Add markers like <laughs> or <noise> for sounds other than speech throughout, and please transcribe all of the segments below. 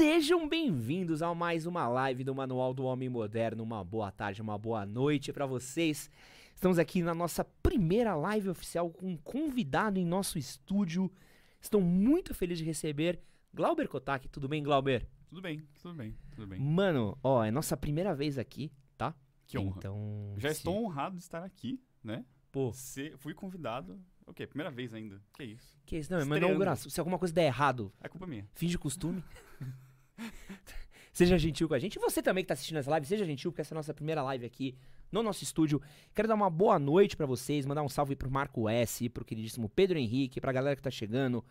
Sejam bem-vindos a mais uma live do Manual do Homem Moderno. Uma boa tarde, uma boa noite para vocês. Estamos aqui na nossa primeira live oficial com um convidado em nosso estúdio. Estou muito feliz de receber Glauber Kotak. Tudo bem, Glauber? Tudo bem, tudo bem, tudo bem. Mano, ó, é nossa primeira vez aqui, tá? Que honra. Então, Já se- estou honrado de estar aqui, né? Pô, Se, fui convidado. O quê? Primeira vez ainda. Que isso? que isso? Não, é Estreando. inauguração. Se alguma coisa der errado, É culpa minha. finge costume. <laughs> <laughs> seja gentil com a gente. E você também que tá assistindo essa live, seja gentil, porque essa é a nossa primeira live aqui no nosso estúdio. Quero dar uma boa noite pra vocês, mandar um salve pro Marco S, pro queridíssimo Pedro Henrique, pra galera que tá chegando,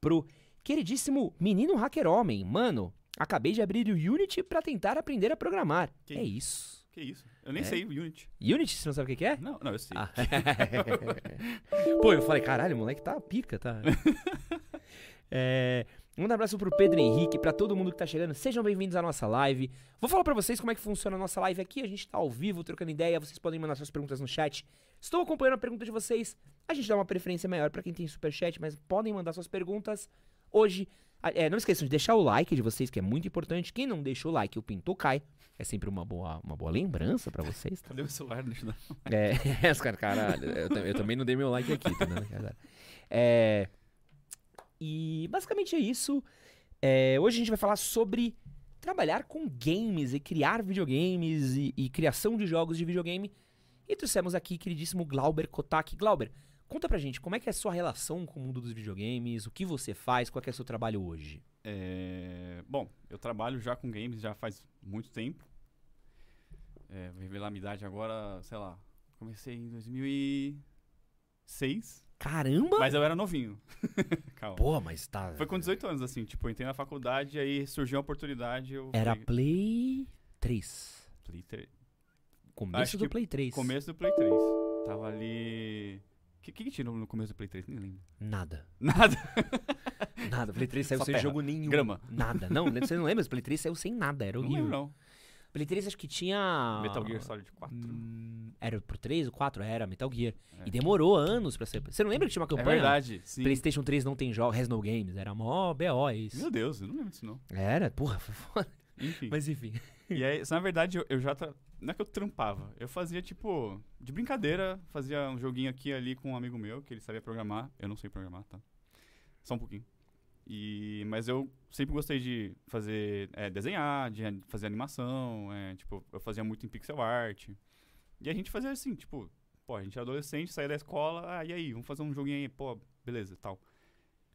pro queridíssimo menino hacker homem. Mano, acabei de abrir o Unity pra tentar aprender a programar. Que é isso. Que isso? Eu nem É? sei o Unity. Unity, você não sabe o que que é? Não, não, eu sei. Ah. <laughs> <laughs> Pô, eu falei, caralho, o moleque tá pica, tá? É, um abraço pro Pedro Henrique, pra todo mundo que tá chegando. Sejam bem-vindos à nossa live. Vou falar pra vocês como é que funciona a nossa live aqui. A gente tá ao vivo, trocando ideia. Vocês podem mandar suas perguntas no chat. Estou acompanhando a pergunta de vocês. A gente dá uma preferência maior pra quem tem superchat, mas podem mandar suas perguntas hoje. É, não esqueçam de deixar o like de vocês, que é muito importante. Quem não deixa o like, o pinto cai. É sempre uma boa, uma boa lembrança pra vocês, tá? Cadê o celular? Deixa eu dar. É, <laughs> caras, caralho, eu, eu também não dei meu like aqui, tá cara? <laughs> É, e basicamente é isso. É, hoje a gente vai falar sobre trabalhar com games e criar videogames e, e criação de jogos de videogame. E trouxemos aqui queridíssimo Glauber Kotak. Glauber, conta pra gente como é que é a sua relação com o mundo dos videogames, o que você faz, qual é o seu trabalho hoje? É, Bom, eu trabalho já com games já faz muito tempo. É, vou revelar a minha idade agora, sei lá. Comecei em 2006. Caramba! Mas eu era novinho. <laughs> Calma. Pô, mas tá... Foi com 18 anos, assim. Tipo, eu entrei na faculdade, aí surgiu a oportunidade. Eu Era falei, Play 3. Play tre- Começo Acho do Play 3. Começo do Play 3. Tava ali. O que, que, que tinha no começo do Play 3? Nem lembro. Nada. <laughs> Nada. Nada, o Play 3 saiu Só sem terra. jogo nenhum. Grama. Nada. Não, você não lembra? O Play 3 saiu sem nada, era Não horrível. lembro, não. Play 3 acho que tinha. Metal Gear Solid 4. Hum, era pro 3 ou 4? Era, Metal Gear. É. E demorou anos pra ser. Você não lembra que tinha uma É campanha? verdade, sim. PlayStation 3 não tem jogos, has no games. Era mó BO isso. Meu Deus, eu não lembro disso, não. Era, porra, foi foda. Enfim. Mas enfim. E aí, na verdade, eu, eu já. Tra... Não é que eu trampava. Eu fazia, tipo, de brincadeira, fazia um joguinho aqui ali com um amigo meu, que ele sabia programar. Eu não sei programar, tá? Só um pouquinho. E, mas eu sempre gostei de fazer, é, desenhar, de fazer animação, é, tipo, eu fazia muito em pixel art. E a gente fazia assim, tipo, pô, a gente era adolescente, saía da escola, ah, e aí, vamos fazer um joguinho aí, pô, beleza, tal.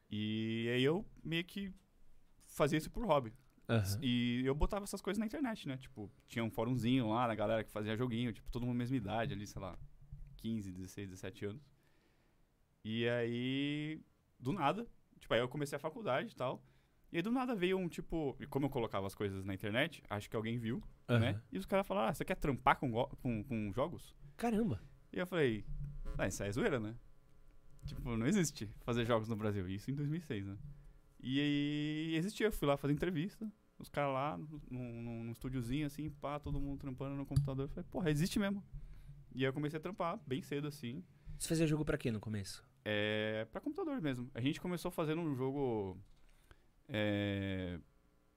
E aí eu meio que fazia isso por hobby. Aham. E eu botava essas coisas na internet, né? Tipo, tinha um fórumzinho lá da galera que fazia joguinho, tipo, todo mundo mesma idade ali, sei lá, 15, 16, 17 anos. E aí, do nada, tipo, aí eu comecei a faculdade e tal. E aí do nada veio um tipo, e como eu colocava as coisas na internet, acho que alguém viu, né? Aham. E os caras falaram, ah, você quer trampar com, com, com jogos? Caramba. E eu falei, ah, isso aí é zoeira, né? Tipo, não existe fazer jogos no Brasil. Isso em 2006, né? E aí existia, eu fui lá fazer entrevista. Os caras lá, num, num, num estúdiozinho assim, pá, todo mundo trampando no computador. Eu falei, porra, existe mesmo. E aí eu comecei a trampar bem cedo, assim. Você fazia jogo pra quê no começo? É, pra computador mesmo. A gente começou fazendo um jogo é,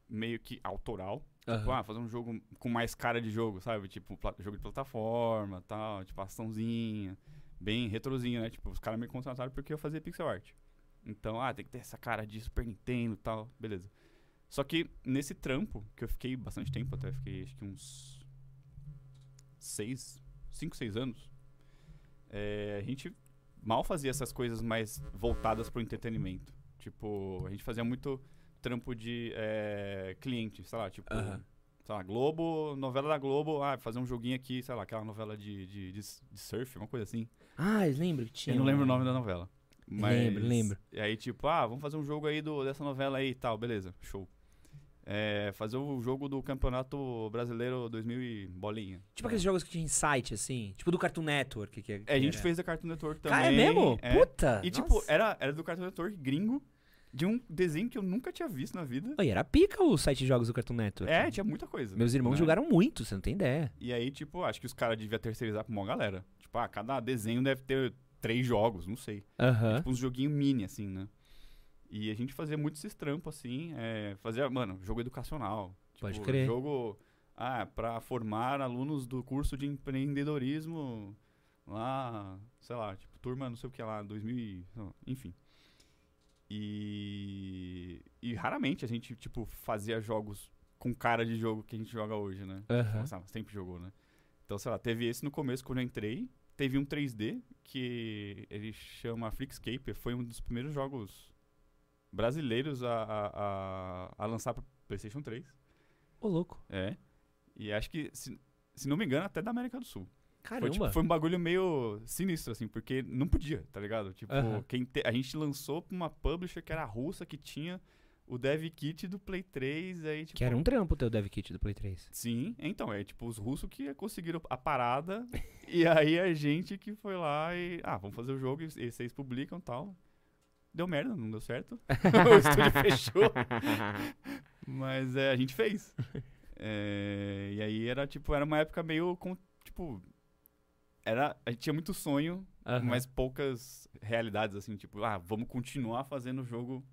meio que autoral. Tipo, ah, fazer um jogo com mais cara de jogo, sabe? Tipo, jogo de plataforma tal, tipo, açãozinha. Bem retrozinho, né? Tipo, os caras me contrataram porque eu fazia pixel art. Então, ah, tem que ter essa cara de Super Nintendo e tal, beleza. Só que nesse trampo, que eu fiquei bastante tempo até, fiquei acho que uns seis, cinco, seis anos, é, a gente mal fazia essas coisas mais voltadas pro entretenimento. Tipo, a gente fazia muito trampo de é, cliente, sei lá, tipo, Aham. sei lá, Globo, novela da Globo, ah, fazer um joguinho aqui, sei lá, aquela novela de, de, de, de surf, uma coisa assim. Ah, eu lembro que tinha. Eu não lembro o nome da novela. Mas, Lembro, lembro. E aí, tipo, ah, vamos fazer um jogo aí do, dessa novela aí e tal, beleza, show. É, fazer o jogo do Campeonato Brasileiro 2000 e bolinha. Tipo aqueles jogos que tinha site, assim. Tipo do Cartoon Network. Que, que É, a gente era. fez a Cartoon Network também. Ah, é mesmo? é. Puta! E, tipo, nossa. era, era do Cartoon Network gringo, de um desenho que eu nunca tinha visto na vida. Oi, era pica o site de jogos do Cartoon Network. É, tinha muita coisa. Meus irmãos né? jogaram muito, você não tem ideia. E aí, tipo, acho que os caras deviam terceirizar pra uma galera. Tipo, ah, cada desenho deve ter três jogos, não sei. Aham. Tipo, uns joguinhos mini, assim, né? E a gente fazia muito esses trampos, assim. É, fazia, mano, jogo educacional. Tipo, Pode crer. Jogo. Ah, pra formar alunos do curso de empreendedorismo lá, sei lá, tipo, turma não sei o que lá, 2000 e, enfim. E, e raramente a gente, tipo, fazia jogos com cara de jogo que a gente joga hoje, né? Aham. Nossa, sempre jogou, né? Então, sei lá, teve esse no começo quando eu entrei. Teve um 3D que ele chama Freakscape. Foi um dos primeiros jogos brasileiros a, a, a, a lançar pro PlayStation 3. Ô, louco. É. E acho que, se, se não me engano, até da América do Sul. Caramba. Foi, tipo, foi um bagulho meio sinistro, assim, porque não podia, tá ligado? Tipo, quem te- a gente lançou pra uma publisher que era russa, que tinha o dev kit do Play 3, aí, tipo... Que era um trampo o teu dev kit do Play 3. Sim, então, é tipo os russos que conseguiram a parada, <laughs> e aí a gente que foi lá e... Ah, vamos fazer o jogo e, e vocês publicam e tal. Deu merda, não deu certo. <laughs> <laughs> o estúdio fechou. <laughs> Mas é, a gente fez. É, e aí era tipo, era uma época meio com, tipo, era, a gente tinha muito sonho, Aham. mas poucas realidades assim, tipo, ah, vamos continuar fazendo jogo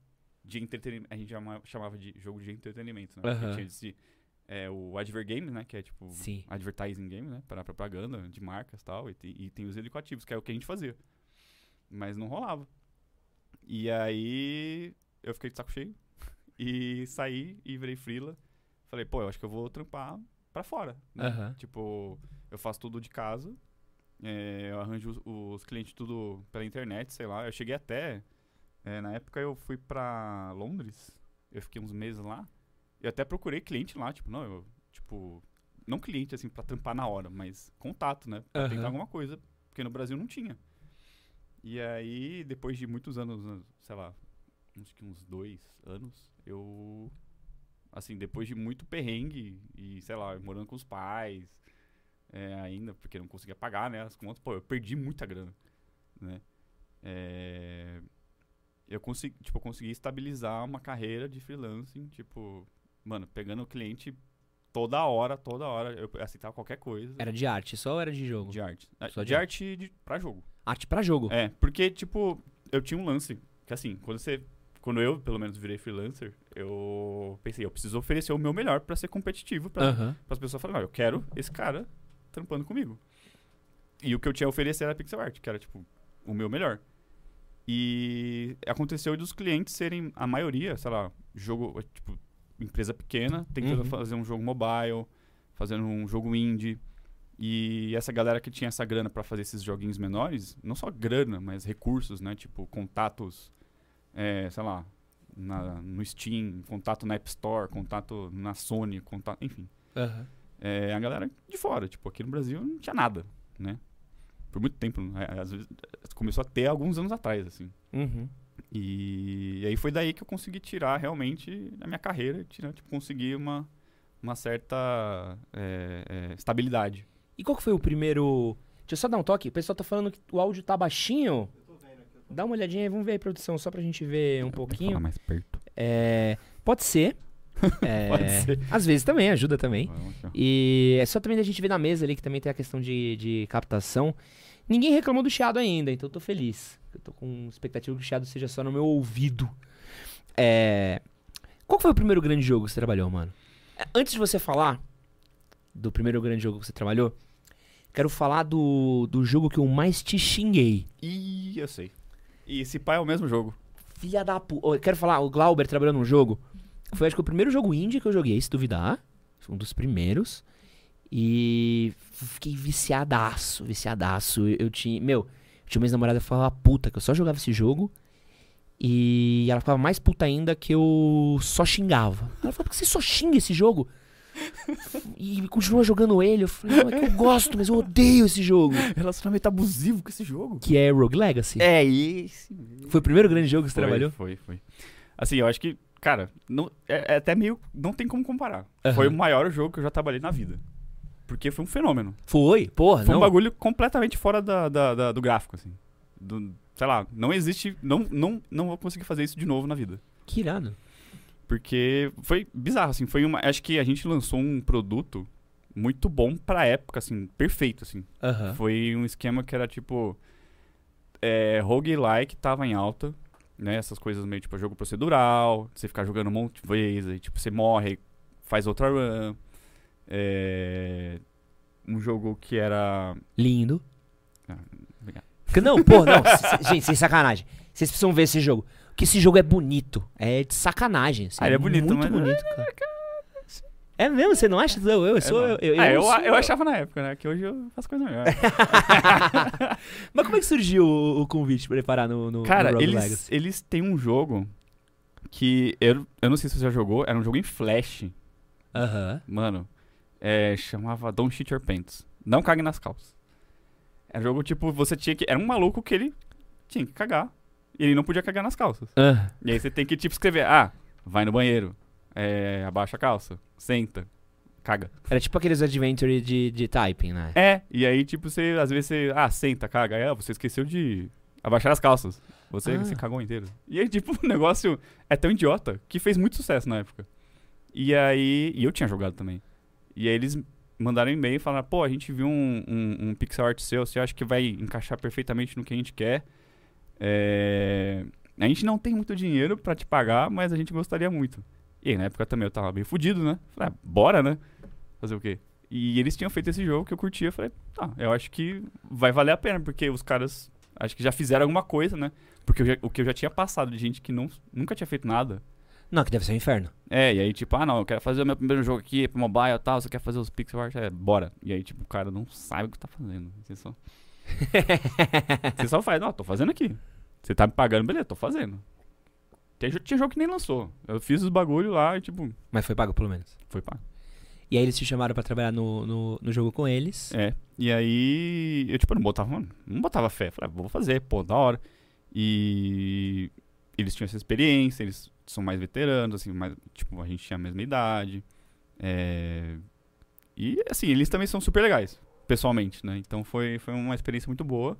de entretenimento. A gente chama- chamava de jogo de entretenimento, né? Aham. Tinha esse, é, o Adver Game, né, que é tipo Sim. advertising game, né, para propaganda de marcas e tal, e, tem- e tem os educativos, que é o que a gente fazia. Mas não rolava. E aí eu fiquei de saco cheio <laughs> e saí e virei freela. Falei, pô, eu acho que eu vou trampar pra fora. Né? Aham. Tipo, eu faço tudo de casa. é, eu arranjo os, os clientes tudo pela internet, sei lá. Eu cheguei até. é, na época eu fui pra Londres. Eu fiquei uns meses lá. Eu até procurei cliente lá, tipo, não, eu. Tipo. Não cliente, assim, pra trampar na hora, mas contato, né? Pra Aham. tentar alguma coisa. Porque no Brasil não tinha. E aí, depois de muitos anos, né, sei lá, uns, que uns dois anos, eu. Assim, depois de muito perrengue e, sei lá, morando com os pais, é, ainda, porque não conseguia pagar, né, as contas, pô, eu perdi muita grana, né. É, eu consegui, tipo, consegui estabilizar uma carreira de freelancing, tipo, mano, pegando o cliente toda hora, toda hora, eu aceitava qualquer coisa Era de arte só ou era de jogo? de arte. Só de, de arte de, pra jogo. Arte pra jogo. É, porque, tipo, eu tinha um lance, que assim, quando você. Quando eu, pelo menos, virei freelancer, eu pensei, eu preciso oferecer o meu melhor pra ser competitivo, pra, Aham. as pessoas falarem, eu quero esse cara trampando comigo. E o que eu tinha a oferecer era pixel art, que era, tipo, o meu melhor. E aconteceu dos clientes serem, a maioria, sei lá, jogo, tipo, empresa pequena, tentando Uhum. fazer um jogo mobile, fazendo um jogo indie. E essa galera que tinha essa grana pra fazer esses joguinhos menores, não só grana, mas recursos, né? Tipo, contatos, é, sei lá, na- no Steam, contato na App Store, contato na Sony, contato, enfim. Aham. É, a galera de fora, tipo, aqui no Brasil não tinha nada, né? Por muito tempo, né? às vezes começou a ter alguns anos atrás, assim. Uhum. E, e aí foi daí que eu consegui tirar realmente a minha carreira, tirar, tipo, conseguir uma, uma certa é, é, estabilidade. E qual que foi o primeiro. Deixa eu só dar um toque. O pessoal tá falando que o áudio tá baixinho. Dá uma olhadinha aí, vamos ver aí, produção, só pra gente ver um pouquinho. Falar mais perto. É, pode ser. <laughs> É, Pode ser. Às vezes também, ajuda também. Aqui. E é só também da gente ver na mesa ali que também tem a questão de, de captação. Ninguém reclamou do chiado ainda, então eu tô feliz. Eu tô com expectativa que o chiado seja só no meu ouvido. É, Qual foi o primeiro grande jogo que você trabalhou, mano? É, Antes de você falar do primeiro grande jogo que você trabalhou, quero falar do, do jogo que eu mais te xinguei. Ih, eu sei. E esse pai é o mesmo jogo. Filha da puta. Quero falar, o Glauber trabalhou num jogo. Foi acho que o primeiro jogo indie que eu joguei, se duvidar. Foi um dos primeiros. E fiquei viciadaço, viciadaço. Eu, eu tinha. Meu, tinha uma ex-namorada que falava puta, que eu só jogava esse jogo. E ela ficava mais puta ainda que eu só xingava. Ela falou, por que você só xinga esse jogo? <laughs> E continua jogando ele. Eu falei, não, é que eu gosto, mas eu odeio esse jogo. Relacionamento abusivo com esse jogo. Que é Rogue Legacy. É esse Foi o primeiro grande jogo que você Foi, trabalhou? Foi, foi. Assim, eu acho que, cara, não, é, é até meio. Não tem como comparar. Aham. Foi o maior jogo que eu já trabalhei na vida. Porque foi um fenômeno. Foi, porra, Foi não. um bagulho completamente fora da, da- da- do gráfico, assim. Do, sei lá, não existe. Não, não, não vou conseguir fazer isso de novo na vida. Que irado. Porque foi bizarro, assim. Foi uma. Acho que a gente lançou um produto muito bom pra época, assim, perfeito, assim. Foi um esquema que era tipo. É, roguelike tava em alta. né? Essas coisas meio tipo jogo procedural, você ficar jogando um monte de vezes, aí, tipo, você morre, faz outra run. É... Um jogo que era. Lindo. Ah, obrigado. Não, pô, não. gente, sem sacanagem. Vocês precisam ver esse jogo. Porque esse jogo é bonito. É de sacanagem. Assim, ah, ele é bonito, muito mas... bonito, cara. É mesmo? Você não acha? Eu, eu sou. Eu, eu, ah, eu, sou... eu, achava na época, né? Que hoje eu faço coisa melhor. <laughs> Mas como é que surgiu o, o convite pra preparar no, no Cara, no eles, eles têm um jogo que eu, eu não sei se você já jogou, era um jogo em Flash. Aham. Uh -huh. Mano, é, chamava Don't Shit Your Pants. Não cague nas calças. Era jogo tipo, você tinha que. Era um maluco que ele tinha que cagar. E ele não podia cagar nas calças. E aí você tem que, tipo, escrever: ah, vai no banheiro, é, abaixa a calça, senta, caga. Era tipo aqueles adventure de, de typing, né? É, e aí, tipo, você, às vezes você, ah, senta, caga. Ah, você esqueceu de abaixar as calças. Você, Ah. você cagou inteiro. E aí, tipo, <laughs> o negócio é tão idiota que fez muito sucesso na época. E aí, e eu tinha jogado também. E aí eles mandaram um e-mail e falaram, pô, a gente viu um, um, um pixel art seu, você acha que vai encaixar perfeitamente no que a gente quer? É... A gente não tem muito dinheiro pra te pagar, mas a gente gostaria muito. E aí, na época também eu tava meio fudido, né? Falei, ah, bora, né? Fazer o quê? E eles tinham feito esse jogo que eu curtia. Falei, tá, eu acho que vai valer a pena, porque os caras acho que já fizeram alguma coisa, né? Porque já- o que eu já tinha passado de gente que não, nunca tinha feito nada. Não, que deve ser um inferno. É, e aí, tipo, ah, não, eu quero fazer o meu primeiro jogo aqui pro mobile e tal, você quer fazer os pixel art? É, bora. E aí, tipo, o cara não sabe o que tá fazendo. Você <laughs> só, você só faz, não, tô fazendo aqui. Você tá me pagando, beleza, tô fazendo. Tem, tinha jogo que nem lançou. Eu fiz os bagulho lá e, tipo, Mas foi pago pelo menos. foi pago. E aí eles te chamaram pra trabalhar no, no, no jogo com eles. É. E aí, eu, tipo, não botava, mano, não botava fé. Falei, ah, vou fazer, pô, da hora. E eles tinham essa experiência, eles são mais veteranos, assim, mais, tipo, a gente tinha a mesma idade. É... E, assim, eles também são super legais, pessoalmente, né? Então foi, foi uma experiência muito boa.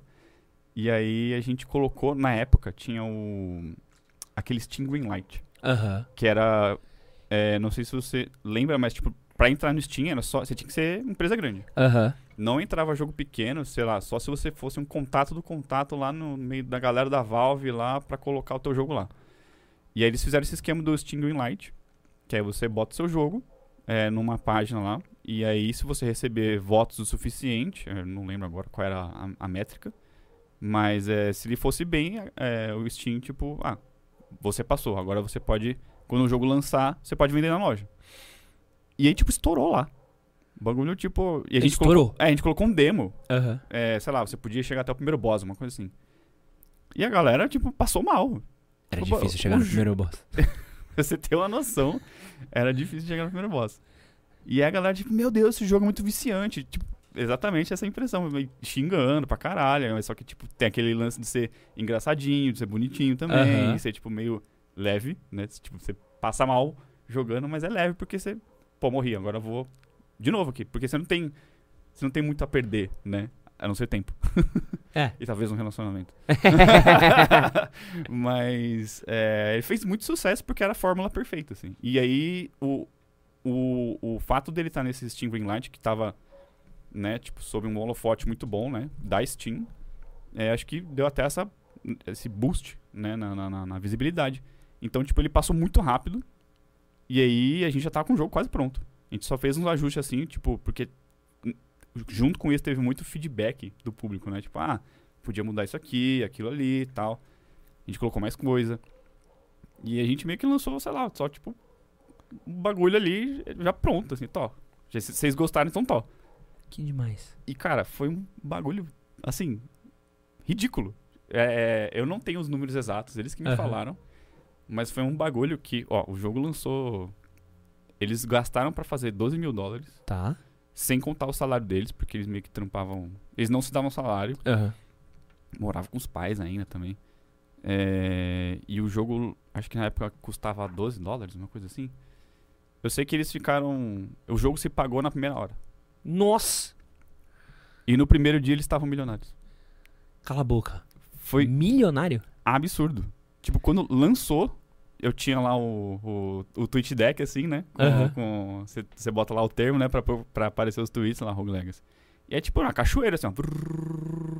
E aí a gente colocou, na época, tinha o... aquele Steam Greenlight, Aham. que era... é, não sei se você lembra, mas, tipo, pra entrar no Steam, era só, você tinha que ser empresa grande. Aham. Não entrava jogo pequeno, sei lá, só se você fosse um contato do contato lá no meio da galera da Valve lá pra colocar o teu jogo lá. E aí eles fizeram esse esquema do Steam Greenlight, que aí você bota o seu jogo é, numa página lá, e aí se você receber votos o suficiente, eu não lembro agora qual era a, a métrica, mas é, se ele fosse bem, é, o Steam, tipo, ah, você passou, agora você pode, quando o jogo lançar, você pode vender na loja. E aí, tipo, estourou lá. O bagulho, tipo. E a gente Estourou? colocou, é, a gente colocou um demo. Aham. É, sei lá, você podia chegar até o primeiro boss, uma coisa assim. E a galera, tipo, passou mal. Era O- difícil chegar no primeiro boss. <laughs> Pra você ter uma noção, era difícil chegar no primeiro boss. E aí a galera, tipo, meu Deus, esse jogo é muito viciante. Tipo, exatamente essa impressão, xingando pra caralho. Mas só que, tipo, tem aquele lance de ser engraçadinho, de ser bonitinho também, de ser, tipo, meio leve, né? Tipo, você passa mal jogando, mas é leve porque você, pô, morri, agora eu vou de novo aqui. Porque você não tem, você não tem muito a perder, né? A não ser tempo. É. <laughs> E talvez um relacionamento. <laughs> Mas é, ele fez muito sucesso porque era a fórmula perfeita, assim. E aí, o, o, o fato dele estar nesse Steam Greenlight, que tava, né, tipo, sob um holofote muito bom, né, da Steam, é, acho que deu até essa, esse boost, né, na, na, na- na visibilidade. Então, tipo, ele passou muito rápido, e aí a gente já tava com o jogo quase pronto. A gente só fez uns ajustes, assim, tipo, porque junto com isso teve muito feedback do público, né, tipo, ah, podia mudar isso aqui, aquilo ali e tal. A gente colocou mais coisa. E a gente meio que lançou, sei lá, só tipo um bagulho ali já pronto, assim, tó. Já, se vocês gostaram, então tó. Que demais. E cara, foi um bagulho, assim, ridículo. É, eu não tenho os números exatos, eles que me Aham. falaram. Mas foi um bagulho que, ó, o jogo lançou. Eles gastaram pra fazer 12 mil dólares, Tá. sem contar o salário deles, porque eles meio que trampavam. Eles não se davam salário. Aham. morava com os pais ainda também. É, e o jogo, acho que na época custava 12 dólares, uma coisa assim. Eu sei que eles ficaram. O jogo se pagou na primeira hora. Nossa! E no primeiro dia eles estavam milionários. Cala a boca. Foi Milionário? absurdo. Tipo, quando lançou, eu tinha lá o, o, o tweet deck, assim, né? Com, Você bota lá o termo, né? Pra, pra aparecer os tweets lá, Rogue Legacy. E é tipo uma cachoeira, assim, ó.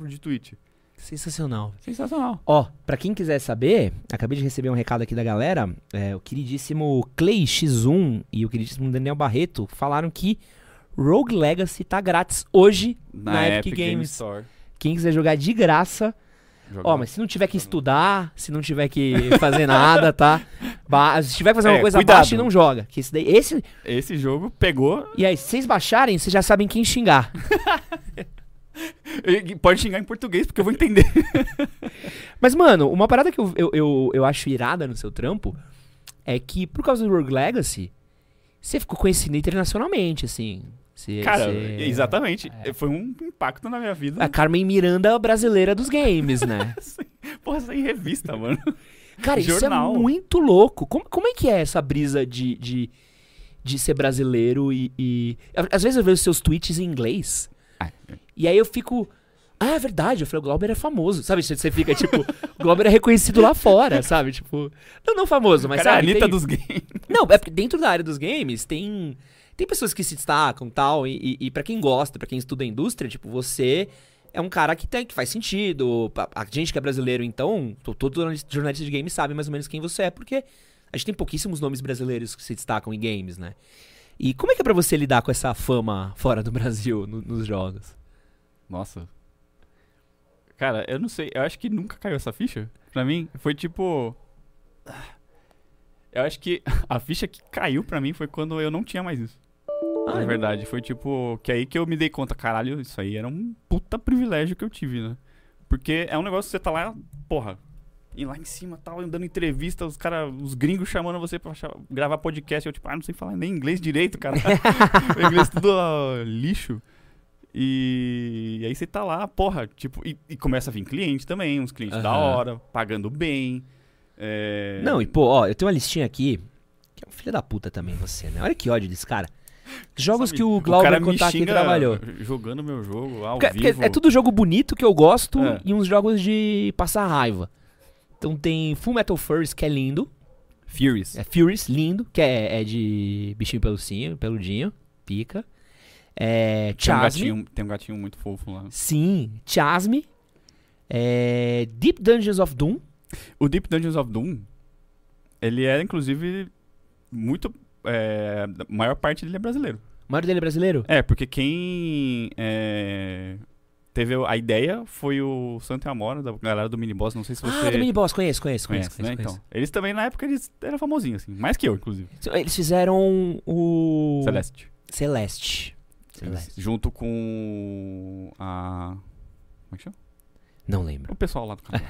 De tweet. Sensacional. Sensacional. Ó, pra quem quiser saber, acabei de receber um recado aqui da galera. é, o queridíssimo Clay X1 e o queridíssimo Daniel Barreto falaram que Rogue Legacy tá grátis hoje Na, Na Epic, Epic Game Games. Store. Quem quiser jogar de graça. Ó, mas se não tiver que estudar, se não tiver que fazer nada, tá? Ba se tiver que fazer uma É, coisa cuidado. baixa, não joga. Que esse daí, esse, Esse jogo pegou. e aí, se vocês baixarem, vocês já sabem quem xingar. <laughs> e Pode xingar em português, porque eu vou entender. <laughs> Mas, mano, uma parada que eu, eu, eu, eu acho irada no seu trampo é que, por causa do Rogue Legacy, você ficou conhecido internacionalmente, assim. Cara, exatamente. Foi um impacto na minha vida. A Carmen Miranda brasileira dos games, né? <laughs> Porra, sem revista, mano. Cara, isso é muito louco. Como, como é que é essa brisa de, de, de ser brasileiro e, e- Às vezes eu vejo seus tweets em inglês. Ah, E aí eu fico. Ah, é verdade. Eu falei, o Glauber é famoso. Sabe? Você fica tipo. o Glauber é reconhecido lá fora, sabe? Tipo. Não, não famoso, mas Cara, é a sabe? Anitta tem- dos games. Não, é porque dentro da área dos games tem. Tem pessoas que se destacam tal, e, e, e para quem gosta, pra quem estuda a indústria, tipo, você é um cara que, tem, que faz sentido. A, gente que é brasileiro, então, to- todo jornalista de games sabe mais ou menos quem você é, porque a gente tem pouquíssimos nomes brasileiros que se destacam em games, né? E como é que é pra você lidar com essa fama fora do <laughs> Brasil no- nos jogos? Nossa. Cara, eu não sei. Eu acho que nunca caiu essa ficha. Pra mim, foi tipo. Eu acho que <laughs> a ficha que caiu pra mim foi quando eu não tinha mais isso. Ah, verdade, foi tipo. Que aí que eu me dei conta, caralho, isso aí era um puta privilégio que eu tive, né? Porque é um negócio que você tá lá, porra. E lá em cima, tal, dando entrevista, os caras, os gringos chamando você pra gravar podcast. Eu, tipo, ah, não sei falar nem inglês direito, cara. <laughs> o inglês tudo ó, lixo. E, e aí você tá lá, porra, tipo, e, e começa a vir cliente também, uns clientes da Aham. hora, pagando bem. É... Não, e pô, ó, eu tenho uma listinha aqui, que é um filho da puta também você, né? Olha que ódio desse cara. <laughs> Jogos Sabe, que o Glauber me Kotak xinga trabalhou. Jogando meu jogo ao Porque- porque vivo. é tudo jogo bonito que eu gosto É. e uns jogos de passar raiva. Então tem Full Metal Furries, que é lindo. Furious. É Furious, lindo, que é, é de bichinho pelucinho, peludinho, pica. É, Tem um, gatinho, tem um gatinho muito fofo lá. Sim, Chasme. É, Deep Dungeons of Doom. O Deep Dungeons of Doom, ele é, inclusive, muito... É, a maior parte dele é brasileiro. O maior dele é brasileiro? É, porque quem é, teve a ideia foi o Santo e Amora, da galera do Miniboss. Não sei se você Ah, do Miniboss, conheço, conheço, conhece, conheço. né? conheço, Então, eles também, na época, eles eram famosinhos, assim. Mais que eu, inclusive. conheço. Eles fizeram o... Celeste. Celeste. Eles- Celeste. junto com a... Como é que chama? Não lembro. O pessoal lá do <laughs> canal.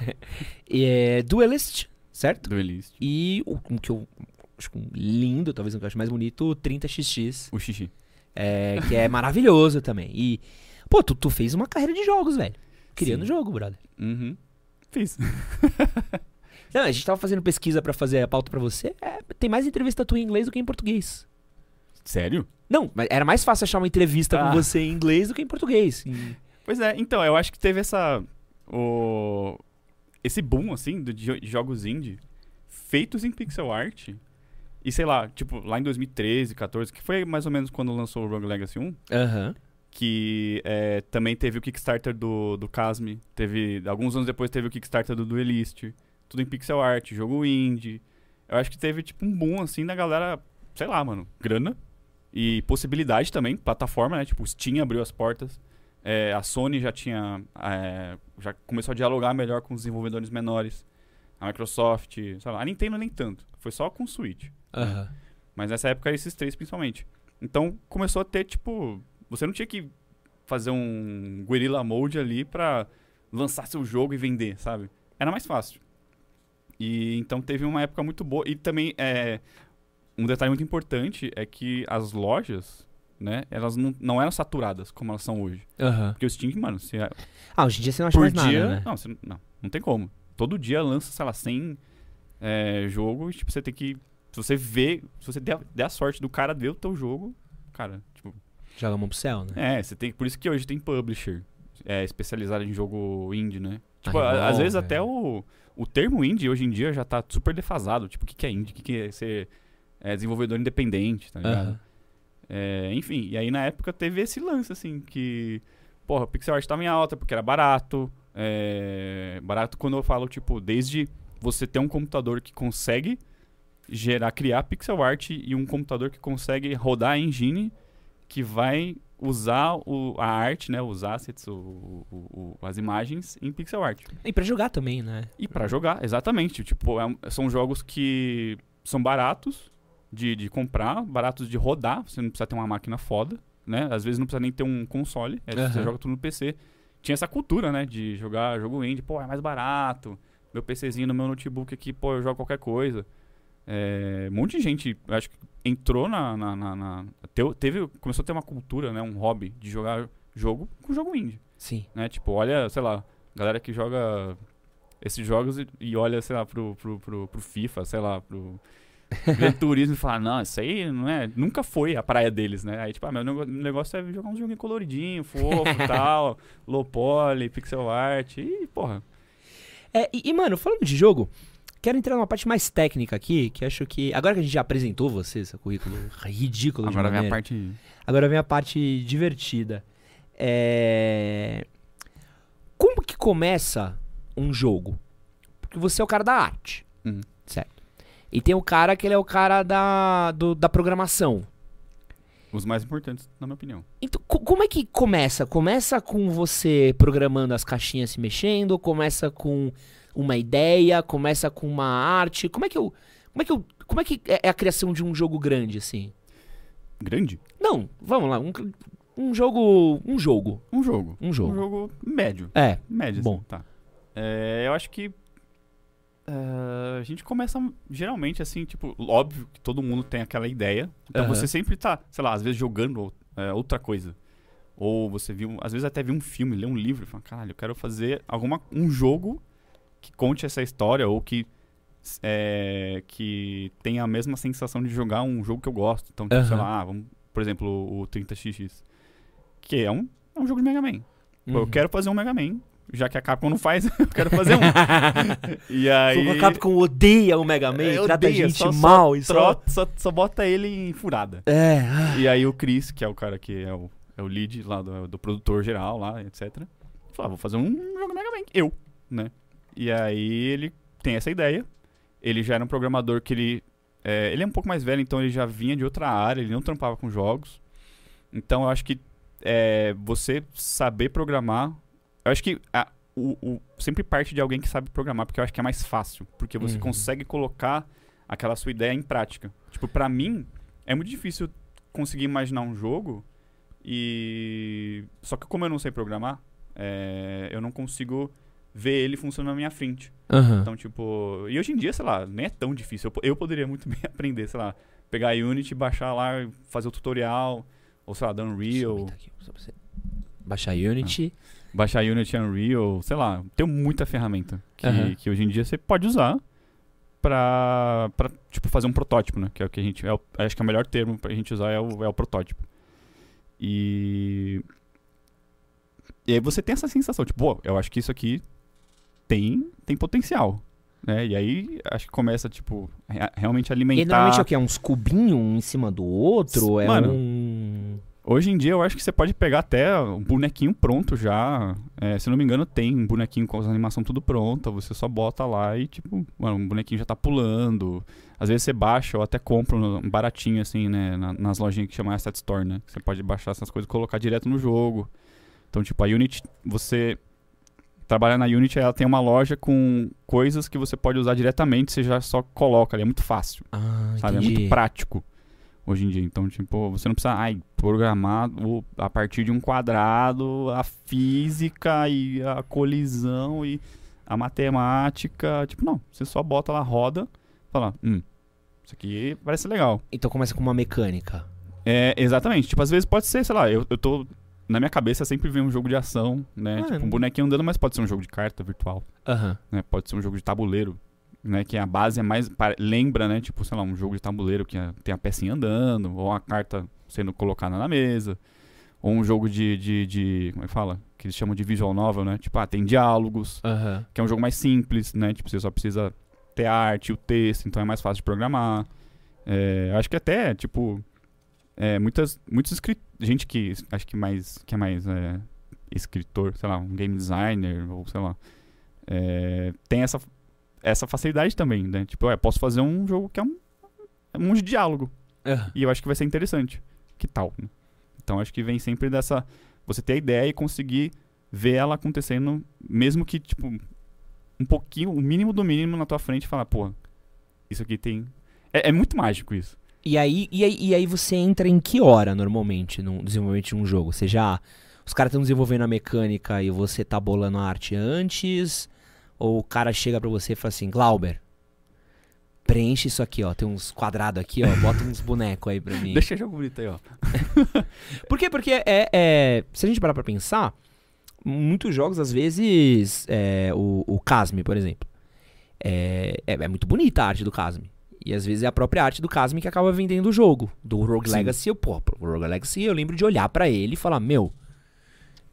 É Duelist, certo? do Elist. E o que eu acho lindo, talvez o que eu acho mais bonito, o 30XX, O Xixi. é, que é maravilhoso também. E, pô, tu, tu fez uma carreira de jogos, velho. Criando Sim. jogo, brother. Uhum. Fiz. <laughs> Não, a gente tava fazendo pesquisa pra fazer a pauta pra você. é, tem mais entrevista tua em inglês do que em português. Sério? Não, mas era mais fácil achar uma entrevista Ah. com você em inglês do que em português. E- Pois é, então, eu acho que teve essa. O, esse boom, assim, de jo- jogos indie feitos em pixel art. E sei lá, tipo, lá em 2013, 14, que foi mais ou menos quando lançou o Rogue Legacy 1, Aham. que é, também teve o Kickstarter do, do Casme, teve, alguns anos depois teve o Kickstarter do Duelist, tudo em pixel art, jogo indie. Eu acho que teve, tipo, um boom, assim, da galera, sei lá, mano, grana e possibilidade também, plataforma, né? Tipo, o Steam abriu as portas. É, a Sony já tinha. é, já começou a dialogar melhor com os desenvolvedores menores. A Microsoft, sei lá, a Nintendo nem tanto. Foi só com o Switch. Aham. Mas nessa época esses três principalmente. Então começou a ter, tipo. Você não tinha que fazer um guerrilla mode ali pra lançar seu jogo e vender, sabe? Era mais fácil. E então teve uma época muito boa. E também é. Um detalhe muito importante é que as lojas, né, elas não, não eram saturadas como elas são hoje. Aham. Porque o Steam, mano, se é- Ah, hoje em dia você não acha por mais dia. nada, né? Não, você não, não, não tem como. Todo dia lança, sei lá, 100 é, jogos. Tipo, você tem que. Se você vê. Se você der, der a sorte do cara ver o teu jogo, cara, tipo. Joga a mão pro céu, né? É, você tem. Por isso que hoje tem publisher é, especializado em jogo indie, né? Tipo, A a- às vezes Revolver. até o, o termo indie hoje em dia já tá super defasado. Tipo, o que, que é indie? O que, que é ser é, desenvolvedor independente, tá ligado? É, enfim, e aí na época teve esse lance, assim, que. Porra, o pixel art tava em alta porque era barato. É, barato quando eu falo, tipo, desde você ter um computador que consegue gerar, criar pixel art e um computador que consegue rodar a engine que vai usar o, a arte, né, os assets, o, o, as imagens em pixel art. E para jogar também, né? E para jogar, exatamente. Tipo, é, são jogos que são baratos de, de comprar, baratos de rodar. Você não precisa ter uma máquina foda, né? Às vezes não precisa nem ter um console. É, uhum. Você joga tudo no PC. Tinha essa cultura, né, de jogar jogo indie. Pô, é mais barato. Meu PCzinho no meu notebook aqui, pô, eu jogo qualquer coisa. É, um monte de gente, acho que entrou na. na, na, na teve, começou a ter uma cultura, né? Um hobby de jogar jogo com jogo indie. Sim. Né? Tipo, olha, sei lá, galera que joga esses jogos e, e olha, sei lá, pro, pro, pro, pro FIFA, sei lá, pro. <laughs> Gran Turismo e fala, não, isso aí não é. Nunca foi a praia deles, né? Aí, tipo, ah, meu negócio é jogar um joguinho coloridinho, fofo <laughs> tal, low poly, pixel art, e, porra. É, e, e, mano, falando de jogo, Quero entrar numa parte mais técnica aqui, que acho que. Agora que a gente já apresentou você, esse currículo ridículo Agora vem a parte. Agora vem a parte divertida. É. Como que começa um jogo? Porque você é o cara da arte. Uhum. Certo. E tem o cara que ele é o cara da, do, da programação. Os mais importantes, na minha opinião. Então, como é que começa? Começa com você programando as caixinhas se mexendo? Começa com uma ideia, começa com uma arte. Como é que eu. Como é que eu. Como é que é a criação de um jogo grande, assim? Grande? Não, vamos lá. Um, um jogo. Um jogo. Um jogo. Um jogo. Um jogo médio. É. Médio, Bom. Assim, tá. É, eu acho que. Uh, a gente começa geralmente assim, tipo, óbvio que todo mundo tem aquela ideia. Então uhum. você sempre tá, sei lá, às vezes jogando é, outra coisa. Ou você viu, às vezes até viu um filme, lê um livro e fala, caralho, eu quero fazer alguma, um jogo que conte essa história ou que é, que tenha a mesma sensação de jogar um jogo que eu gosto. Então, tipo, uhum. sei lá, vamos, por exemplo, o 30XX, que é um, é um jogo de Mega Man. Uhum. eu quero fazer um Mega Man, já que a Capcom não faz, <laughs> eu quero fazer um. <laughs> e aí... A Capcom odeia o Mega Man, é, trata a gente só, mal. Só, e só... Só, só bota ele em furada. É. E aí o Chris, que é o cara que é o, é o lead lá do, do produtor geral lá, etc. Falou, ah, vou fazer um jogo Mega Man. Eu, né? E aí ele tem essa ideia. Ele já era um programador que ele. É, ele é um pouco mais velho, então ele já vinha de outra área, ele não trampava com jogos. Então eu acho que é, você saber programar. Eu acho que a, o, o, sempre parte de alguém que sabe programar, porque eu acho que é mais fácil. Porque você uhum. consegue colocar aquela sua ideia em prática. Tipo, pra mim, é muito difícil conseguir imaginar um jogo e. Só que como eu não sei programar, é, eu não consigo ver ele funcionando na minha frente. Uhum. Então, tipo. E hoje em dia, sei lá, nem é tão difícil. Eu, eu poderia muito <laughs> bem aprender, sei lá, pegar a Unity, baixar lá, fazer o tutorial, ou sei lá, da Unreal. Aqui, baixar Unity. Ah. Baixar Unity Unreal, sei lá, tem muita ferramenta que, uhum. que hoje em dia você pode usar pra, pra tipo, fazer um protótipo, né? Que é o que a gente. É o, acho que é o melhor termo pra gente usar é o, é o protótipo. E. E aí você tem essa sensação, tipo, pô, eu acho que isso aqui tem, tem potencial. Né? E aí acho que começa, tipo, realmente alimentar. E normalmente é o que? É uns cubinhos um em cima do outro? Mano, é um. Hoje em dia eu acho que você pode pegar até um bonequinho pronto já. É, se não me engano, tem um bonequinho com a animação tudo pronta. Você só bota lá e, tipo, mano, um bonequinho já tá pulando. Às vezes você baixa ou até compra um baratinho, assim, né? nas lojinhas que chama Asset Store, né? Você pode baixar essas coisas e colocar direto no jogo. Então, tipo, a Unity, você trabalha na Unity, ela tem uma loja com coisas que você pode usar diretamente, você já só coloca ali, é muito fácil. Ah, sabe? É muito prático hoje em dia. Então, tipo, você não precisa ai, programar o, a partir de um quadrado a física e a colisão e a matemática. Tipo, não. Você só bota lá, roda, fala, hum, isso aqui parece legal. Então começa com uma mecânica. É, exatamente. Tipo, às vezes pode ser, sei lá, eu, eu tô na minha cabeça sempre vem um jogo de ação, né? Ah, tipo, um bonequinho andando, mas pode ser um jogo de carta virtual. Uhum. Né? Pode ser um jogo de tabuleiro, né? Que a base é mais... Lembra, né? Tipo, sei lá, um jogo de tabuleiro que tem a pecinha andando, ou a carta sendo colocada na mesa. Ou um jogo de, de, de como é que fala? Que eles chamam de visual novel, né? Tipo, ah, tem diálogos, uhum. que é um jogo mais simples, né? Tipo, você só precisa ter a arte, o texto, então é mais fácil de programar. É, acho que até, tipo, é, muitas, muitos escritores, gente que acho que mais que é mais é, escritor, sei lá, um game designer, ou sei lá, é, tem essa, essa facilidade também, né? Tipo, eu posso fazer um jogo que é um, é um de diálogo. Uhum. E eu acho que vai ser interessante. Que tal? Né? Então acho que vem sempre dessa. Você ter a ideia e conseguir ver ela acontecendo, mesmo que, tipo, um pouquinho, o mínimo do mínimo na tua frente e falar, pô, isso aqui tem. É, é muito mágico isso. E aí, e, aí, e aí você entra em que hora normalmente no desenvolvimento de um jogo? Você já. Os caras estão desenvolvendo a mecânica e você tá bolando a arte antes? Ou o cara chega pra você e fala assim, Glauber, preenche isso aqui, ó. Tem uns quadrados aqui, ó. Bota uns bonecos aí pra mim. <laughs> Deixa o jogo bonito aí, ó. <laughs> Por quê? Porque é, é, se a gente parar pra pensar, muitos jogos, às vezes, é, o, o Casme, por exemplo, é, é, é, muito bonita a arte do Casme. E às vezes é a própria arte do Casme que acaba vendendo o jogo. Do Rogue Sim. Legacy, eu, pô, o Rogue Legacy eu lembro de olhar para ele e falar, meu,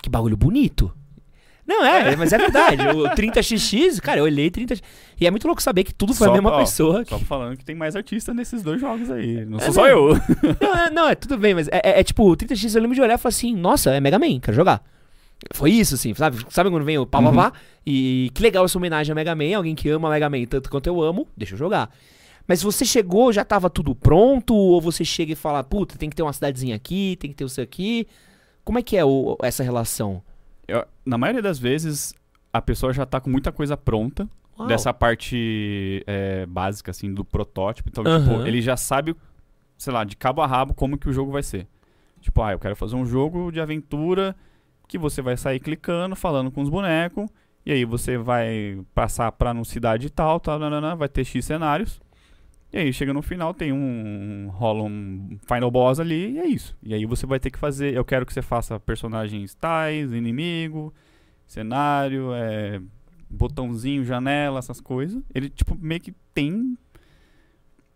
que bagulho bonito. Não, é, mas é verdade. O 30XX, cara, eu olhei 30 E é muito louco saber que tudo foi só, a mesma ó, pessoa. Só falando que tem mais artista nesses dois jogos aí. Não é sou só eu. <laughs> Não, é, não, é tudo bem, mas é, é, é tipo, o 30X eu lembro de olhar e falar assim, nossa, é Mega Man, quero jogar. Foi isso, assim, sabe? Sabe quando vem o pá, pá, pá? Uhum. E que legal essa homenagem a Mega Man, alguém que ama Mega Man tanto quanto eu amo, deixa eu jogar. Mas você chegou, já tava tudo pronto? Ou você chega e fala, puta, tem que ter uma cidadezinha aqui, tem que ter isso aqui? Como é que é o, essa relação? Eu, na maioria das vezes, a pessoa já tá com muita coisa pronta. Uau. Dessa parte é, básica, assim, do protótipo. Então, uhum. tipo, ele já sabe, sei lá, de cabo a rabo como que o jogo vai ser. Tipo, ah, eu quero fazer um jogo de aventura que você vai sair clicando, falando com os bonecos, e aí você vai passar pra no cidade tal, tal, nanana, vai ter X cenários. E aí chega no final, tem um. rola um final boss ali e é isso. E aí você vai ter que fazer. Eu quero que você faça personagens tais, inimigo, cenário, é, botãozinho, janela, essas coisas. Ele, tipo, meio que tem.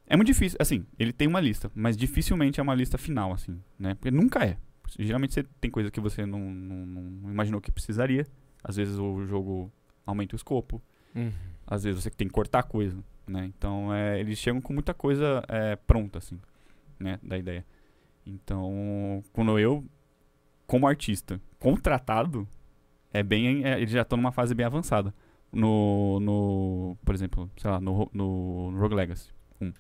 É muito difícil. Assim, ele tem uma lista, mas dificilmente é uma lista final, assim, né? Porque nunca é. Geralmente você tem coisa que você não, não, não, imaginou que precisaria. Às vezes o jogo aumenta o escopo. Uhum. Às vezes você tem que cortar coisa, né? Então é, eles chegam com muita coisa é, pronta, assim, né? Da ideia. Então, quando eu, como artista, contratado, é bem, é, eles já estão numa fase bem avançada. No, no, por exemplo, sei lá, no, no, no Rogue Legacy 1.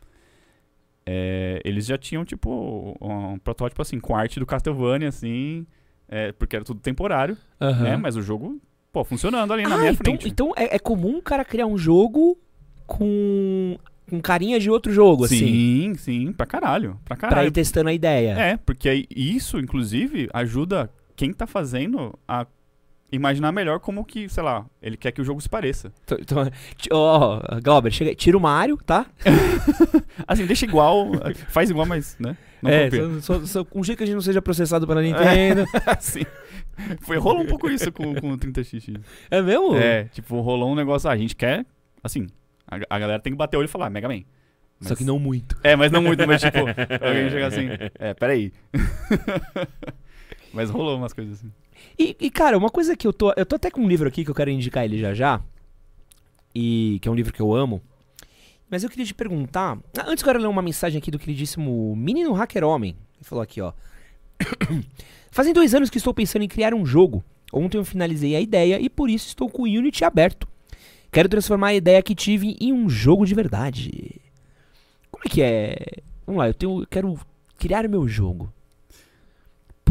É, eles já tinham, tipo, um protótipo, assim, com arte do Castlevania, assim, é, porque era tudo temporário, uhum. né? Mas o jogo, pô, funcionando ali ah, na minha então, frente. Então é, é comum o cara criar um jogo com com carinha de outro jogo, sim, assim. Sim, sim, pra caralho, pra caralho. Pra ir testando a ideia. É, porque isso, inclusive, ajuda quem tá fazendo a imaginar melhor como que, sei lá, ele quer que o jogo se pareça. <laughs> Então, ó, oh, Glauber, chega, tira o Mario, tá? <laughs> assim, deixa igual, <laughs> faz igual, mas, né? Não é, só, só, só, um jeito que a gente não seja processado pela Nintendo. Sim. Foi, rolou um pouco isso com, com o 30X. É mesmo? É, tipo, rolou um negócio, ah, a gente quer, assim, a, a galera tem que bater o olho e falar, Mega Man. Mas, só que não muito. É, mas não muito, mas tipo, <laughs> alguém chega assim, é, peraí. <laughs> mas rolou umas coisas assim. E, e, cara, uma coisa que eu tô. Eu tô até com um livro aqui que eu quero indicar ele já já. E que é um livro que eu amo. Mas eu queria te perguntar. Ah, antes eu quero ler uma mensagem aqui do queridíssimo Menino Hacker Homem. Ele falou aqui, ó. <coughs> Fazem dois anos que estou pensando em criar um jogo. Ontem eu finalizei a ideia e por isso estou com o Unity aberto. Quero transformar a ideia que tive em um jogo de verdade. Como é que é? Vamos lá, eu tenho, eu quero criar meu jogo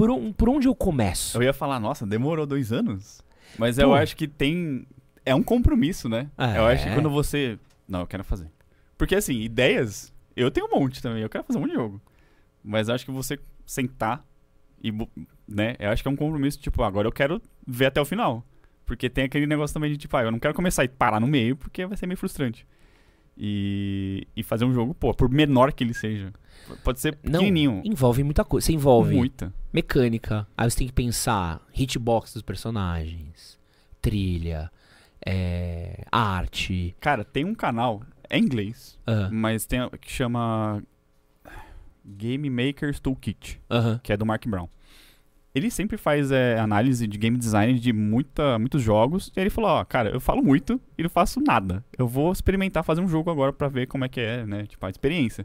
por, um, por onde eu começo? Eu ia falar, nossa, demorou dois anos. Mas Pô. eu acho que tem. É um compromisso, né? É. Eu acho que quando você. Não, eu quero fazer. Porque assim, ideias, eu tenho um monte também. Eu quero fazer um jogo. Mas eu acho que você sentar e. né? Eu acho que é um compromisso, tipo, agora eu quero ver até o final. Porque tem aquele negócio também de tipo, ah, eu não quero começar e parar no meio, porque vai ser meio frustrante. E, e fazer um jogo, pô, por menor que ele seja. Pode ser pequenininho. Não, envolve muita coisa. Você envolve Muita. mecânica. Aí você tem que pensar hitbox dos personagens, trilha, é, arte. Cara, tem um canal, é inglês, mas tem que chama Game Maker's Toolkit, que é do Mark Brown. Ele sempre faz é, análise de game design de muita, muitos jogos. E ele falou, ó, cara, eu falo muito e não faço nada. Eu vou experimentar fazer um jogo agora pra ver como é que é, né? Tipo, a experiência.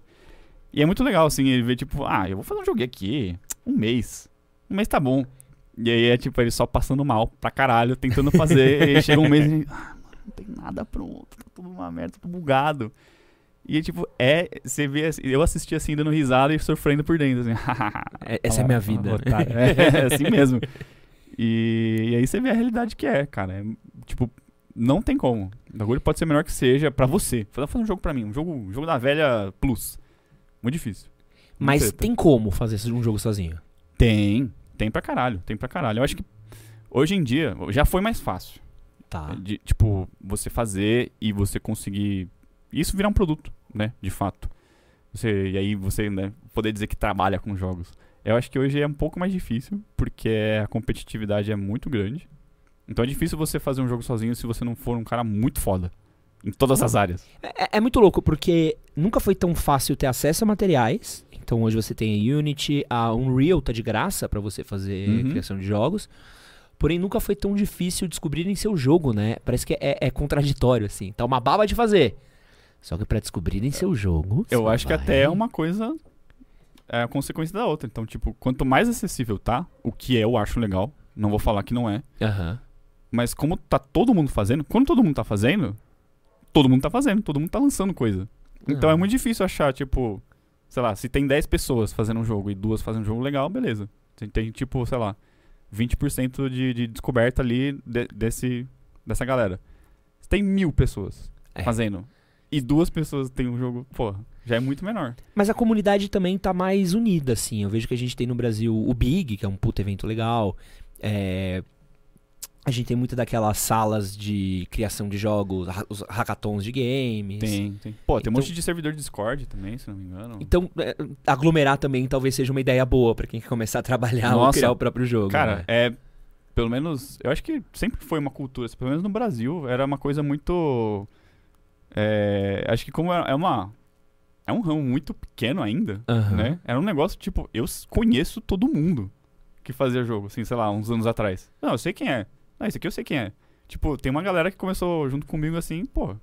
E é muito legal, assim, ele ver, tipo, ah, eu vou fazer um jogo aqui, um mês. Um mês tá bom. E aí é tipo, ele só passando mal pra caralho, tentando fazer. e chega um mês e. Ah, mano, não tem nada pronto, tá tudo uma merda, tudo bugado. E tipo, é. Você vê eu assisti assim, dando risada e sofrendo por dentro, assim. <laughs> É, essa é a minha vida. É, <laughs> é assim mesmo. E, e, aí você vê a realidade que é, cara. É, tipo, não tem como. O bagulho pode ser melhor que seja pra você. Fazer um jogo pra mim, um jogo, um jogo da velha Plus. Muito difícil. Mas tem como fazer um jogo sozinho? Tem. Tem pra caralho. Tem pra caralho. Eu acho que hoje em dia já foi mais fácil. Tá. De, tipo, você fazer e você conseguir. Isso virar um produto, né? De fato. Você, e aí você né, poder dizer que trabalha com jogos. Eu acho que hoje é um pouco mais difícil, porque a competitividade é muito grande. Então é difícil você fazer um jogo sozinho se você não for um cara muito foda. Em todas as áreas. É, é muito louco, porque nunca foi tão fácil ter acesso a materiais. Então hoje você tem a Unity, a Unreal tá de graça para você fazer uhum. criação de jogos. Porém, nunca foi tão difícil descobrir em seu jogo, né? Parece que é, é contraditório, assim. Tá uma baba de fazer. Só que para descobrir em seu jogo. Eu acho vai... que até é uma coisa é a consequência da outra. Então, tipo, quanto mais acessível tá, o que eu acho legal, não vou falar que não é. Uhum. Mas como tá todo mundo fazendo, quando todo mundo tá fazendo, todo mundo tá fazendo, todo mundo tá lançando coisa. Então uhum. é muito difícil achar, tipo, sei lá, se tem 10 pessoas fazendo um jogo e duas fazendo um jogo legal, beleza. Tem, tem tipo, sei lá, 20% de, de descoberta ali de, desse, dessa galera. Se tem mil pessoas é. fazendo e duas pessoas têm um jogo, porra, já é muito menor. Mas a comunidade também tá mais unida, assim. Eu vejo que a gente tem no Brasil o Big, que é um puto evento legal. É, a gente tem muito daquelas salas de criação de jogos, os hackathons de games. Tem, tem. Pô, tem então, um monte de servidor de Discord também, se não me engano. Então, é, aglomerar também talvez seja uma ideia boa para quem quer começar a trabalhar Nossa, ou criar o próprio jogo. Cara, né? é. Pelo menos. Eu acho que sempre foi uma cultura, pelo menos no Brasil, era uma coisa muito. É, acho que como é, é uma. É um ramo muito pequeno ainda, uhum. né? Era um negócio tipo, eu conheço todo mundo que fazia jogo, assim, sei lá, uns anos atrás. Não, eu sei quem é. Ah, esse aqui eu sei quem é. Tipo, tem uma galera que começou junto comigo assim, pô.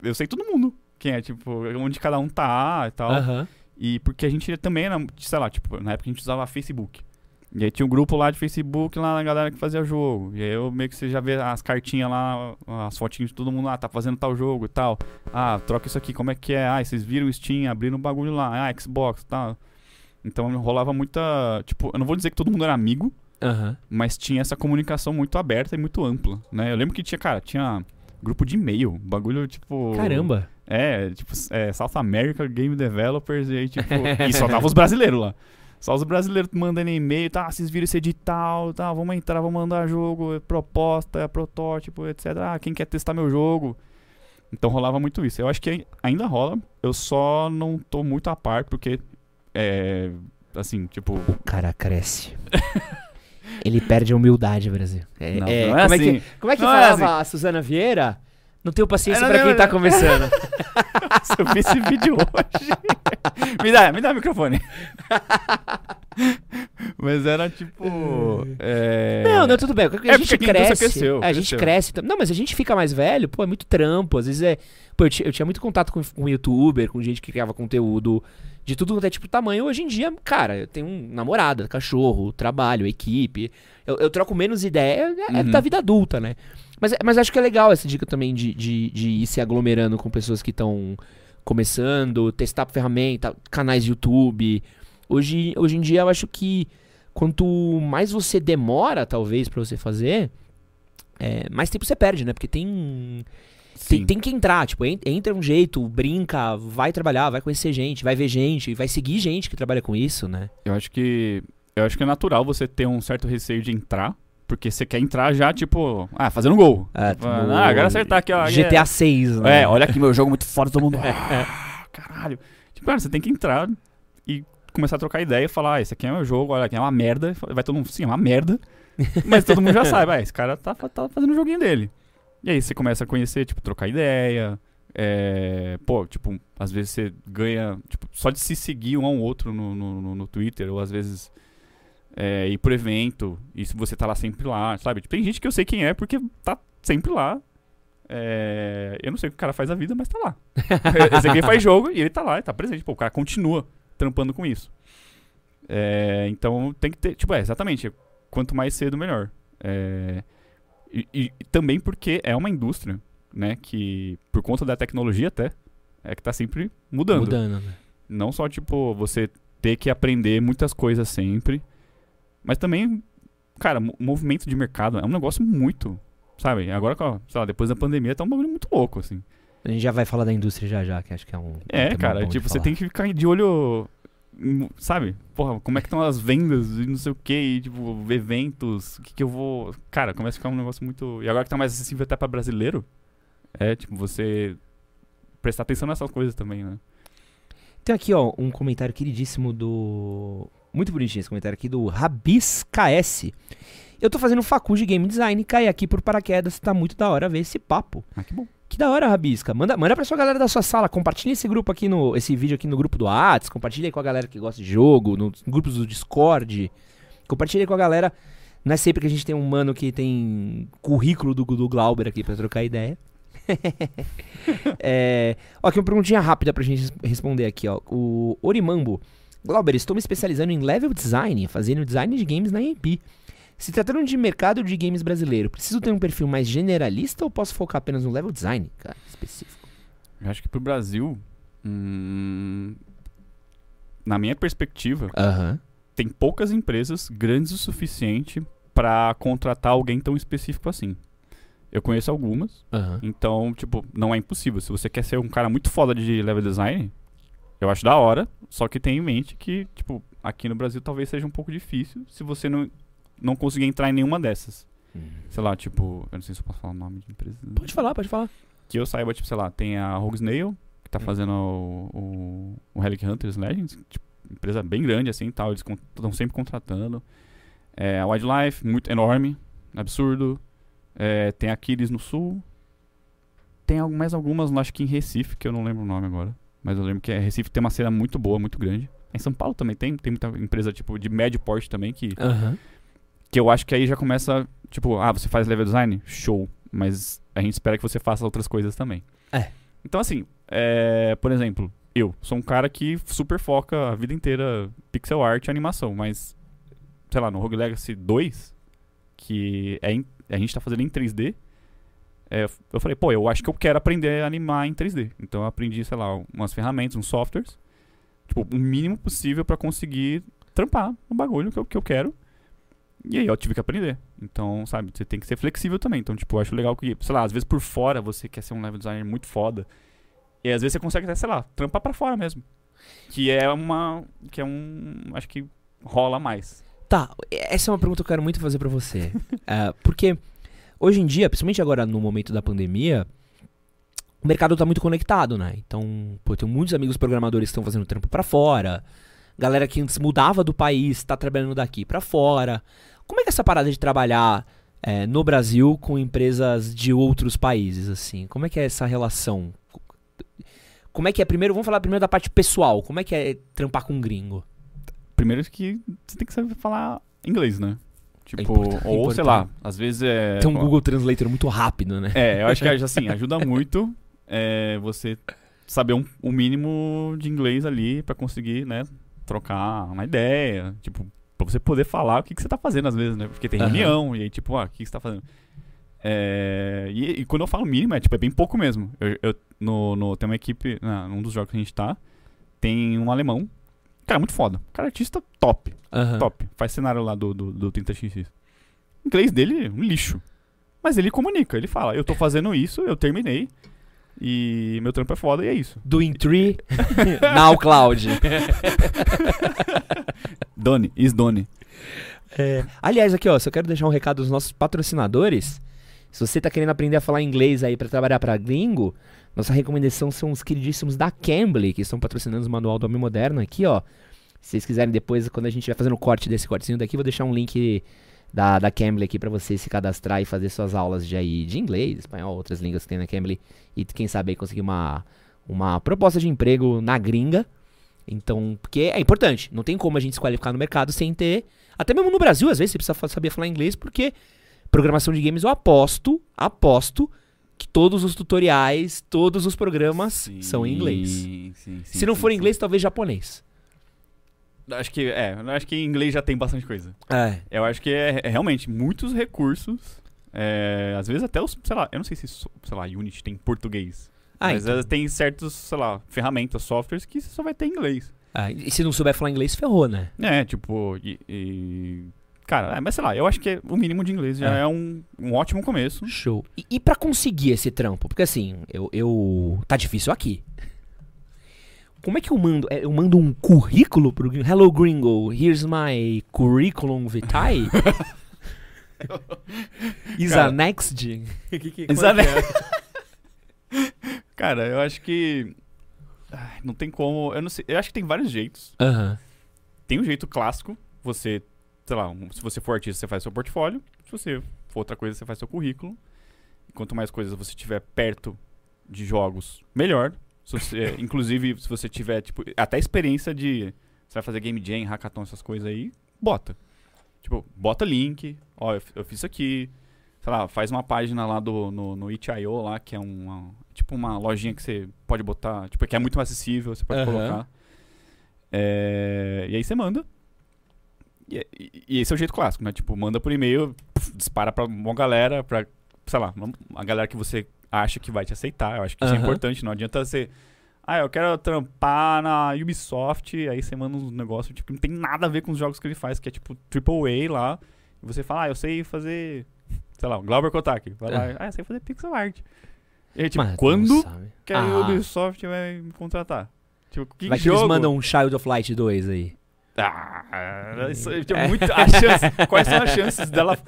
Eu sei todo mundo quem é, tipo, onde cada um tá e tal. Uhum. E porque a gente também era, sei lá, tipo, na época a gente usava Facebook. E aí tinha um grupo lá de Facebook lá na galera que fazia jogo. E aí eu meio que você já vê as cartinhas lá, as fotinhas de todo mundo lá, tá fazendo tal jogo e tal. Ah, troca isso aqui, como é que é? Ah, vocês viram o Steam, abriram o bagulho lá. Ah, Xbox e tal. Então rolava muita. Tipo, eu não vou dizer que todo mundo era amigo, Uhum. Mas tinha essa comunicação muito aberta e muito ampla, né? Eu lembro que tinha, cara, tinha grupo de e-mail, bagulho tipo. Caramba! É, tipo, é, South America Game Developers e aí, tipo. <laughs> e só tava os brasileiros lá. Só os brasileiros mandando e-mail, tá? Vocês viram esse edital, tá? Vamos entrar, vamos mandar jogo, proposta, protótipo, etc. Ah, quem quer testar meu jogo? Então rolava muito isso. Eu acho que ainda rola, eu só não tô muito a par, porque. É. Assim, tipo. O cara cresce. <laughs> Ele perde a humildade, Brasil. É, não, é, não é como, assim. é que, como é que é falava assim. a Suzana Vieira? Não tenho paciência é, pra quem tá começando. <laughs> Se eu vi esse vídeo hoje. <laughs> me dá, me dá o microfone. <laughs> mas era tipo. É... Não, não, tudo bem. A é gente cresce. Cresceu, a gente cresce. Não, mas a gente fica mais velho, pô, é muito trampo. Às vezes é. Pô, eu, eu tinha muito contato com, com youtuber, com gente que criava conteúdo de tudo quanto é tipo tamanho. Hoje em dia, cara, eu tenho um namorada, cachorro, trabalho, equipe. Eu, eu troco menos ideia, é, é uhum. da vida adulta, né? Mas, mas acho que é legal essa dica também de, de, de ir se aglomerando com pessoas que estão começando, testar ferramenta, canais YouTube. Hoje, hoje em dia eu acho que quanto mais você demora, talvez, para você fazer, é, mais tempo você perde, né? Porque tem tem, tem, que entrar, tipo, entra um jeito, brinca, vai trabalhar, vai conhecer gente, vai ver gente, vai seguir gente que trabalha com isso, né? Eu acho que. Eu acho que é natural você ter um certo receio de entrar. Porque você quer entrar já, tipo, ah, fazendo gol. É, tipo, ah, agora acertar aqui, ó. GTA 6, né? É, olha aqui meu jogo muito forte, todo mundo. <laughs> ah, caralho. Tipo, cara, você tem que entrar e começar a trocar ideia e falar, ah, esse aqui é meu jogo, olha aqui é uma merda. Vai todo mundo, sim, é uma merda. <laughs> Mas todo mundo já sabe, ah, esse cara tá, tá fazendo o joguinho dele. E aí você começa a conhecer, tipo, trocar ideia. É, pô, tipo, às vezes você ganha, tipo, só de se seguir um ao outro no, no, no Twitter, ou às vezes é, ir pro evento, e se você tá lá sempre lá, sabe? Tipo, tem gente que eu sei quem é porque tá sempre lá. É, eu não sei o que o cara faz a vida, mas tá lá. <laughs> eu sei faz jogo e ele tá lá, ele tá presente. Pô, o cara continua trampando com isso. É, então tem que ter, tipo, é, exatamente, quanto mais cedo, melhor. É, e, e, também porque é uma indústria, né, que por conta da tecnologia até, é que tá sempre mudando. Mudando, né? Não só, tipo, você ter que aprender muitas coisas sempre, mas também, cara, movimento de mercado é um negócio muito, sabe? Agora, sei lá, depois da pandemia tá um bagulho muito louco, assim. A gente já vai falar da indústria já já, que acho que é um. É, cara, tipo, você tem que ficar de olho. Sabe? Porra, como é que estão as vendas e não sei o que, tipo, eventos, o que, que eu vou. Cara, começa a ficar um negócio muito. E agora que tá mais acessível até pra brasileiro, é, tipo, você prestar atenção nessas coisas também, né? Tem aqui, ó, um comentário queridíssimo do. Muito bonitinho esse comentário aqui do Rabis KS. Eu tô fazendo facu de game design, caí aqui por paraquedas, tá muito da hora ver esse papo. Ah, que bom. Que da hora, Rabisca. Manda, manda pra sua galera da sua sala. Compartilha esse grupo aqui no. Esse vídeo aqui no grupo do Whats. Compartilha aí com a galera que gosta de jogo, nos grupos do Discord. Compartilha aí com a galera. Não é sempre que a gente tem um mano que tem currículo do, do Glauber aqui pra trocar ideia. <laughs> é, ó, aqui uma perguntinha rápida pra gente responder aqui, ó. O Orimambo. Glauber, estou me especializando em level design, fazendo design de games na EMP. Se tratando de mercado de games brasileiro, preciso ter um perfil mais generalista ou posso focar apenas no level design, cara, específico? Eu acho que pro Brasil, hum, na minha perspectiva, tem poucas empresas grandes o suficiente para contratar alguém tão específico assim. Eu conheço algumas, então, tipo, não é impossível. Se você quer ser um cara muito foda de level design, eu acho da hora, só que tenha em mente que, tipo, aqui no Brasil talvez seja um pouco difícil se você não não consegui entrar em nenhuma dessas. Uhum. Sei lá, tipo, eu não sei se eu posso falar o nome de empresa. Pode falar, pode falar. Que eu saiba, tipo, sei lá, tem a Rogue Snail, que tá uhum. fazendo o, o, o Relic Hunters Legends, tipo, empresa bem grande assim tal, eles estão sempre contratando. É, a Wildlife, muito enorme, absurdo. É, tem a Aquiles no sul. Tem mais algumas, acho que em Recife, que eu não lembro o nome agora. Mas eu lembro que é, Recife tem uma cena muito boa, muito grande. Em São Paulo também tem, tem muita empresa tipo de médio porte também que uhum. Que eu acho que aí já começa, tipo, ah, você faz level design? Show. Mas a gente espera que você faça outras coisas também. É. Então, assim, é, por exemplo, eu sou um cara que super foca a vida inteira pixel art e animação, mas, sei lá, no Rogue Legacy 2, que é em, a gente tá fazendo em 3D, é, eu falei, pô, eu acho que eu quero aprender a animar em 3D. Então eu aprendi, sei lá, umas ferramentas, uns softwares, tipo, o mínimo possível para conseguir trampar no bagulho que eu, que eu quero. E aí eu tive que aprender. Então, sabe, você tem que ser flexível também. Então, tipo, eu acho legal que, sei lá, às vezes por fora você quer ser um level designer muito foda. E às vezes você consegue até, sei lá, trampar para fora mesmo. Que é uma. Que é um. Acho que rola mais. Tá, essa é uma pergunta que eu quero muito fazer para você. uh, <laughs> porque hoje em dia, principalmente agora no momento da pandemia, o mercado tá muito conectado, né? Então, pô, eu tenho muitos amigos programadores que estão fazendo trampo para fora. Galera que antes mudava do país, tá trabalhando daqui para fora. Como é que é essa parada de trabalhar é, no Brasil com empresas de outros países, assim? Como é que é essa relação? Como é que é, primeiro, vamos falar primeiro da parte pessoal. Como é que é trampar com um gringo? Primeiro que você tem que saber falar inglês, né? Tipo, é ou sei lá, às vezes é... Tem um Google Translator muito rápido, né? É, eu acho que <laughs> assim, ajuda muito é, você saber um, um mínimo de inglês ali para conseguir, né, trocar uma ideia. Tipo, pra você poder falar o que, que você tá fazendo às vezes, né? Porque tem reunião, uhum. e aí, tipo, ah, o que, que você tá fazendo? É, e, e, quando eu falo mínimo, é, tipo, é bem pouco mesmo. Eu, eu no, no, tem uma equipe, num dos jogos que a gente tá, tem um alemão, cara, muito foda. Cara, artista top. Uhum. Top. Faz cenário lá do, do, do 30xx. O inglês dele, um lixo. Mas ele comunica, ele fala, eu tô fazendo isso, eu terminei. E meu trampo é foda e é isso. Doing tree, <laughs> now cloud. <laughs> Doni, is Doni. É, aliás, aqui ó, só quero deixar um recado dos nossos patrocinadores. Se você tá querendo aprender a falar inglês aí para trabalhar para gringo, nossa recomendação são os queridíssimos da Cambly, que estão patrocinando o manual do Homem Moderno aqui, ó. Se vocês quiserem depois, quando a gente vai fazendo o corte desse cortezinho daqui, vou deixar um link da, da Cambly aqui para você se cadastrar e fazer suas aulas de, aí, de inglês, espanhol, outras línguas que tem na Cambly. E quem sabe aí conseguir uma, uma proposta de emprego na gringa. Então, porque é importante. Não tem como a gente se qualificar no mercado sem ter. Até mesmo no Brasil, às vezes, você precisa saber falar inglês, porque programação de games eu aposto, aposto todos os tutoriais, todos os programas sim, são em inglês. Sim, sim, se não for em inglês, talvez japonês. Acho que, é, acho que em inglês já tem bastante coisa. É. Eu acho que é, é realmente muitos recursos. É, às vezes até os, sei lá, eu não sei se, sei lá, Unity tem português. Ah, mas então. tem certos, sei lá, ferramentas, softwares que você só vai ter em inglês. Ah, e se não souber falar inglês, ferrou, né? É, tipo, e. e- cara, é, mas sei lá, eu acho que o mínimo de inglês já É. é, um, um ótimo começo. Show. E, e para conseguir esse trampo? Porque assim, eu, eu. Tá difícil aqui. Como é que eu mando? É, Eu mando um currículo pro gringo? Hello, gringo. Here's my curriculum vitae. <laughs> Is Cara. a next? <laughs> Que- que- Is é a que é? <laughs> Cara, eu acho que. ai, não tem como. Eu não sei. Eu acho que tem vários jeitos. Aham. Tem um jeito clássico. Você, sei lá, um- se você for artista, você faz seu portfólio. Se você for outra coisa, você faz seu currículo. E quanto mais coisas você tiver perto de jogos, melhor. Se você- <laughs> inclusive, se você tiver, tipo, até experiência de. Você vai fazer game jam, hackathon, essas coisas aí, bota. Tipo, bota link. Ó, eu, eu fiz isso aqui. Sei lá, faz uma página lá do, no, no itch.io lá, que é uma, tipo uma lojinha que você pode botar, tipo, que é muito acessível, você pode Aham. colocar. É, e aí você manda. E, e- esse é o jeito clássico, né? Tipo, manda por e-mail, puf, dispara pra uma galera, pra, sei lá, a galera que você acha que vai te aceitar. Eu acho que isso é importante, não adianta você. Ah, eu quero trampar na Ubisoft, aí você manda uns negócios tipo, que não tem nada a ver com os jogos que ele faz, que é tipo AAA lá. E você fala, ah, eu sei fazer, sei lá, Glauber Kotak. Vai lá, ah, eu sei fazer pixel art. E aí, tipo, Mas quando que a Ah. Ubisoft vai me contratar? Tipo, que Vai que jogo? eles mandam um Child of Light 2 aí. Ah, isso aí tinha muito, a chance, quais são as chances dela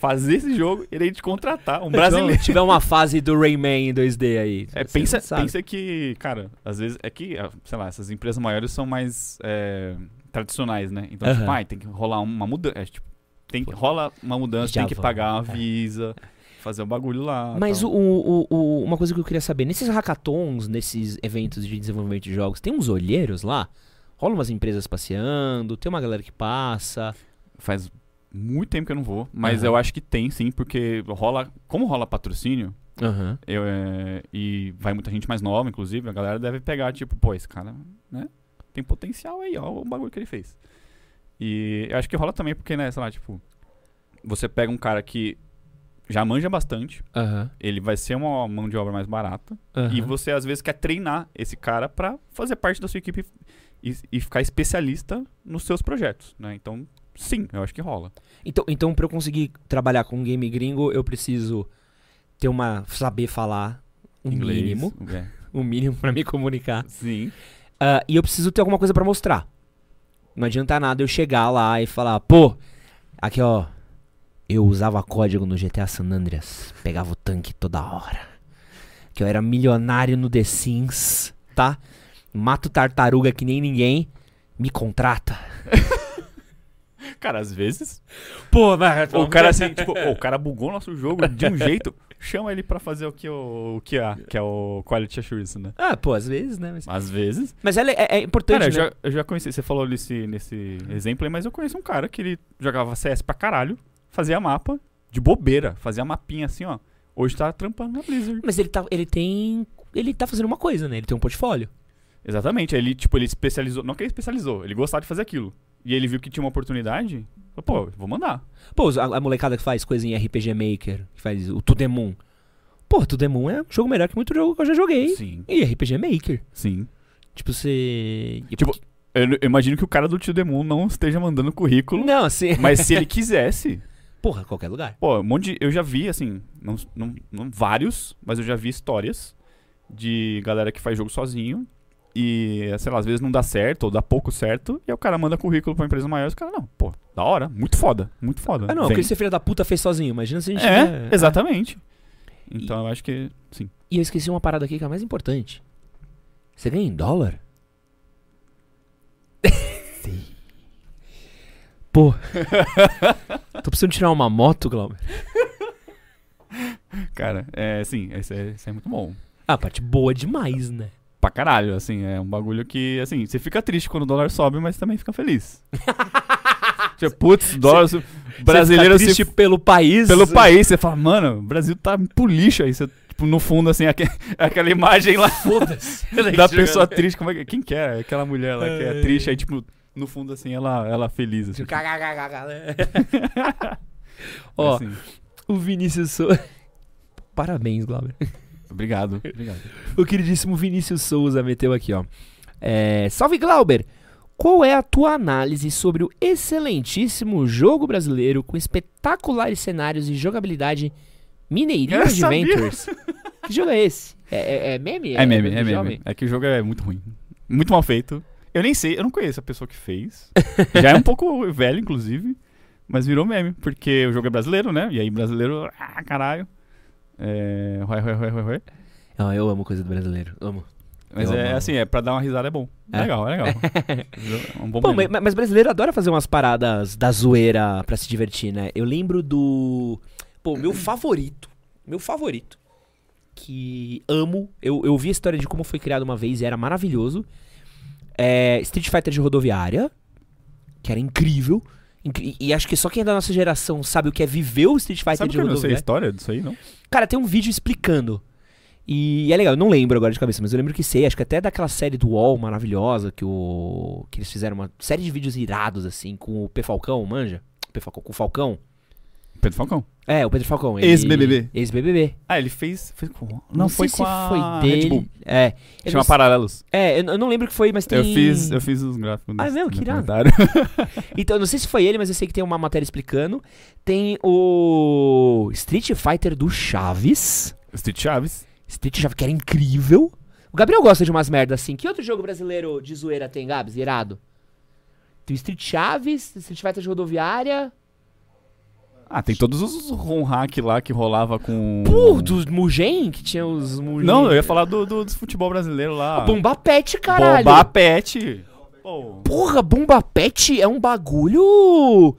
fazer esse jogo e ele te contratar? Um brasileiro. Se tiver uma fase do Rayman em 2D aí. É, pensa, pensa que, cara, às vezes é que, ah, sei lá, essas empresas maiores são mais é, tradicionais, né? Então, tipo, Aham. ai, tem que rolar uma mudança. tipo, tem que, rola uma mudança, Já tem que vão, pagar a é. Visa, fazer o bagulho lá. Mas o, o- o- uma coisa que eu queria saber, nesses hackathons, nesses eventos de desenvolvimento de jogos, tem uns olheiros lá? Rola umas empresas passeando, tem uma galera que passa. Faz muito tempo que eu não vou, mas Aham. eu acho que tem sim, porque rola. Como rola patrocínio, Aham. eu, é, e vai muita gente mais nova, inclusive, a galera deve pegar, tipo, pô, esse cara, né? Tem potencial aí, ó, o bagulho que ele fez. E eu acho que rola também porque, né, sei lá, tipo, você pega um cara que já manja bastante, Aham. ele vai ser uma mão de obra mais barata, e você às vezes quer treinar esse cara pra fazer parte da sua equipe e, e ficar especialista nos seus projetos, né? Então, sim, eu acho que rola. Então, então, pra eu conseguir trabalhar com game gringo, eu preciso ter uma. saber falar um Inglês, mínimo. é. <laughs> Um mínimo pra me comunicar. Sim. Ah, e eu preciso ter alguma coisa pra mostrar. Não adianta nada eu chegar lá e falar, pô, aqui ó, eu usava código no GTA San Andreas, pegava o tanque toda hora. Que eu era milionário no The Sims, tá? Mato tartaruga que nem ninguém, me contrata. <laughs> Cara, às vezes Pô, mas O cara assim, tipo, "Ô, o cara bugou o nosso jogo de um jeito, <laughs> chama ele pra fazer o que o, o que há, que é o Quality Assurance, né? Ah, pô, às vezes, né? Mas, Às vezes. mas é, é- é importante, Cara, eu né? já, eu já conheci, você falou nesse, nesse exemplo aí, mas eu conheço um cara que ele jogava CS pra caralho, fazia mapa de bobeira, fazia mapinha assim, ó. Hoje tá trampando na Blizzard. Mas ele, tá, ele tem... Ele tá fazendo uma coisa, né? Ele tem um portfólio. Exatamente, ele, tipo, ele especializou, não que ele especializou, ele gostava de fazer aquilo. E ele viu que tinha uma oportunidade, falou, pô, vou mandar. Pô, a, a molecada que faz coisa em RPG Maker, que faz o Tudemon. Pô, Tudemon é um jogo melhor que muito jogo que eu já joguei. Sim, E RPG Maker. sim. Tipo, você. Tipo, eu imagino que o cara do Tio Demon não esteja mandando currículo, Não, assim. <laughs> mas se ele <laughs> quisesse, Porra, qualquer lugar. Pô, um monte de, Eu já vi, assim, não, não, não vários, mas eu já vi histórias de galera que faz jogo sozinho e, sei lá, às vezes não dá certo ou dá pouco certo e aí o cara manda currículo pra empresa maior e os caras, não, pô, da hora, muito foda, muito foda. Ah, não, Vem. porque esse filho da puta fez sozinho. Imagina se a gente. É, tiver- exatamente. Então eu acho que, sim. E eu esqueci uma parada aqui que é a mais importante. Você ganha em dólar? <laughs> Sim. Pô. Tô precisando tirar uma moto, Glauber. Cara, é, sim, esse é, esse é muito bom. Ah, parte boa demais, né? Pra caralho, assim, é um bagulho que, assim, você fica triste quando o dólar sobe, mas também fica feliz. <laughs> tipo, putz, dólar, brasileiro Você se fica triste pelo país. pelo país, você fala, mano, o Brasil tá pro lixo aí. Você, tipo, no fundo, assim, aque- <laughs> aquela imagem lá Foda-se. <laughs> da pessoa triste. Como é que, quem que é? Aquela mulher lá que é Ai. triste, aí, tipo, no fundo, assim, ela, ela feliz. Assim. Ó, assim. o Vinícius Souza. Parabéns, Glauber. Obrigado, obrigado. O queridíssimo Vinícius Souza meteu aqui, ó. É, Salve, Glauber! Qual é a tua análise sobre o excelentíssimo jogo brasileiro com espetaculares cenários e jogabilidade Mineirinho Adventures? <laughs> que jogo é esse? É, é, é meme? É, meme, é meme. É que o jogo é muito ruim. Muito mal feito. Eu nem sei, eu não conheço a pessoa que fez. <laughs> Já é um pouco velho, inclusive. Mas virou meme, porque o jogo é brasileiro, né? E aí, brasileiro, ah, caralho. É. Ué, ué, ué. Ah, eu amo coisa do brasileiro, amo. Mas eu é amo. assim, é pra dar uma risada é bom. É. Legal, é legal. <laughs> é um bom Pô, mas, mas, brasileiro adora fazer umas paradas da zoeira pra se divertir, né? Eu lembro do. Pô, meu favorito. Meu favorito. Que amo. Eu, eu vi a história de como foi criado uma vez e era maravilhoso. É Street Fighter de rodoviária. Que era incrível. E acho que só quem é da nossa geração sabe o que é viver o Street Fighter sabe de rodoviária. Eu não sei a história disso aí, não? Cara, tem um vídeo explicando. E é legal, eu não lembro agora de cabeça, mas eu lembro que sei, acho que até daquela série do UOL maravilhosa que o que eles fizeram uma série de vídeos irados assim com o P Falcão, manja? P Falcão, com o Falcão. Pedro Falcão. É, o Pedro Falcão. Ex-BBB. Ex-BBB. Ah, ele fez. fez com... Não, não foi com a... foi dele. É. Chama não... Paralelos. É, eu, eu, não lembro que foi, mas tem. Eu fiz, eu fiz os gráficos. Ah, mesmo? Que irado. <laughs> então, eu não sei se foi ele, mas eu sei que tem uma matéria explicando. Tem o Street Fighter do Chaves. Street Chaves. Street Chaves, que era incrível. O Gabriel gosta de umas merdas assim. Que outro jogo brasileiro de zoeira tem, Gabs? Irado. Tem o Street Chaves, Street Fighter de rodoviária. Ah, tem todos os ROM hack lá que rolava com. Pô, dos Mugen? Que tinha os Mugen. Não, eu ia falar do, do, do futebol brasileiro lá. Bomba Pet, caralho. Bomba Pet. Oh. Porra, Bomba Pet é um bagulho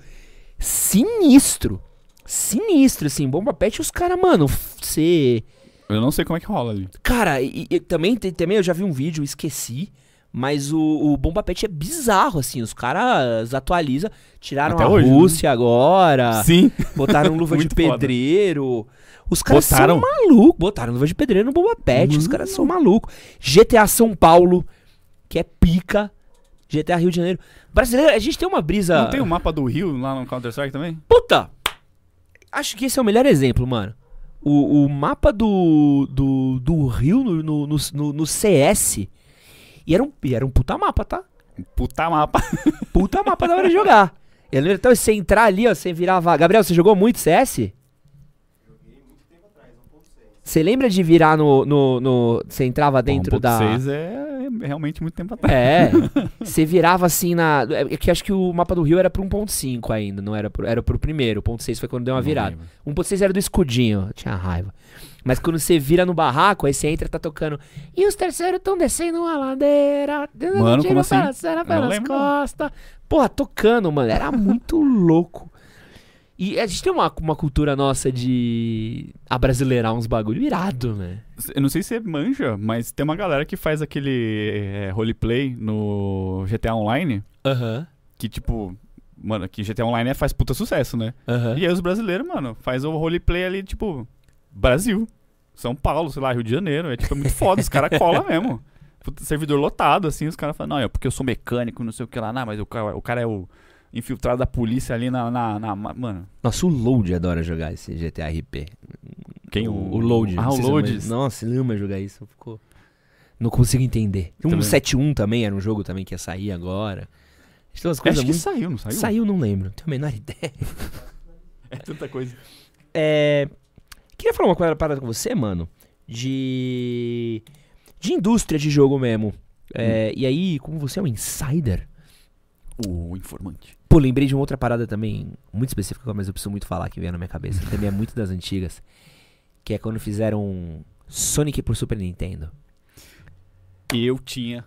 sinistro. Sinistro, assim. Bomba Pet, os caras, mano, você. Eu não sei como é que rola ali. Cara, e, e, também, também eu já vi um vídeo, esqueci. Mas o, o Bomba Pet é bizarro, assim. Os caras atualizam. Tiraram Até a hoje, né? Rússia né? agora. Sim. Botaram <laughs> luva de pedreiro. Os caras botaram... são malucos. Botaram luva de pedreiro no Bomba Pet. Uhum. Os caras são malucos. GTA São Paulo, que é pica. GTA Rio de Janeiro. Brasileiro, a gente tem uma brisa. Não tem o um mapa do Rio lá no Counter-Strike também? Puta! Acho que esse é o melhor exemplo, mano. O, o mapa do, do, do Rio no, no, no, no CS e era um, e era um puta mapa, tá? Puta mapa. <laughs> puta mapa da hora de jogar. Eu lembro, então, você entrar ali, ó, você virava. Gabriel, você jogou muito CS? Joguei muito tempo atrás, 1.6. Você lembra de virar no. no, no você entrava dentro 1. da. 1.6 é realmente muito tempo atrás. É. <laughs> você virava assim na. É que acho que o mapa do Rio era pro 1.5 ainda, não era pro, era pro primeiro. O 1.6 foi quando deu uma virada. 1.6 era do escudinho, tinha raiva. Mas quando você vira no barraco, aí você entra e tá tocando. E os terceiros estão descendo uma ladeira. Mano, como assim? Pelas costas. Porra, tocando, mano. Era muito <laughs> louco. E a gente tem uma, uma cultura nossa de abrasileirar uns bagulho irado, né? Eu não sei se você manja, mas tem uma galera que faz aquele é, roleplay no GTA Online. Aham. Que, tipo, mano, que GTA Online faz puta sucesso, né? Uhum. E aí os brasileiros, mano, faz o roleplay ali, tipo, Brasil. São Paulo, sei lá, Rio de Janeiro. É tipo é muito foda, os caras colam <laughs> mesmo. servidor lotado, assim, os caras falam, não, é porque eu sou mecânico, não sei o que lá. Não, mas o cara, o cara é o infiltrado da polícia ali na, na, na, Mano. Nossa, o Load adora jogar esse GTA RP. Quem? O, o Load. Ah, o Load. Nossa, ele ama jogar isso. Ficou... Não consigo entender. Tem um 71 também, era um jogo também que ia sair agora. Coisas Acho muito... que saiu, não saiu? Saiu, não lembro. Não tenho a menor <laughs> ideia. é tanta coisa. É... Queria falar uma parada com você, mano, de. de indústria de jogo mesmo. É, hum. E aí, como você é um insider. O informante. Pô, lembrei de uma outra parada também, muito específica, mas eu preciso muito falar que veio na minha cabeça. Também é muito das antigas. Que é quando fizeram Sonic por Super Nintendo. Eu tinha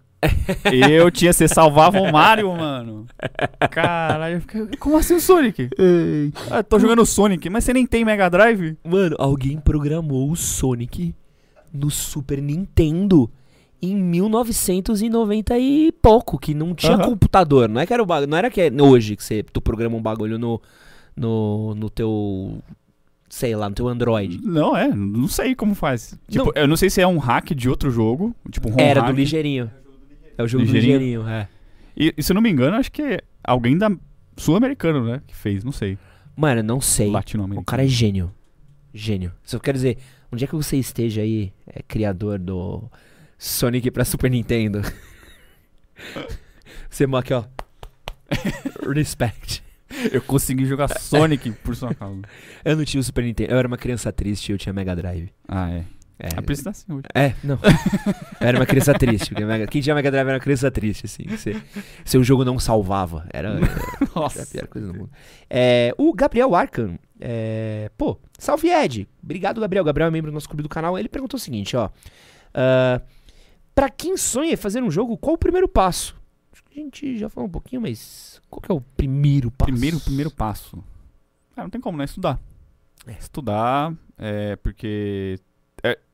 eu tinha, você salvava o Mario, <laughs> mano. Caralho, como assim o Sonic? Ah, tô jogando o Sonic, mas você nem tem Mega Drive? Mano, alguém programou o Sonic no Super Nintendo em 1990 e pouco, que não tinha computador. Não é que era o bagulho, não era que é hoje que você tu programa um bagulho no no, no teu sei lá, no teu Android. Não, é, não sei como faz. Tipo, não. eu não sei se é um hack de outro jogo, tipo um Era hack. do ligeirinho. É o jogo ligeirinho. do ligeirinho, é. E, e se eu não me engano, acho que é alguém da sul-americano, né? Que fez, não sei. Mano, não sei. Latino-americano. O cara é gênio. Gênio. Só quero dizer, onde é que você esteja aí, é, criador do Sonic pra Super Nintendo? <laughs> você aqui, ó. <laughs> Respect. Eu consegui jogar Sonic por sua causa. <laughs> Eu não tinha o Super Nintendo. Eu era uma criança triste eu tinha Mega Drive. Ah, é. É, A Priscila assim hoje. é não. Eu <laughs> era uma criança triste. porque Mega- Quem tinha Mega Drive era uma criança triste, assim. Você, seu jogo não salvava. Era, era <laughs> a Nossa. pior coisa do mundo. É, o Gabriel Arcan. é, pô, salve Ed. Obrigado, Gabriel. Gabriel é membro do nosso clube do canal. Ele perguntou o seguinte, ó. ah, pra quem sonha em fazer um jogo, qual o primeiro passo? Acho que a gente já falou um pouquinho, mas qual que é o primeiro passo? Primeiro, primeiro passo. Ah, não tem como, né? Estudar. É. Estudar, é, porque.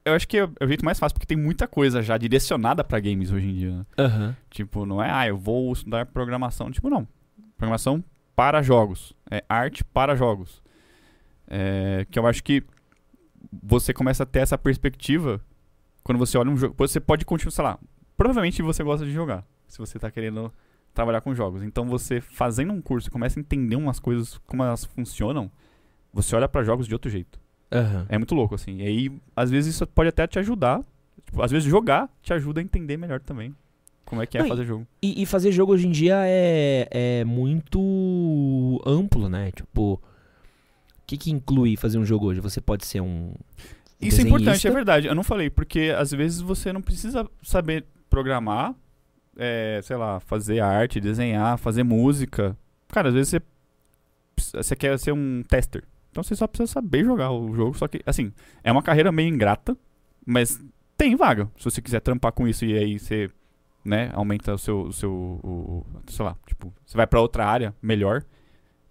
Eu acho que é, é o jeito mais fácil, porque tem muita coisa já direcionada pra games hoje em dia. né? Aham. Tipo, não é, ah, eu vou estudar programação. Tipo, não. Programação para jogos. É arte para jogos. É, que eu acho que você começa a ter essa perspectiva quando você olha um jogo. Você pode continuar, sei lá. Provavelmente você gosta de jogar. Se você tá querendo trabalhar com jogos. Então você fazendo um curso e começa a entender umas coisas, como elas funcionam, você olha pra jogos de outro jeito. Aham. É muito louco, assim. E aí, às vezes, isso pode até te ajudar. Tipo, às vezes, jogar te ajuda a entender melhor também como é que é Não, fazer jogo. E, e fazer jogo hoje em dia é, é muito amplo, né? Tipo, o que, que inclui fazer um jogo hoje? Você pode ser um. Isso é importante, desenhista. é verdade. Eu não falei, porque às vezes você não precisa saber programar, é, sei lá, fazer arte, desenhar, fazer música. Cara, às vezes você, você quer ser um tester. Então você só precisa saber jogar o jogo. Só que, assim, é uma carreira meio ingrata, mas tem vaga. Se você quiser trampar com isso e aí você, né, aumenta o seu, o seu o- sei lá, tipo, você vai pra outra área melhor.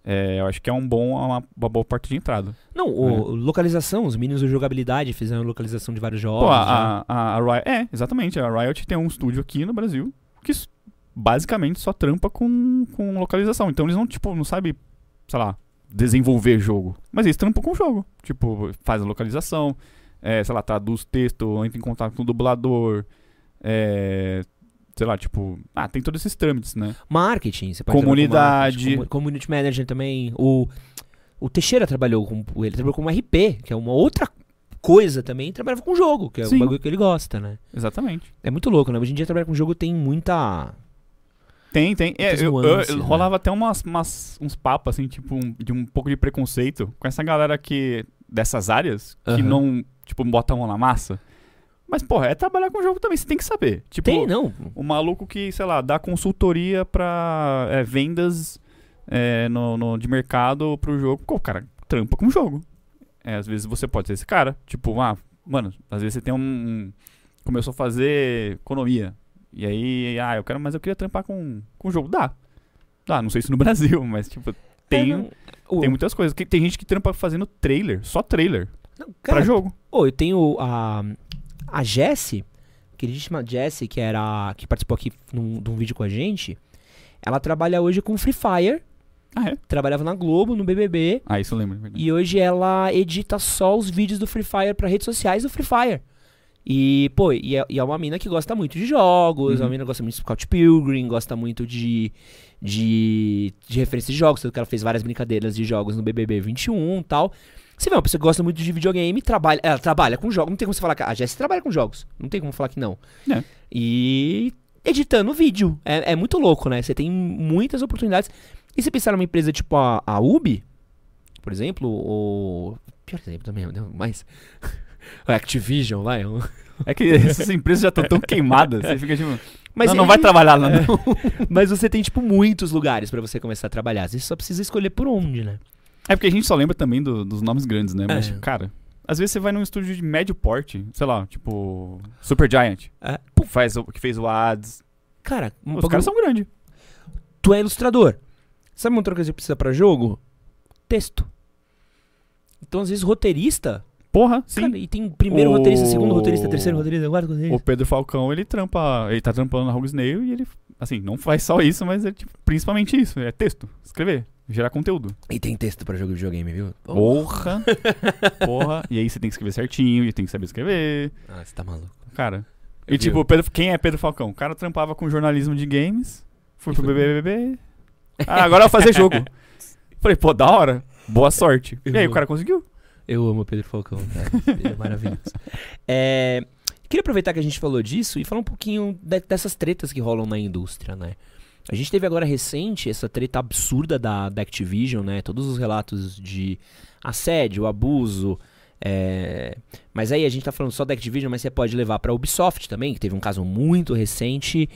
é, eu acho que é um bom, uma, uma boa porta de entrada. Não, o, localização, os meninos do jogabilidade fizeram localização de vários jogos. Pô, já. a, a, a Riot. É, exatamente. A Riot tem um estúdio aqui no Brasil que basicamente só trampa com, com localização. Então eles não, tipo, não sabem, sei lá, desenvolver jogo. Mas eles trampam com o jogo. Tipo, faz a localização, é, sei lá, traduz texto, entra em contato com o dublador. É, sei lá, tipo. Ah, tem todos esses trâmites, né? Marketing, você pode trabalhar com Comunidade. marketing, community manager também. O, o Teixeira trabalhou com. Ele trabalhou com um RP, que é uma outra coisa também, e trabalhava com jogo, que é Sim. o bagulho que ele gosta, né? Exatamente. É muito louco, né? Hoje em dia trabalhar com jogo tem muita. Tem, tem. É, eu, eu- nuances, eu- né? rolava até umas, umas- uns papos, assim, tipo, um- de um pouco de preconceito com essa galera que. dessas áreas que não, tipo, bota a mão na massa. Mas, porra, é trabalhar com jogo também, você tem que saber. Tipo, Tem, não. o maluco que, sei lá, dá consultoria pra é, vendas é, no, no- de mercado pro jogo. O cara trampa com o jogo. É, às vezes você pode ser esse cara. Tipo, ah, mano, às vezes você tem um. um- começou a fazer economia. E aí, ah, eu quero, mas eu queria trampar com, com o jogo. Dá. Dá, não sei se no <laughs> Brasil, mas, tipo, tem, É, não. Tem muitas coisas. Tem gente que trampa fazendo trailer, só trailer, não, pra jogo. Ô, eu tenho a. A Jessie, queridíssima Jessie, que era. que participou aqui num, de um vídeo com a gente. Ela trabalha hoje com Free Fire. Ah, é? Trabalhava na Globo, no BBB. Ah, isso eu lembro. é verdade. E hoje ela edita só os vídeos do Free Fire pra redes sociais do Free Fire. E, pô, e é, e é uma mina que gosta muito de jogos, é uma Uhum. mina que gosta muito de Scout Pilgrim, gosta muito de, de, de referência de jogos, tanto que ela fez várias brincadeiras de jogos no BBB 21 e tal. Você vê uma pessoa que gosta muito de videogame, trabalha, ela trabalha com jogos, não tem como você falar que a Jessie trabalha com jogos, não tem como falar que não. É. E editando vídeo, é, é muito louco, né? Você tem muitas oportunidades. E se pensar numa empresa tipo a, a Ubi, por exemplo, ou... Pior exemplo também, mas... a Activision lá, é um... <laughs> É que essas empresas já estão tão queimadas, você fica tipo. Mas não, não vai trabalhar lá, não. <laughs> Mas você tem, tipo, muitos lugares pra você começar a trabalhar. Você só precisa escolher por onde, né? É porque a gente só lembra também do- dos nomes grandes, né? Mas, É. cara, às vezes você vai num estúdio de médio porte, sei lá, tipo. Super Giant, É, que, faz, o- que fez o ads. cara, um Os caras são grandes. tu é ilustrador. Sabe uma outra coisa que precisa pra jogo? Texto. Então, às vezes, roteirista... Porra, sim. Cara, e tem primeiro O- roteirista, segundo roteirista, terceiro roteirista, quarto roteirista. O Pedro Falcão, ele trampa. Ele tá trampando na Rogue Snail e ele, assim, não faz só isso, mas é tipo, principalmente isso. É texto, escrever, gerar conteúdo. E tem texto pra jogo de videogame, viu? Porra! Porra! <laughs> E aí você tem que escrever certinho, e tem que saber escrever. Ah, você tá maluco. Cara. Eu E tipo, vi. Pedro, quem é Pedro Falcão? O cara trampava com jornalismo de games, Fui pro BBB. Ah, agora eu vou fazer jogo. <laughs> Falei, pô, da hora. Boa sorte. E aí, o cara conseguiu. Eu amo o Pedro Falcão, cara. Ele é maravilhoso. É, queria aproveitar que a gente falou disso e falar um pouquinho de- dessas tretas que rolam na indústria, né? A gente teve agora recente essa treta absurda da, da Activision, né? Todos os relatos de assédio, abuso. é, Mas aí a gente tá falando só da Activision, mas você pode levar pra Ubisoft também, que teve um caso muito recente.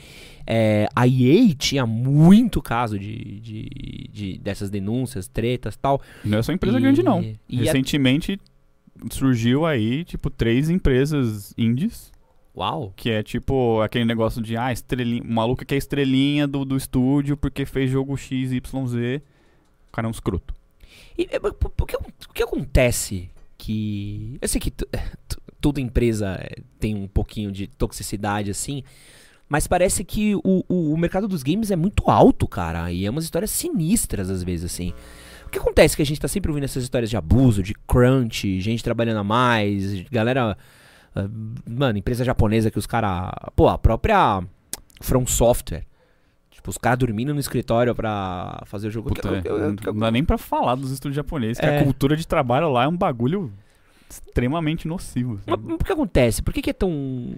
É, A EA tinha muito caso de, de, de- dessas denúncias, tretas e tal. Não é só empresa E- grande, não. e a- Recentemente surgiu aí, tipo, três empresas indies. Uau! Que é tipo aquele negócio de, ah, estrelinha, o maluco que é estrelinha do, do estúdio porque fez jogo X, Y, Z. O cara é um escroto. E o que acontece que. Eu sei que <laughs> toda empresa tem um pouquinho de toxicidade assim, mas parece que o, o, o mercado dos games é muito alto, cara. E é umas histórias sinistras às vezes, assim. O que acontece que a gente tá sempre ouvindo essas histórias de abuso, de crunch, gente trabalhando a mais, galera. ah, Mano, empresa japonesa que os caras. Pô, a própria From Software. Tipo, os caras dormindo no escritório pra fazer o jogo. Puta, Eu- é, eu- eu- não dá nem pra falar dos estúdios japoneses, que É. a cultura de trabalho lá é um bagulho extremamente nocivo. Mas, sabe? mas por que acontece? Por que, que é tão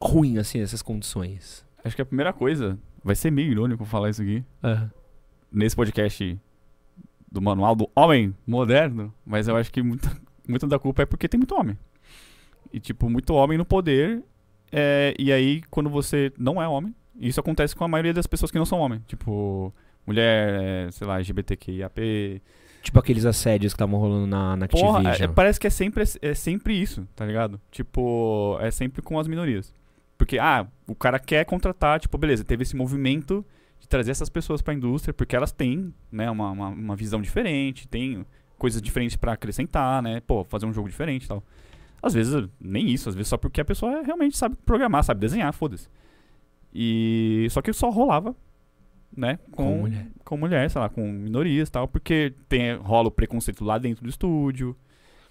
ruim assim essas condições? Acho que a primeira coisa, vai ser meio irônico falar isso aqui, nesse podcast do manual do homem moderno, mas eu acho que muita, muita da culpa é porque tem muito homem. E, tipo, muito homem no poder. é, e aí, quando você não é homem, isso acontece com a maioria das pessoas que não são homem. Tipo, mulher, sei lá, LGBTQIAP. Tipo aqueles assédios que estavam rolando na, na Porra, Activision. é- parece que é sempre, é sempre isso, tá ligado? Tipo, é sempre com as minorias. Porque, ah, o cara quer contratar, tipo, beleza, teve esse movimento de trazer essas pessoas pra indústria, porque elas têm, né, uma, uma, uma visão diferente, têm coisas diferentes pra acrescentar, né? Pô, fazer um jogo diferente e tal. Às vezes, nem isso, às vezes só porque a pessoa realmente sabe programar, sabe desenhar, foda-se. E. Só que só rolava, né? Com mulher. Com mulher, sei lá, com minorias e tal, porque tem, rola o preconceito lá dentro do estúdio.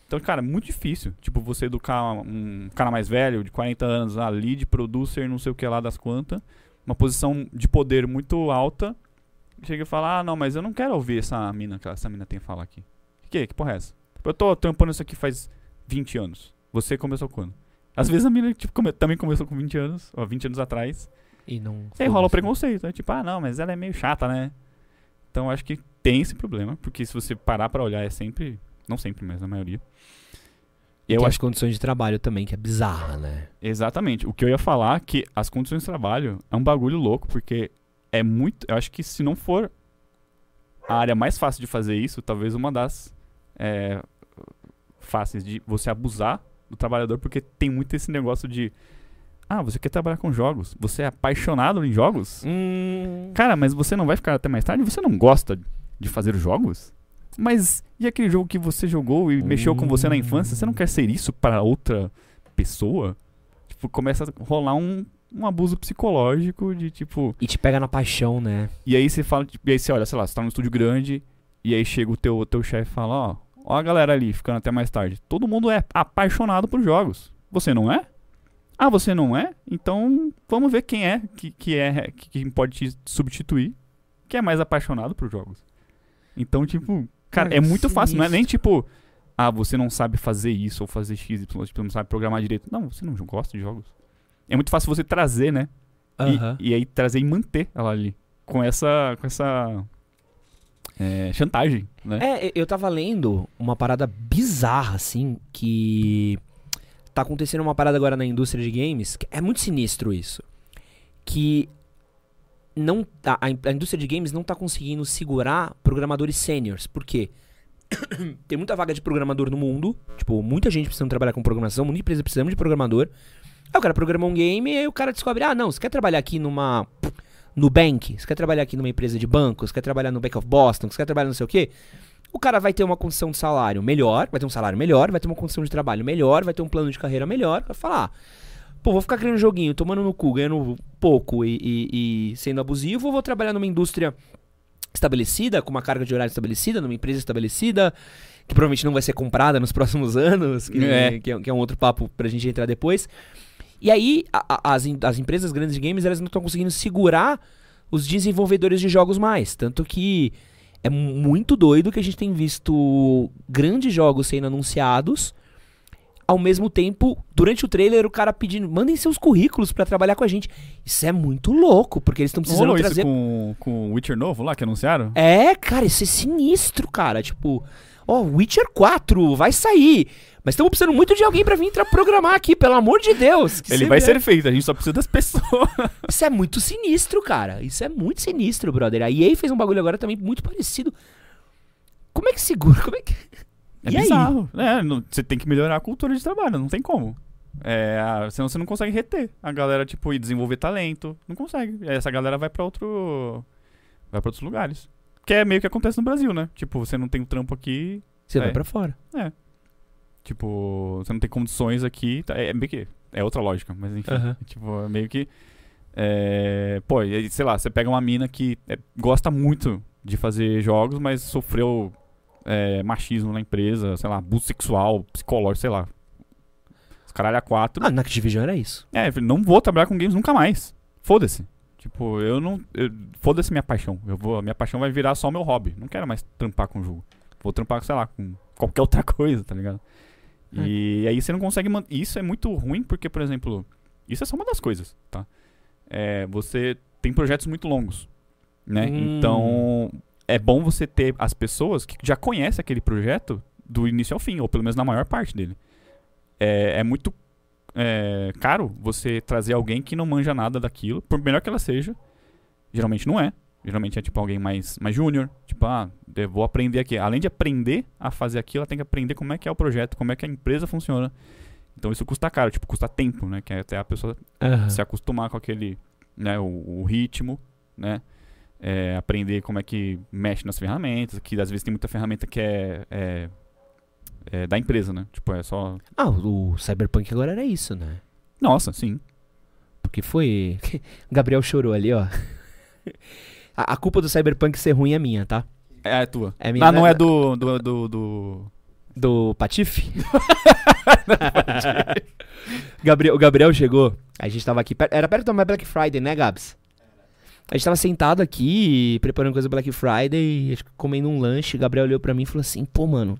Então, cara, é muito difícil. Tipo, você educar um cara mais velho, de 40 anos, ah, lead, producer, não sei o que lá das quantas, uma posição de poder muito alta, chega e fala, ah, não, mas eu não quero ouvir essa mina que essa mina tem a falar aqui. Que, que porra é essa? Eu tô tampando isso aqui faz 20 anos. Você começou quando? Às vezes a mina tipo, come- também começou com 20 anos, ó, 20 anos atrás. E não. E aí rola o preconceito, né? Tipo, ah, não, mas ela é meio chata, né? Então acho que tem esse problema, porque se você parar pra olhar é sempre, não sempre, mas na maioria. E Eu acho as condições de trabalho também, que é bizarra, né? exatamente. O que eu ia falar é que as condições de trabalho é um bagulho louco, porque é muito, eu acho que se não for a área mais fácil de fazer isso, talvez uma das é, fáceis de você abusar do trabalhador, porque tem muito esse negócio de ah, você quer trabalhar com jogos, você é apaixonado em jogos? Hum. Cara, mas você não vai ficar até mais tarde? Você não gosta de fazer jogos? Mas e aquele jogo que você jogou e mexeu com você na infância? Você não quer ser isso para outra pessoa? Tipo, começa a rolar um, um abuso psicológico de tipo. E te pega na paixão, né? E aí você fala, e aí você olha, sei lá, você tá num estúdio grande, e aí chega o teu, teu chefe e fala, ó, ó a galera ali ficando até mais tarde. Todo mundo é apaixonado por jogos. Você não é? Ah, você não é? Então vamos ver quem é que, que é que, quem pode te substituir, que é mais apaixonado por jogos. Então, tipo, cara, é muito fácil, não é nem tipo, ah, você não sabe fazer isso ou fazer X, Y, tipo, não sabe programar direito. Não, você não gosta de jogos. É muito fácil você trazer, né? E- Aham. E, aí trazer e manter ela ali. Com essa. Com essa. é, chantagem, né? É, eu tava lendo uma parada bizarra, assim, que tá acontecendo uma parada agora na indústria de games, que é muito sinistro isso. Que não tá- a, a indústria de games não tá conseguindo segurar programadores sêniores. Por quê? <coughs> Tem muita vaga de programador no mundo, tipo, muita gente precisando trabalhar com programação, muita empresa precisando de programador. Aí o cara programa um game e aí o cara descobre, ah, não, você quer trabalhar aqui numa Nubank, você quer trabalhar aqui numa empresa de banco, você quer trabalhar no Bank of Boston, você quer trabalhar não sei o quê, o cara vai ter uma condição de salário melhor, vai ter um salário melhor, vai ter uma condição de trabalho melhor, vai ter um plano de carreira melhor, vai falar, ah, pô, vou ficar criando joguinho, tomando no cu, ganhando pouco e, e- e sendo abusivo, ou vou trabalhar numa indústria estabelecida, com uma carga de horário estabelecida, numa empresa estabelecida, que provavelmente não vai ser comprada nos <laughs> próximos anos, que É. que é, que é um outro papo pra gente entrar depois. E aí, a- a- as, as empresas grandes de games, elas não estão conseguindo segurar os desenvolvedores de jogos mais. Tanto que é muito doido que a gente tem visto grandes jogos sendo anunciados. Ao mesmo tempo, durante o trailer, o cara pedindo, mandem seus currículos para trabalhar com a gente. Isso é muito louco, porque eles estão precisando Rolou trazer. isso com, com o Witcher novo lá que anunciaram? É, cara, isso é sinistro, cara. Tipo, ó, Witcher 4 vai sair. Mas estamos precisando muito de alguém para vir programar aqui, pelo amor de Deus. Ele vai ser feito, a gente só precisa das pessoas. <laughs> Isso é muito sinistro, cara. Isso é muito sinistro, brother. A EA fez um bagulho agora também muito parecido. Como é que segura? Como é que. É e bizarro. É, não, você tem que melhorar a cultura de trabalho, não tem como. É, senão você não consegue reter a galera, tipo, e desenvolver talento. Não consegue. Essa galera vai pra outro. Vai pra outros lugares. Que é meio que acontece no Brasil, né? Tipo, você não tem um trampo aqui. Você é. vai pra fora. É. Tipo, você não tem condições aqui. tá, É, é meio que. É outra lógica, mas enfim. Aham. Tipo, é meio que. É, pô, sei lá, você pega uma mina que é, gosta muito de fazer jogos, mas sofreu é, machismo na empresa, sei lá, abuso sexual, psicológico, sei lá. Os caralho a quatro. Ah, na Activision era isso. É, não vou trabalhar com games nunca mais. Foda-se. Tipo, eu não. Foda-se minha paixão. Eu vou, minha paixão vai virar só meu hobby. Não quero mais trampar com jogo. Vou trampar, sei lá, com qualquer <laughs> outra coisa, tá ligado? E aí você não consegue manter. Isso é muito ruim porque, por exemplo, isso é só uma das coisas, tá? É, você tem projetos muito longos, né? Hum. Então é bom você ter as pessoas que já conhecem aquele projeto do início ao fim, ou pelo menos na maior parte dele. É, é muito é, caro você trazer alguém que não manja nada daquilo, por melhor que ela seja. Geralmente não é. Geralmente é tipo alguém mais, mais júnior. Tipo, ah, vou aprender aqui. Além de aprender a fazer aquilo, ela tem que aprender como é que é o projeto, como é que a empresa funciona. Então isso custa caro, tipo, custa tempo, né? Que é até a pessoa Aham. se acostumar com aquele, né, o, o ritmo, né? É, aprender como é que mexe nas ferramentas, que às vezes tem muita ferramenta que é, é, é da empresa, né? Tipo, é só. Ah, o Cyberpunk agora era isso, né? Nossa, sim. Porque foi. O <laughs> Gabriel chorou ali, ó. A, a culpa do Cyberpunk ser ruim é minha, tá? É a tua. É minha. Ah, não é do. do, do, do- Do <laughs> <laughs> Patife? Gabriel, o Gabriel chegou. A gente tava aqui. Era perto da Black Friday, né, Gabs? A gente tava sentado aqui, preparando coisa Black Friday, comendo um lanche. O Gabriel olhou pra mim e falou assim: pô, mano,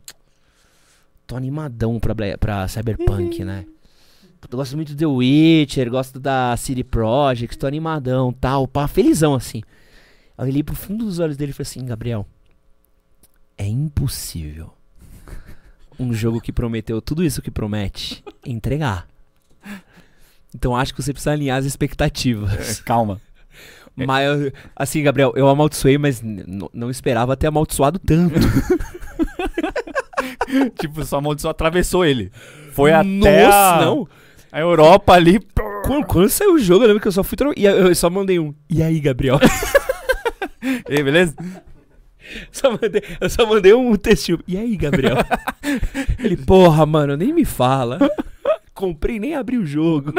tô animadão pra, pra Cyberpunk, né? Eu gosto muito do The Witcher, gosto da City Project, tô animadão tal, pá, felizão assim. Aí eu olhei pro fundo dos olhos dele e falei assim: Gabriel, é impossível um jogo que prometeu tudo isso que promete entregar. Então acho que você precisa alinhar as expectativas. É, calma. É. Mas, assim, Gabriel, eu amaldiçoei, mas não esperava ter amaldiçoado tanto. <laughs> tipo, sua maldição atravessou ele. Foi Nossa, até a, não. a Europa ali. Quando, quando saiu o jogo, eu lembro que eu só fui... E eu só mandei um. E aí, Gabriel? <laughs> Ei, beleza? <laughs> Só mandei- eu só mandei um textinho. E aí, Gabriel? Ele, porra, mano, nem me fala. Comprei, nem abri o jogo.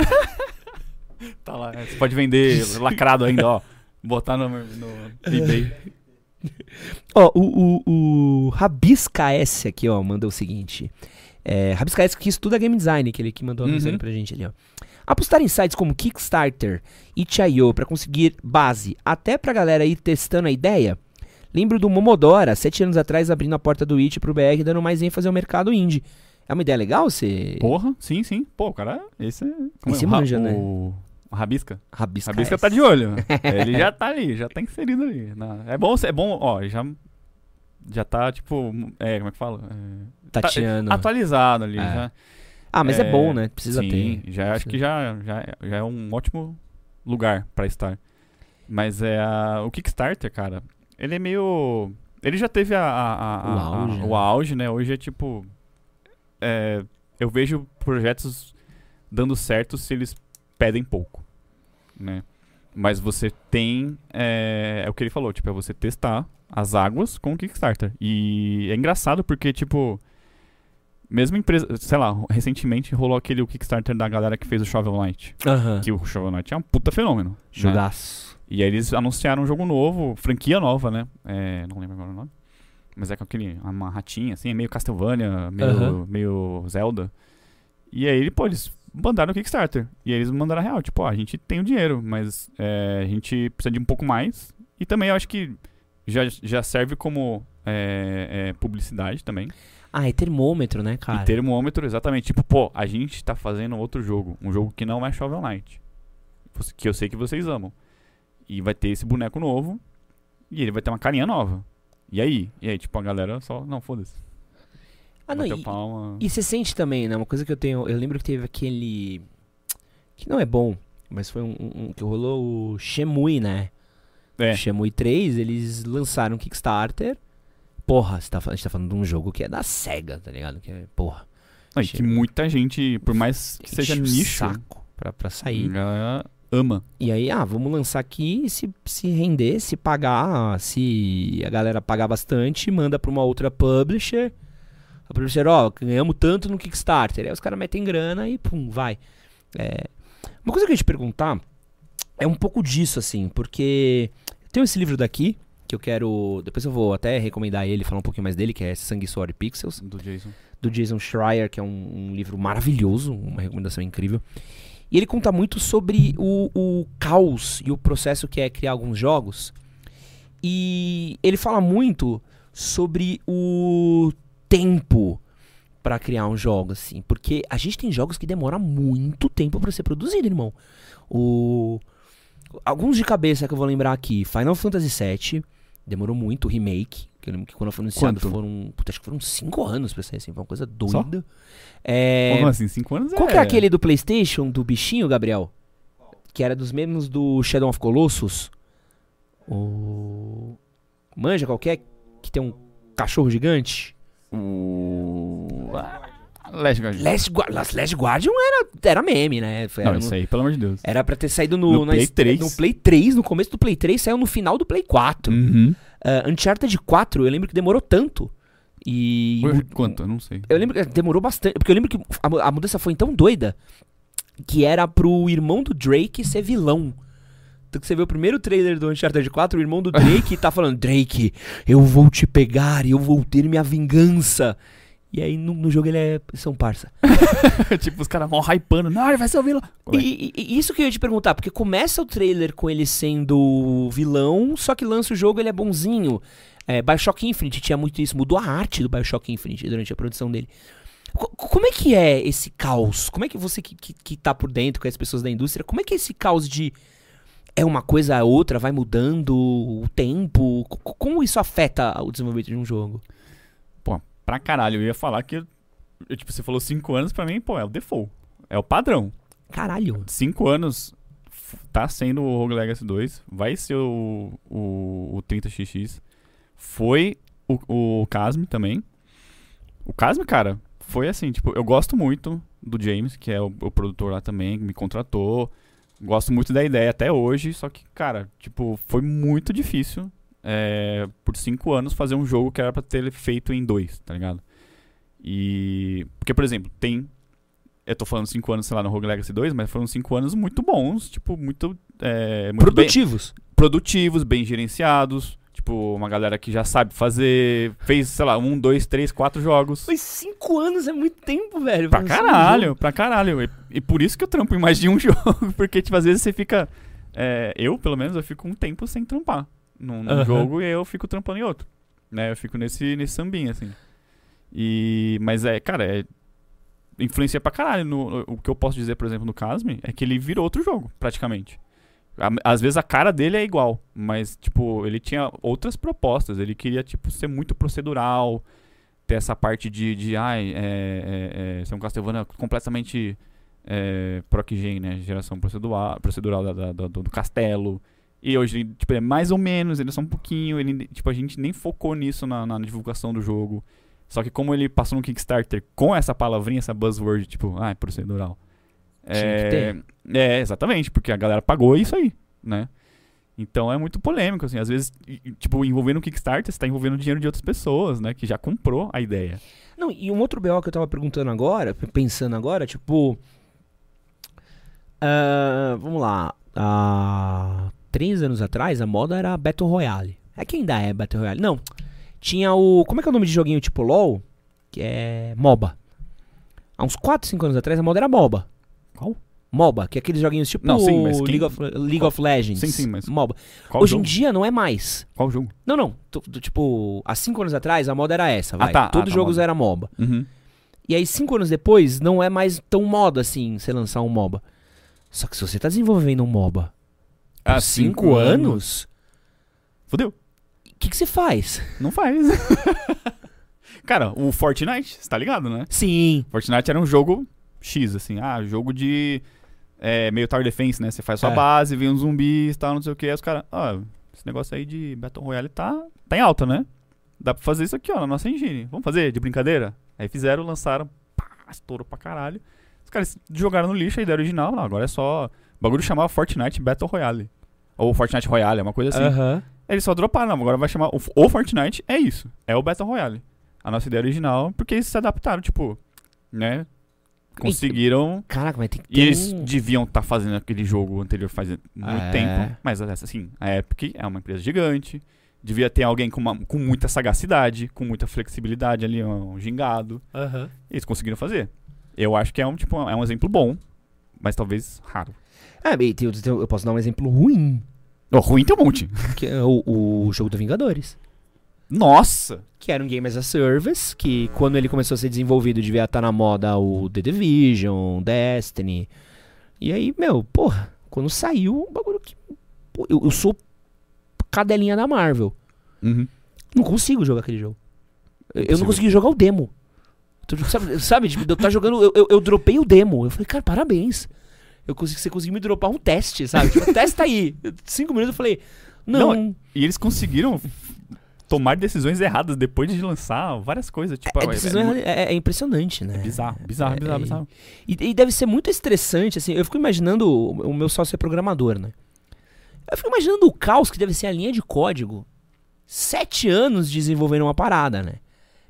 Tá lá. Você pode vender lacrado ainda, ó. Botar no, no eBay. Ó, o, o, o Rabisca S aqui, ó, mandou o seguinte. É, Rabisca S que estuda game design, que ele que mandou a Uhum. mensagem pra gente ali, ó. Apostar em sites como Kickstarter e Itch.io pra conseguir base, até pra galera ir testando a ideia. Lembro do Momodora, sete anos atrás, abrindo a porta do Itch pro BR, dando mais ênfase ao mercado indie. É uma ideia legal você... Porra, sim, sim. Pô, o cara, esse é. Como Esse é? O ra- manja, né? O, o Rabisca. Rabisca, Rabisca S. tá de olho. <laughs> Ele já tá ali, já tá inserido ali. Na- é bom, é bom, ó, já. Já tá, tipo. É, como é que fala? É, tá- Tateando. atualizado ali. É. Já, Ah, mas é, é, bom, né? Precisa sim, ter. Já acho que já, já, é- já é um ótimo lugar pra estar. Mas é a, o Kickstarter, cara, ele é meio. Ele já teve a, a- a- O auge, o né? auge, né? Hoje é tipo. é, eu vejo projetos dando certo se eles pedem pouco, né? Mas você tem. É, é o que ele falou, tipo, é você testar as águas com o Kickstarter. E é engraçado porque, tipo. Mesmo empresa, sei lá, recentemente rolou aquele o Kickstarter da galera que fez o Shovel Knight. Aham. Que o Shovel Knight é um puta fenômeno. né? Jogaço. E aí eles anunciaram um jogo novo, franquia nova, né? É, não lembro agora o nome. Mas é com aquele, uma ratinha, assim, é meio Castlevania, meio, Aham. meio Zelda. E aí, pô, eles mandaram o Kickstarter. E eles mandaram a real. Tipo, ó, a gente tem o dinheiro, mas é, a gente precisa de um pouco mais. E também eu acho que já, já serve como é, é, publicidade também. Ah, é termômetro, né, cara? E termômetro, exatamente. Tipo, pô, a gente tá fazendo outro jogo. Um jogo que não é Shovel Knight. Que eu sei que vocês amam. E vai ter esse boneco novo. E ele vai ter uma carinha nova. E aí? E aí, tipo, a galera só. Não, foda-se. Ah, não, e, palma. e você sente também, né? Uma coisa que eu tenho. Eu lembro que teve aquele. Que não é bom, mas foi um, um que rolou o Shemui, né? É. O Shemui 3, eles lançaram Kickstarter. Porra, tá, a gente tá falando de um jogo que é da SEGA, tá ligado? Que é, porra. Não, que muita gente, por mais que seja nicho. Saco pra, pra sair. ama. E aí, ah, vamos lançar aqui se, se render, se pagar, se a galera pagar bastante, manda pra uma outra publisher a publisher, ó, ganhamos tanto no Kickstarter. Aí os caras metem grana e pum, vai. É, uma coisa que eu ia te perguntar é um pouco disso, assim, porque tem esse livro daqui, que eu quero. Depois eu vou até recomendar ele, falar um pouquinho mais dele, que é Sangue, Suor e Pixels. Do Jason. Do Jason Schreier, que é um, um livro maravilhoso, uma recomendação incrível. E ele conta muito sobre o, o caos e o processo que é criar alguns jogos. E ele fala muito sobre o tempo para criar um jogo, assim. Porque a gente tem jogos que demoram muito tempo para ser produzido, irmão. O... Alguns de cabeça que eu vou lembrar aqui. Final Fantasy VII demorou muito, o remake. Que eu lembro que quando foi anunciado Quanto? foram. Puta, acho que foram 5 anos pra ser assim. Foi uma coisa doida. É... Como assim? 5 anos Qual é... que é aquele do PlayStation, do bichinho, Gabriel? Que era dos mesmos do Shadow of Colossus? O. Manja qualquer que tem um cachorro gigante? O. Last Guardian. Last, Last Guardian era, era meme, né? Foi, não, isso aí, pelo amor de Deus. Era pra ter saído no, no Play 3. No Play 3, no começo do Play 3, saiu no final do Play 4. Uhum. Uh, Uncharted 4, eu lembro que demorou tanto. E. Quanto? Eu não sei. Eu lembro que demorou bastante. Porque eu lembro que a, a mudança foi tão doida que era pro irmão do Drake ser vilão. Tanto que você vê o primeiro trailer do Uncharted 4, o irmão do Drake tá falando: Drake, eu vou te pegar, eu vou ter minha vingança. E aí no, no jogo ele é são parça. <laughs> tipo, os caras mó hypando. Não, ele vai ser o vilão. E, e, isso que eu ia te perguntar, porque começa o trailer com ele sendo vilão, só que lança o jogo ele é bonzinho. É, Bioshock Infinite tinha muito isso, mudou a arte do Bioshock Infinite durante a produção dele. C como é que é esse caos? Como é que você que, que, que tá por dentro com as pessoas da indústria, como é que é esse caos de é uma coisa a outra, vai mudando o tempo? Como isso afeta o desenvolvimento de um jogo? Pô, pra caralho, eu ia falar que. Eu, tipo, você falou 5 anos, pra mim, pô, é o default. É o padrão. Caralho. 5 anos tá sendo o Rogue Legacy 2, vai ser o, o, o 30XX. Foi o, o Casme também. O Casme, cara, foi assim, tipo, eu gosto muito do James, que é o, o produtor lá também, que me contratou. Gosto muito da ideia até hoje, só que, cara, tipo, foi muito difícil é, por cinco anos fazer um jogo que era pra ter feito em dois, tá ligado? E. Porque, por exemplo, tem. Eu tô falando cinco anos, sei lá, no Rogue Legacy 2, mas foram cinco anos muito bons, tipo, muito. É, muito produtivos. Bem, produtivos, bem gerenciados. Tipo, uma galera que já sabe fazer. Fez, sei lá, um, dois, três, quatro jogos. Mas cinco anos é muito tempo, velho. Pra caralho, um pra caralho. E, e, por isso que eu trampo em mais de um <laughs> jogo. Porque, tipo, às vezes você fica. É, eu, pelo menos, eu fico um tempo sem trampar num, num jogo e aí eu fico trampando em outro. Né? Eu fico nesse, nesse sambinho, assim. E. Mas é, cara, é. Influencia pra caralho. No, o que eu posso dizer, por exemplo, no Casme, é que ele virou outro jogo, praticamente. Às vezes a cara dele é igual, mas, tipo, ele tinha outras propostas. Ele queria, tipo, ser muito procedural, ter essa parte de, de ai, é, é, é, ser um Castlevania completamente é, proc-gen, né? Geração procedural, procedural da, da, do, do, castelo. E hoje, tipo, é mais ou menos, ele é só um pouquinho. Ele, tipo, a gente nem focou nisso na, na divulgação do jogo. Só que como ele passou no Kickstarter com essa palavrinha, essa buzzword, tipo, é procedural. É, é, exatamente, porque a galera pagou isso aí, né? Então é muito polêmico, assim. Às vezes, tipo, envolvendo o Kickstarter, você tá envolvendo dinheiro de outras pessoas, né? Que já comprou a ideia. Não, e um outro BO que eu tava perguntando agora, pensando agora, tipo. Uh, vamos lá. Há três anos atrás, a moda era Battle Royale. É que ainda é Battle Royale. Não. Tinha o. Como é que é o nome de joguinho tipo LOL? Que é MOBA. Há uns 4, 5 anos atrás, a moda era MOBA. Qual? MOBA, que é aqueles joguinhos tipo Não, sim, mas quem- League, of, League of Legends. Sim, sim, mas MOBA. Qual Hoje jogo? em dia não é mais. Qual jogo? Não, não. Tu- tu- tipo, há cinco anos atrás a moda era essa, Ah, vai. tá. Ah, Todos os tá, jogos moda. eram MOBA. Uhum. E aí, cinco anos depois, não é mais tão moda assim você lançar um MOBA. Só que se você tá desenvolvendo um MOBA por Ah, cinco, anos, Fudeu. o que, que você faz? Não faz. <laughs> Cara, o Fortnite, você tá ligado, né? Sim. Fortnite era um jogo X, assim. Ah, jogo de é, meio tower defense, né? Você faz sua É. base, vem uns zumbis e tal, não sei o que. Aí os caras, ah, esse negócio aí de Battle Royale tá, tá em alta, né? Dá pra fazer isso aqui, ó, na nossa engine. Vamos fazer de brincadeira? Aí fizeram, lançaram, pá, estourou pra caralho. Os caras jogaram no lixo a ideia original. Não, agora é só. O bagulho chamava Fortnite Battle Royale. Ou Fortnite Royale, é uma coisa assim. Aham. Eles só droparam, não, agora vai chamar. O, o Fortnite é isso. É o Battle Royale. A nossa ideia original, porque eles se adaptaram, tipo, né? Conseguiram. Caraca, mas tem que ter E eles um... deviam estar fazendo aquele jogo anterior faz muito É. tempo. Mas assim, a Epic é uma empresa gigante. Devia ter alguém com, uma- com muita sagacidade, com muita flexibilidade ali, um gingado. Aham. Eles conseguiram fazer. Eu acho que é um, tipo, é um exemplo bom, mas talvez raro. É, bem, tem- tem- eu posso dar um exemplo ruim, Oh, ruim tem um monte. que é o, o jogo do Vingadores. Nossa! Que era um game as a service, que quando ele começou a ser desenvolvido devia estar na moda o The Division, Destiny. E aí, meu, porra, quando saiu, um bagulho que. pô, eu, eu sou cadelinha da Marvel. Uhum. Não consigo jogar aquele jogo. Eu- Eu não consegui jogar o demo. Sabe, sabe tipo, eu tá jogando. Eu, eu, eu dropei o demo. Eu falei, cara, parabéns. Eu consegui, você conseguiu me dropar um teste, sabe? Tipo, testa aí. Cinco minutos eu falei, não. E eles conseguiram tomar decisões erradas depois de lançar várias coisas. Tipo, é, é- decisão é- é, é- é impressionante, né? é bizarro, bizarro, É- bizarro, bizarro. E, e deve ser muito estressante, assim. Eu fico imaginando. O, o meu sócio é programador, né? Eu fico imaginando o caos que deve ser a linha de código. Sete anos desenvolvendo uma parada, né?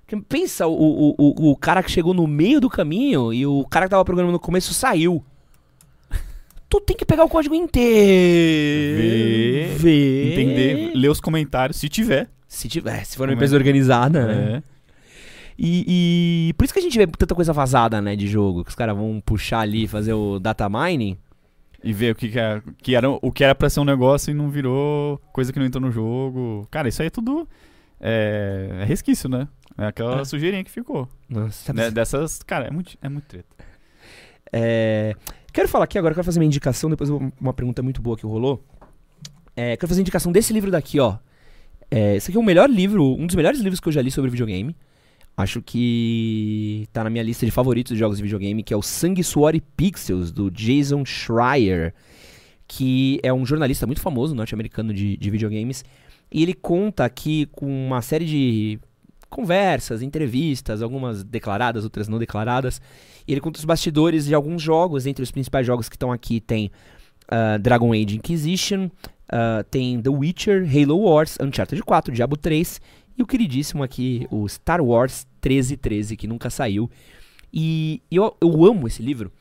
Porque pensa, o, o, o, o cara que chegou no meio do caminho e o cara que tava programando no começo saiu. Tu tem que pegar o código inteiro. Ver, ver, Entender, ler os comentários, se tiver. Se tiver, se for uma Como é? empresa organizada, né? É. E, e por isso que a gente vê tanta coisa vazada, né, de jogo. Que os caras vão puxar ali, fazer o data mining. E ver o que, que, é, que era, o que era pra ser um negócio e não virou coisa que não entrou no jogo. Cara, isso aí é tudo. É, é resquício, né? É aquela É. sujeirinha que ficou. Nossa, Né, Dessas. Cara, é muito, é muito treta. É, quero falar aqui agora, quero fazer uma indicação, depois uma pergunta muito boa que rolou. É, quero fazer indicação desse livro daqui, ó. É, esse aqui é o melhor livro, um dos melhores livros que eu já li sobre videogame. Acho que tá na minha lista de favoritos de jogos de videogame, que é o Sangue, Suor e Pixels, do Jason Schreier, que é um jornalista muito famoso norte-americano de, de videogames. E ele conta aqui com uma série de conversas, entrevistas, algumas declaradas, outras não declaradas. E ele conta os bastidores de alguns jogos, entre os principais jogos que estão aqui tem ah, Dragon Age Inquisition, ah, tem The Witcher, Halo Wars, Uncharted 4, Diablo 3 e o queridíssimo aqui, o Star Wars 1313, que nunca saiu. E eu, eu amo esse livro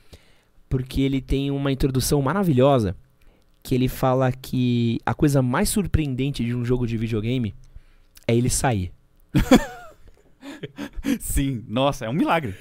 porque ele tem uma introdução maravilhosa que ele fala que a coisa mais surpreendente de um jogo de videogame é ele sair. <laughs> Sim, nossa, é um milagre.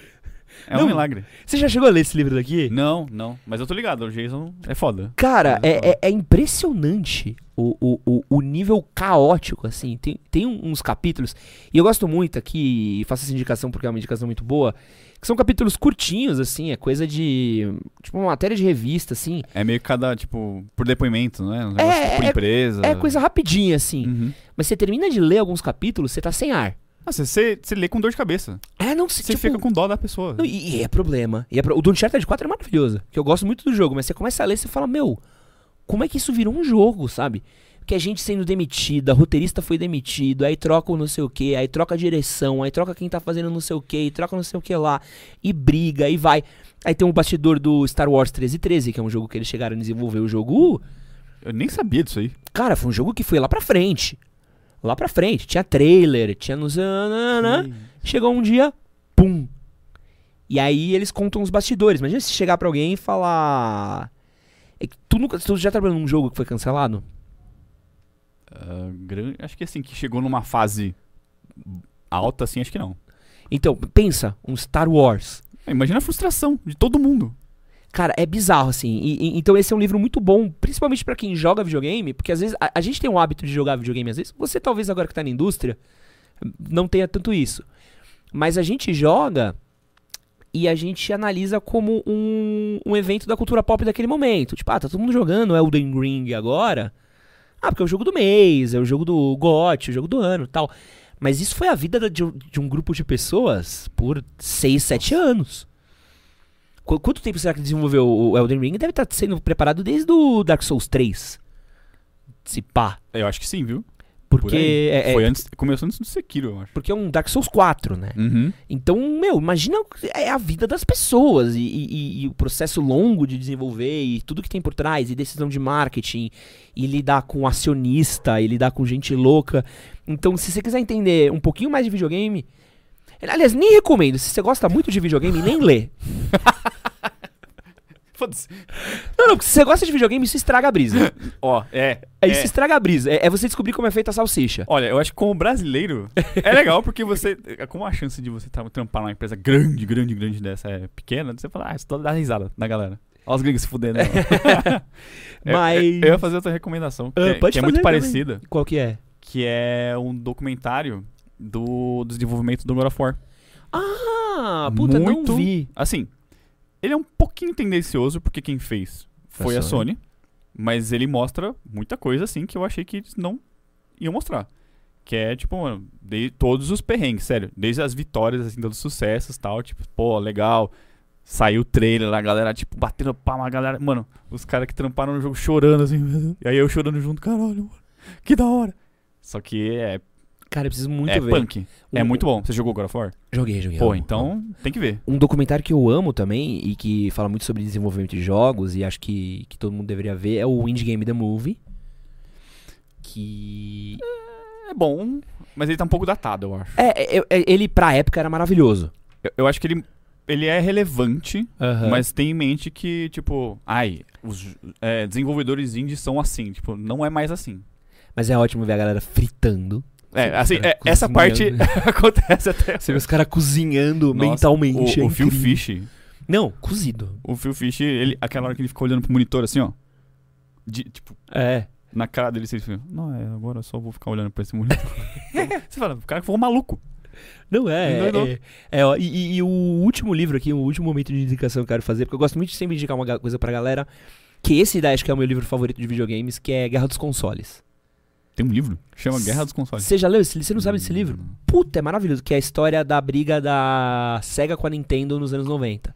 É Não, um milagre. Você já chegou a ler esse livro daqui? Não, não. Mas eu tô ligado, o Jason é foda. Cara, Mas é, é- é impressionante o, o, o, o nível caótico, assim. Tem, tem uns capítulos, e eu gosto muito aqui, e faço essa indicação porque é uma indicação muito boa, que são capítulos curtinhos, assim, é coisa de. Tipo, uma matéria de revista, assim. É meio que cada, tipo, por depoimento, né? Um É, negócio por é- empresa. É coisa rapidinha, assim. Uhum. Mas você termina de ler alguns capítulos, você tá sem ar. Ah, você, lê com dor de cabeça. É, não, Você tipo, fica com dó da pessoa. Não, e, e é problema. E é pro- O do Uncharted 4 é maravilhoso. Que eu gosto muito do jogo, mas você começa a ler e você fala, meu, como é que isso virou um jogo, sabe? Que a gente sendo demitida, roteirista foi demitido, aí troca o não sei o que, aí troca a direção, aí troca quem tá fazendo não sei o que, troca não sei o que lá, e briga, e vai. Aí tem um bastidor do Star Wars 1313, que é um jogo que eles chegaram a desenvolver o jogo. Eu nem sabia disso aí. cara, foi um jogo que foi lá pra frente. Lá pra frente. Tinha trailer, tinha nos. Chegou um dia, pum. E aí eles contam os bastidores. Imagina se chegar pra alguém e falar. É que tu, nunca, tu já trabalhou num jogo que foi cancelado? Ah, gran- Acho que assim, que chegou numa fase alta, assim, acho que não. Então, pensa, um Star Wars. Imagina a frustração de todo mundo. Cara, é bizarro, assim. E, e, então esse é um livro muito bom, principalmente para quem joga videogame, porque às vezes a, a, gente tem um hábito de jogar videogame, às vezes. Você talvez agora que tá na indústria não tenha tanto isso. Mas a gente joga e a gente analisa como um, um evento da cultura pop daquele momento. Tipo, ah, tá todo mundo jogando Elden Ring agora. Ah, porque é o jogo do mês, é o jogo do GOT, é o jogo do ano tal. Mas isso foi a vida de, de um grupo de pessoas por 6, 7 anos. Qu quanto tempo será que desenvolveu o Elden Ring? Deve estar tá sendo preparado desde o Dark Souls 3. Se pá. Eu acho que sim, viu? Porque. É, é, Foi antes, começou antes do Sekiro, eu acho. Porque é um Dark Souls 4, né? Uhum. Então, meu, imagina é a vida das pessoas e, e, e, o processo longo de desenvolver e tudo que tem por trás, e decisão de marketing, e lidar com acionista, e lidar com gente louca. Então, se você quiser entender um pouquinho mais de videogame. Aliás, nem recomendo. Se você gosta muito de videogame, nem lê. <laughs> Foda-se. Não, não, porque se você gosta de videogame, isso estraga a brisa. <laughs> Ó, é. É, isso estraga a brisa. É, é, você descobrir como é feita a salsicha. Olha, eu acho que como brasileiro é legal porque você. Como a chance de você trampar numa empresa grande, grande, grande dessa é pequena, você fala, ah, você dá risada na galera. Olha os gringos se fudendo. <laughs> Mas. Eu, eu, ia fazer outra recomendação, que, ah, é, que é muito parecida. Qual que é? Que é um documentário do, do desenvolvimento do God of War. Ah, puta, muito, não vi. Assim, ele é um pouquinho tendencioso, porque quem fez foi a, a Sony. Sony. Mas ele mostra muita coisa, assim, que eu achei que eles não iam mostrar. Que é, tipo, mano, de todos os perrengues, sério. Desde as vitórias, assim, dos sucessos e tal. Tipo, pô, legal. Saiu o trailer lá, a galera, tipo, batendo palma, a galera. Mano, os caras que tramparam no jogo chorando, assim. <laughs> E aí eu chorando junto, caralho, mano. Que da hora. Só que é Cara, eu preciso muito é ver. Punk. É um, é muito bom. Você jogou God of War? Joguei, joguei. Pô, então tem que ver. Um documentário que eu amo também e que fala muito sobre desenvolvimento de jogos e acho que, que todo mundo deveria ver é o Indie Game The Movie. Que. É, é bom, mas ele tá um pouco datado, eu acho. É, é, é ele pra época era maravilhoso. Eu, eu acho que ele, ele é relevante, mas tem em mente que, tipo, ai, os é, desenvolvedores indies são assim. Tipo, não é mais assim. Mas é ótimo ver a galera fritando. É, assim, é, essa parte <laughs> acontece até. Você vê os caras cozinhando Nossa, mentalmente. O, é o Phil Fish. Não, cozido. O Phil Fish, ele, aquela hora que ele ficou olhando pro monitor assim, ó. De, tipo. É. Na cara dele, você fica, não, é, agora eu só vou ficar olhando pra esse monitor. <laughs> você fala, o cara ficou maluco. Não é. Não, é, é, é ó, e, e, o último livro aqui, o último momento de indicação que eu quero fazer, porque eu gosto muito de sempre indicar uma coisa pra galera. Que esse daí acho que é o meu livro favorito de videogames, que é Guerra dos Consoles. Tem um livro chama Guerra dos Consoles. Você já leu esse livro? Você não sabe desse livro? Puta, é maravilhoso. Que é a história da briga da SEGA com a Nintendo nos anos 90.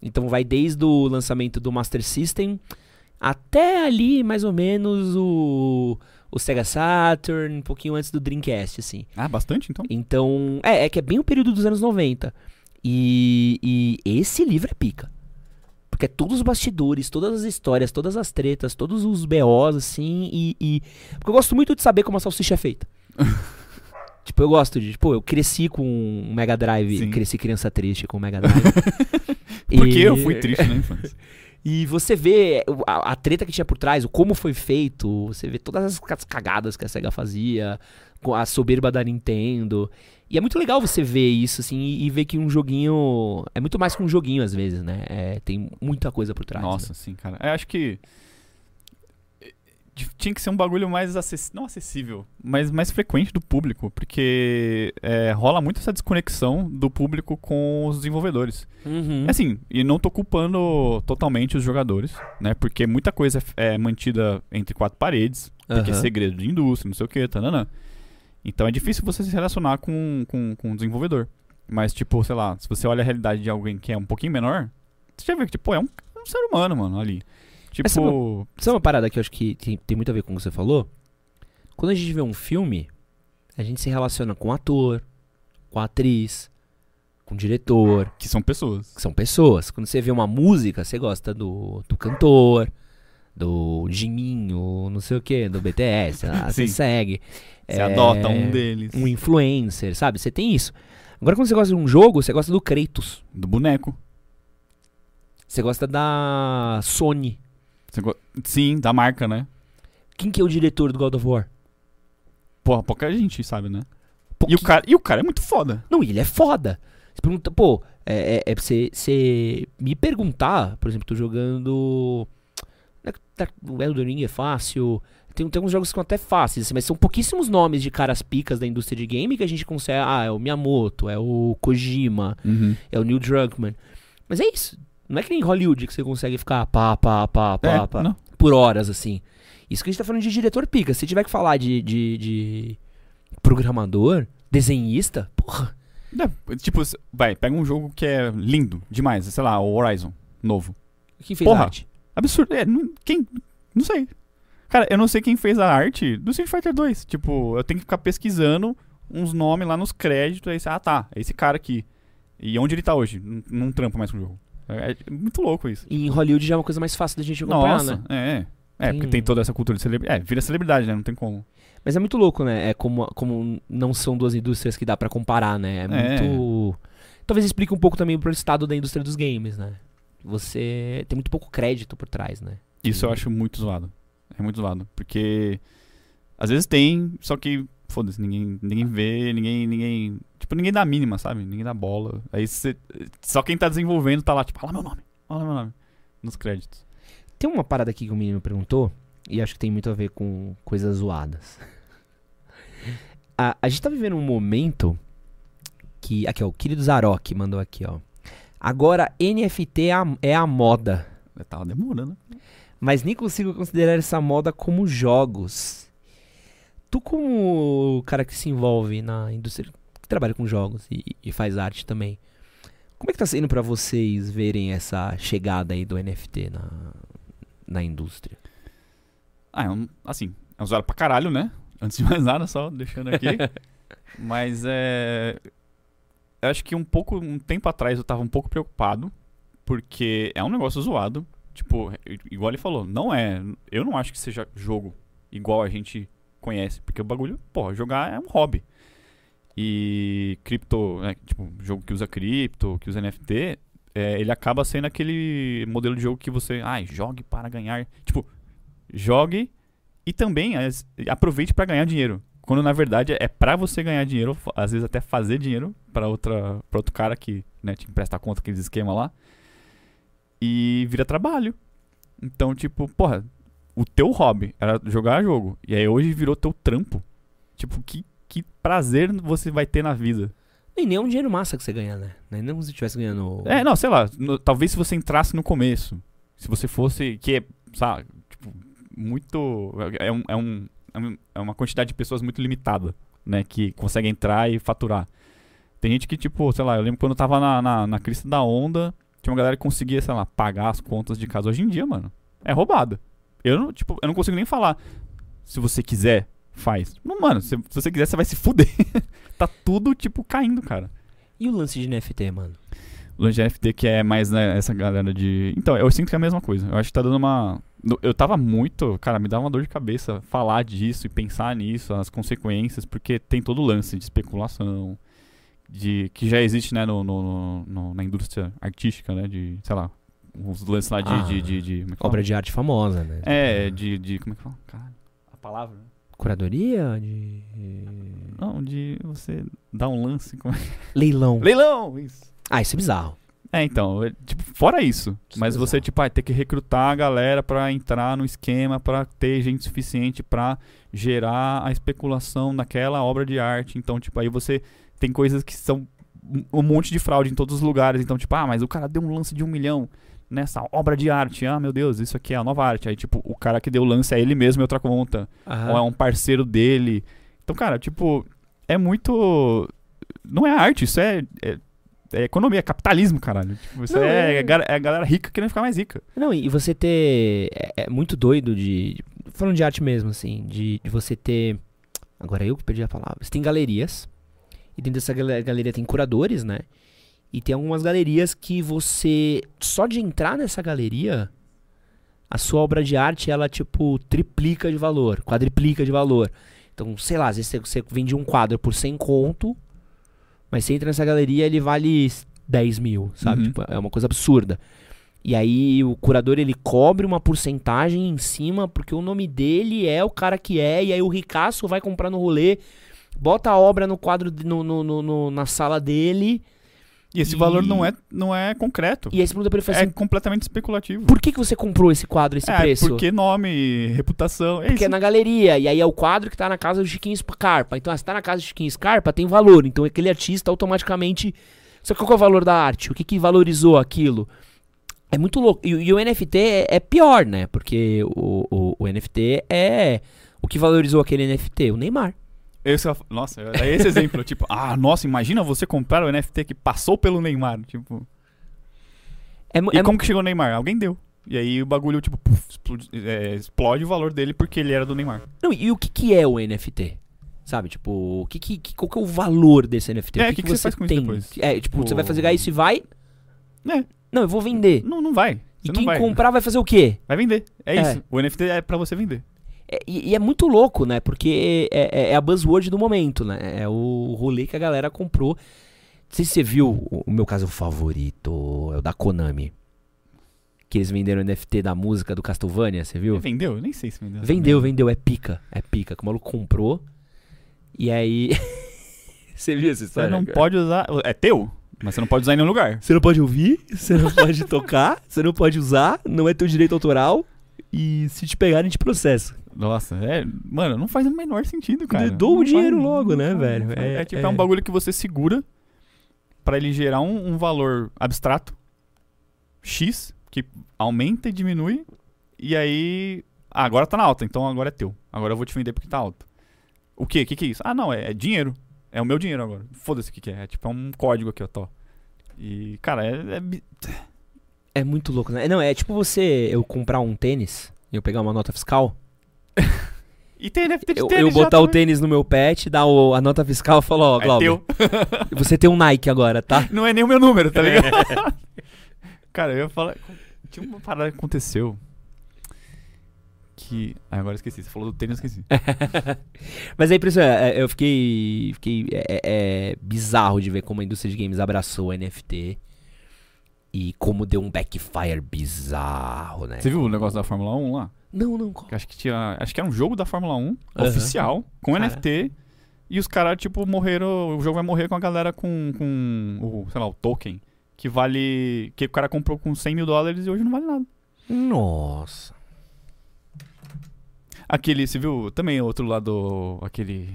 Então vai desde o lançamento do Master System até ali, mais ou menos, o, o Sega Saturn, um pouquinho antes do Dreamcast, assim. Ah, bastante então? Então, é, é que é bem o período dos anos 90. E, e esse livro é pica. Porque é todos os bastidores, todas as histórias, todas as tretas, todos os BOs, assim, e, e. Porque eu gosto muito de saber como a salsicha é feita. <laughs> tipo, eu gosto de. Tipo, eu cresci com um Mega Drive, Sim. cresci criança triste com o Mega Drive. <laughs> Porque e... eu fui triste na infância. <laughs> E você vê a, a, treta que tinha por trás, o como foi feito, você vê todas as cagadas que a SEGA fazia, a soberba da Nintendo. E é muito legal você ver isso, assim, e, e ver que um joguinho. É muito mais que um joguinho, às vezes, né? É, tem muita coisa por trás. Nossa, né? sim, cara. Eu acho que. Eh, tinha que ser um bagulho mais acessível. Não acessível, mas mais frequente do público. Porque é, rola muito essa desconexão do público com os desenvolvedores. Uhum. Assim, e não tô culpando totalmente os jogadores, né? Porque muita coisa é, é mantida entre quatro paredes. Porque uhum. é segredo de indústria, não sei o que, tananã. Então é difícil você se relacionar com, com, com um desenvolvedor. Mas, tipo, sei lá, se você olha a realidade de alguém que é um pouquinho menor, você já vê que, tipo, é um, um ser humano, mano, ali. Tipo. Sabe uma, sabe uma parada que eu acho que tem, tem muito a ver com o que você falou? Quando a gente vê um filme, a gente se relaciona com o ator, com a atriz, com o diretor. Que são pessoas. Que são pessoas. Quando você vê uma música, você gosta do, do cantor, do Jiminho, não sei o que, do BTS. Ah, <laughs> você segue. Você é, adota um deles. Um influencer, sabe? Você tem isso. Agora, quando você gosta de um jogo, você gosta do Kratos. Do boneco. Você gosta da Sony. Go... Sim, da marca, né? Quem que é o diretor do God of War? Porra, pouca gente sabe, né? E o, cara, e o cara é muito foda. Não, ele é foda. Você pergunta, pô, é, é, é pra você, você me perguntar, por exemplo, tô jogando. Tá- O Elden Ring é fácil. Tem, tem alguns jogos que são até fáceis, assim, mas são pouquíssimos nomes de caras picas da indústria de game que a gente consegue. Ah, é o Miyamoto, é o Kojima, é o Neil Druckmann. Mas é isso. Não é que nem Hollywood que você consegue ficar pá, pá, pá, pá, É, pá, não. por horas, assim. Isso que a gente tá falando de diretor pica. Se tiver que falar de, de, de programador, desenhista, porra. É, tipo, vai, pega um jogo que é lindo demais, sei lá, o Horizon, novo. Quem fez Porra. arte? Absurdo. É, não- quem? Não sei. Cara, eu não sei quem fez a arte do Street Fighter 2. Tipo, eu tenho que ficar pesquisando uns nomes lá nos créditos. Aí, você, ah, tá, é esse cara aqui. E onde ele tá hoje? Não, não trampa mais com o jogo. É, é muito louco isso. E em Hollywood já é uma coisa mais fácil da gente acompanhar, Nossa, né? é, é. É, porque Tem- toda essa cultura de celebridade. É, vira celebridade, né? Não tem como. Mas é muito louco, né? É como, como não são duas indústrias que dá pra comparar, né? É É. muito. Talvez explique um pouco também pro estado da indústria dos games, né? Você tem muito pouco crédito por trás, né? Isso eu Sim. acho muito zoado. É muito zoado. Porque às vezes tem, só que, foda-se, ninguém, ninguém vê, ninguém, ninguém. Tipo, ninguém dá a mínima, sabe? Ninguém dá bola. Aí você. Só quem tá desenvolvendo tá lá, tipo, fala meu nome, fala meu nome. Nos créditos. Tem uma parada aqui que o menino perguntou, e acho que tem muito a ver com coisas zoadas. <laughs> A, a gente tá vivendo um momento que. Aqui, ó, o querido Zarok mandou aqui, ó. Agora NFT é a, é a moda. Eu tava demorando. mas nem consigo considerar essa moda como jogos. Tu, como cara que se envolve na indústria, que trabalha com jogos e, e faz arte também, como é que tá sendo pra vocês verem essa chegada aí do NFT na, na indústria? Ah, é um, assim, é usado pra caralho, né? Antes de mais nada, só deixando aqui. <laughs> Mas é. Eu acho que um pouco, um tempo atrás eu tava um pouco preocupado, porque é um negócio zoado. Tipo, igual ele falou, não é. Eu não acho que seja jogo igual a gente conhece, porque o bagulho, porra, jogar é um hobby. E cripto, né, tipo, jogo que usa cripto, que usa NFT, é, ele acaba sendo aquele modelo de jogo que você, ai, jogue para ganhar. Tipo, jogue e também as- aproveite para ganhar dinheiro. Quando na verdade é para você ganhar dinheiro, às vezes até fazer dinheiro para outra para outro cara que, né, te empresta conta aqueles esquema lá. E vira trabalho. Então, tipo, porra, o teu hobby era jogar jogo e aí hoje virou teu trampo. Tipo, que que prazer você vai ter na vida. E nem é um dinheiro massa que você ganha, né? É nem como se estivesse ganhando. É, não, sei lá, no- talvez se você entrasse no começo, se você fosse, que é, sabe, tipo, muito, é, um, é, um, é é uma quantidade de pessoas muito limitada, né, que consegue entrar e faturar. Tem gente que, tipo, sei lá, eu lembro quando eu tava na, na, na crista da onda, tinha uma galera que conseguia, sei lá, pagar as contas de casa. Hoje em dia, mano, é roubada. Eu não, tipo, eu não consigo nem falar, se você quiser, faz. Não, mano, se, se você quiser, você vai se fuder. <laughs> tá tudo, tipo, caindo, cara. E o lance de NFT, mano? O lance de NFT que é mais né, essa galera de. Então, eu sinto que é a mesma coisa. Eu acho que tá dando uma. Eu tava muito. Cara, me dá uma dor de cabeça falar disso e pensar nisso, as consequências, porque tem todo o lance de especulação, de que já existe, né, no, no- no- na indústria artística, né? De, sei lá, os lances lá de. Ah, de, de, de- é? Obra de arte famosa, né? É, de, de. Como é que fala? Caralho, a palavra, né? Curadoria? De. Não, de você dar um lance. Como... é? Leilão. <laughs> Leilão! Isso. Ah, isso é bizarro. É, então, é, tipo, fora isso. Isso mas é você, tipo, vai ter que recrutar a galera pra entrar no esquema, pra ter gente suficiente pra gerar a especulação naquela obra de arte. Então, tipo, aí você tem coisas que são um- monte de fraude em todos os lugares. Então, tipo, ah, mas o cara deu um lance de um milhão nessa obra de arte. Ah, meu Deus, isso aqui é a nova arte. Aí, tipo, o cara que deu o lance é ele mesmo em outra conta. Aham. Ou é um parceiro dele. Então, cara, tipo, é muito. Não é arte, isso é. é- é economia, é capitalismo, caralho. Tipo, isso Não, é, é- é a galera rica querendo ficar mais rica. Não, e você ter. É, é muito doido de. Falando de arte mesmo, assim, de, de você ter. Agora eu que perdi a palavra. Você tem galerias. E dentro dessa gale- galeria tem curadores, né? E tem algumas galerias que você. Só de entrar nessa galeria. A sua obra de arte, ela, tipo, triplica de valor, quadriplica de valor. Então, sei lá, às vezes você, você vende um quadro por 100 conto, mas você entra nessa galeria ele vale 10 mil, sabe? Uhum. Tipo, é uma coisa absurda. E aí o curador ele cobre uma porcentagem em cima, porque o nome dele é o cara que é, e aí o ricaço vai comprar no rolê, bota a obra no quadro, no- no- no- na sala dele, E esse valor não é, não é concreto. E aí você pergunta pra ele É assim: completamente especulativo. por que, que você comprou esse quadro, esse é, preço? porque nome, reputação. É Porque é na galeria, e aí é o quadro que tá na casa do Chiquinho Scarpa. Então, se tá na casa do Chiquinho Scarpa, tem valor. Então, aquele artista automaticamente. Só que qual é o valor da arte? O que, que valorizou aquilo? É muito louco. E, e o NFT é, é pior, né? Porque o, o, o NFT é. O que valorizou aquele NFT? O Neymar. Esse, é- nossa, é esse exemplo. <laughs> tipo, ah, nossa, imagina você comprar o NFT que passou pelo Neymar. Tipo, É, e é como que chegou o Neymar? Alguém deu. E aí o bagulho, tipo, puf, explode, é, explode o valor dele porque ele era do Neymar. Não, e o que, que é o NFT? Sabe, tipo, o que, que, que- qual que é o valor desse NFT? É, o que que você faz com isso tem? depois? É, tipo, você vai Tipo- fazer isso e vai. É. Não, eu vou vender. Não, não vai. E Você quem não vai. comprar vai fazer o quê? Vai vender. É, É. isso. O NFT é pra você vender. É, e, e é muito louco, né? Porque é, é- é a buzzword do momento, né? É o rolê que a galera comprou. Não sei se você viu, o, o meu caso favorito é o da Konami. Que eles venderam o NFT da música do Castlevania, você viu? Vendeu? Eu nem sei se vendeu. Vendeu, vendeu, é pica. É pica. Que o maluco comprou. E aí. <laughs> você viu essa Você história? não cara? pode usar. É teu, mas você não pode usar em nenhum lugar. Você não pode ouvir, você não pode <laughs> tocar, você não pode usar, não é teu direito autoral. E se te pegarem, te processa. Nossa, é. Mano, não faz o menor sentido, cara. Dou o dinheiro logo, né, velho? É- É, tipo, é- é um bagulho que você segura pra ele gerar um, um valor abstrato X, que aumenta e diminui. E aí. Ah, agora tá na alta, então agora é teu. Agora eu vou te vender porque tá alto. O quê? O que, que é isso? Ah, não, é, é dinheiro. É o meu dinheiro agora. Foda-se o que, que é. É tipo é um código aqui, ó. Tó. E, cara, é, é É muito louco, né? Não, é tipo você, eu comprar um tênis e eu pegar uma nota fiscal. <laughs> E tem NFT de Eu, tênis eu botar o tênis no meu pet, dar o- a nota fiscal e falar, ó, É Glauber, teu. <laughs> você tem um Nike agora, tá? Não é nem o meu número, tá ligado? <laughs> Cara, eu ia falar. Tinha uma parada que aconteceu. Que. Ah, agora esqueci. Você falou do tênis, eu esqueci. Mas é impressionante, é, eu fiquei, fiquei é, é- é bizarro de ver como a indústria de games abraçou o NFT e como deu um backfire bizarro, né? Você viu o negócio da Fórmula 1 lá? Não, não? Que acho que tinha. Acho que era um jogo da Fórmula 1 Aham. oficial, com Cara. NFT. E os caras, tipo, morreram. O jogo vai morrer com a galera com. com o, sei lá, o token. Que vale. Que o cara comprou com 100 mil dólares e hoje não vale nada. Nossa. Aquele, você viu também outro lado, aquele